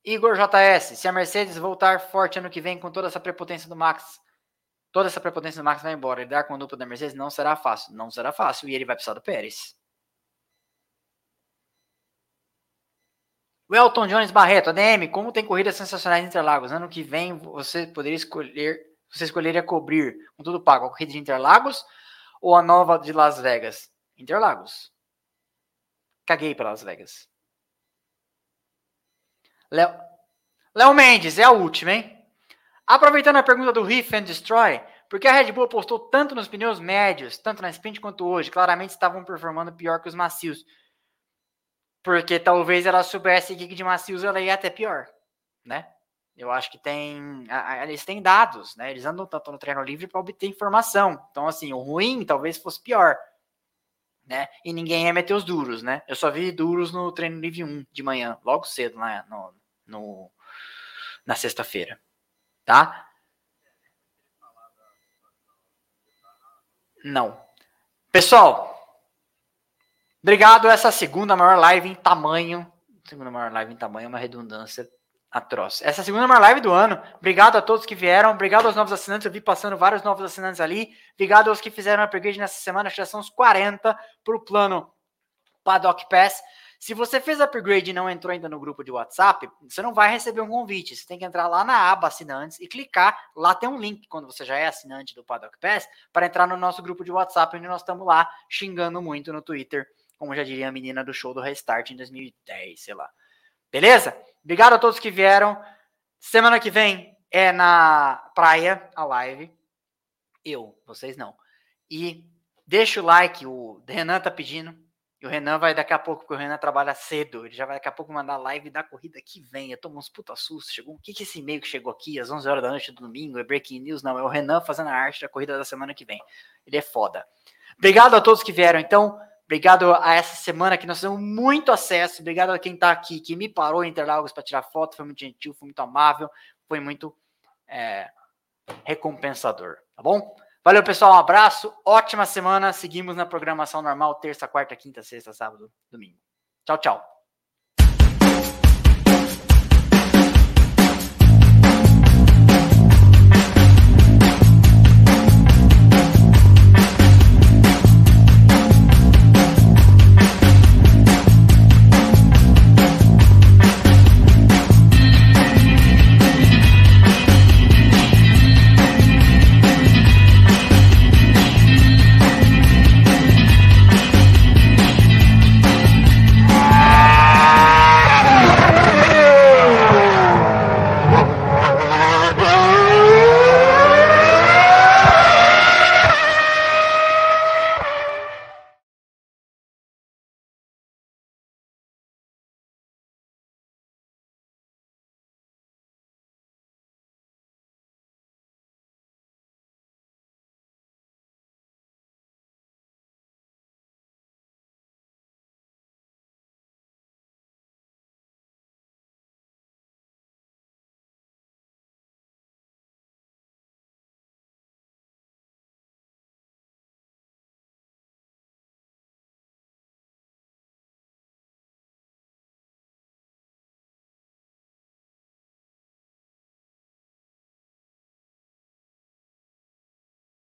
Igor JS, se a Mercedes voltar forte ano que vem com toda essa prepotência do Max, toda essa prepotência do Max vai embora. Lidar com a dupla da Mercedes não será fácil. Não será fácil. E ele vai precisar do Pérez. O Elton Jones Barreto, ADM, como tem corridas sensacionais em Interlagos? Ano que vem você poderia escolher, você escolheria cobrir com tudo pago a corrida de Interlagos ou a nova de Las Vegas? Interlagos. Caguei para Las Vegas. Léo Mendes, é a última, hein? Aproveitando a pergunta do Riff and Destroy, por que a Red Bull apostou tanto nos pneus médios, tanto na sprint quanto hoje? Claramente estavam performando pior que os macios. Porque talvez ela soubesse que de macios ela ia até pior, né? Eu acho que tem. Eles têm dados, né? Eles andam tanto no treino livre para obter informação. Então, assim, o ruim talvez fosse pior, né? E ninguém ia meter os duros, né? Eu só vi duros no treino livre 1 de manhã, logo cedo, né? No, no, na sexta-feira, tá? Não. Pessoal, obrigado. Essa segunda maior live em tamanho. Segunda maior live em tamanho é uma redundância atroz. Essa segunda maior live do ano. Obrigado a todos que vieram. Obrigado aos novos assinantes. Eu vi passando vários novos assinantes ali. Obrigado aos que fizeram upgrade nessa semana. Já são uns 40 para o plano Paddock Pass. Se você fez upgrade e não entrou ainda no grupo de WhatsApp, você não vai receber um convite. Você tem que entrar lá na aba assinantes e clicar. Lá tem um link quando você já é assinante do Paddock Pass para entrar no nosso grupo de WhatsApp, onde nós estamos lá xingando muito no Twitter, como já diria a menina do show do Restart em 2010, sei lá. Beleza? Obrigado a todos que vieram. Semana que vem é na praia a live. Eu, vocês não. E deixa o like, o Renan tá pedindo. E o Renan vai daqui a pouco, porque o Renan trabalha cedo. Ele já vai daqui a pouco mandar live da corrida que vem. Eu tomo uns puta susto. Chegou, o que que esse e-mail que chegou aqui às 11 horas da noite do domingo? É breaking news? Não, é o Renan fazendo a arte da corrida da semana que vem. Ele é foda. Obrigado a todos que vieram, então. Obrigado a essa semana que nós temos muito acesso. Obrigado a quem está aqui, que me parou em Interlagos para tirar foto. Foi muito gentil, foi muito amável, foi muito é, recompensador. Tá bom? Valeu, pessoal. Um abraço. Ótima semana. Seguimos na programação normal: terça, quarta, quinta, sexta, sábado, domingo. Tchau, tchau.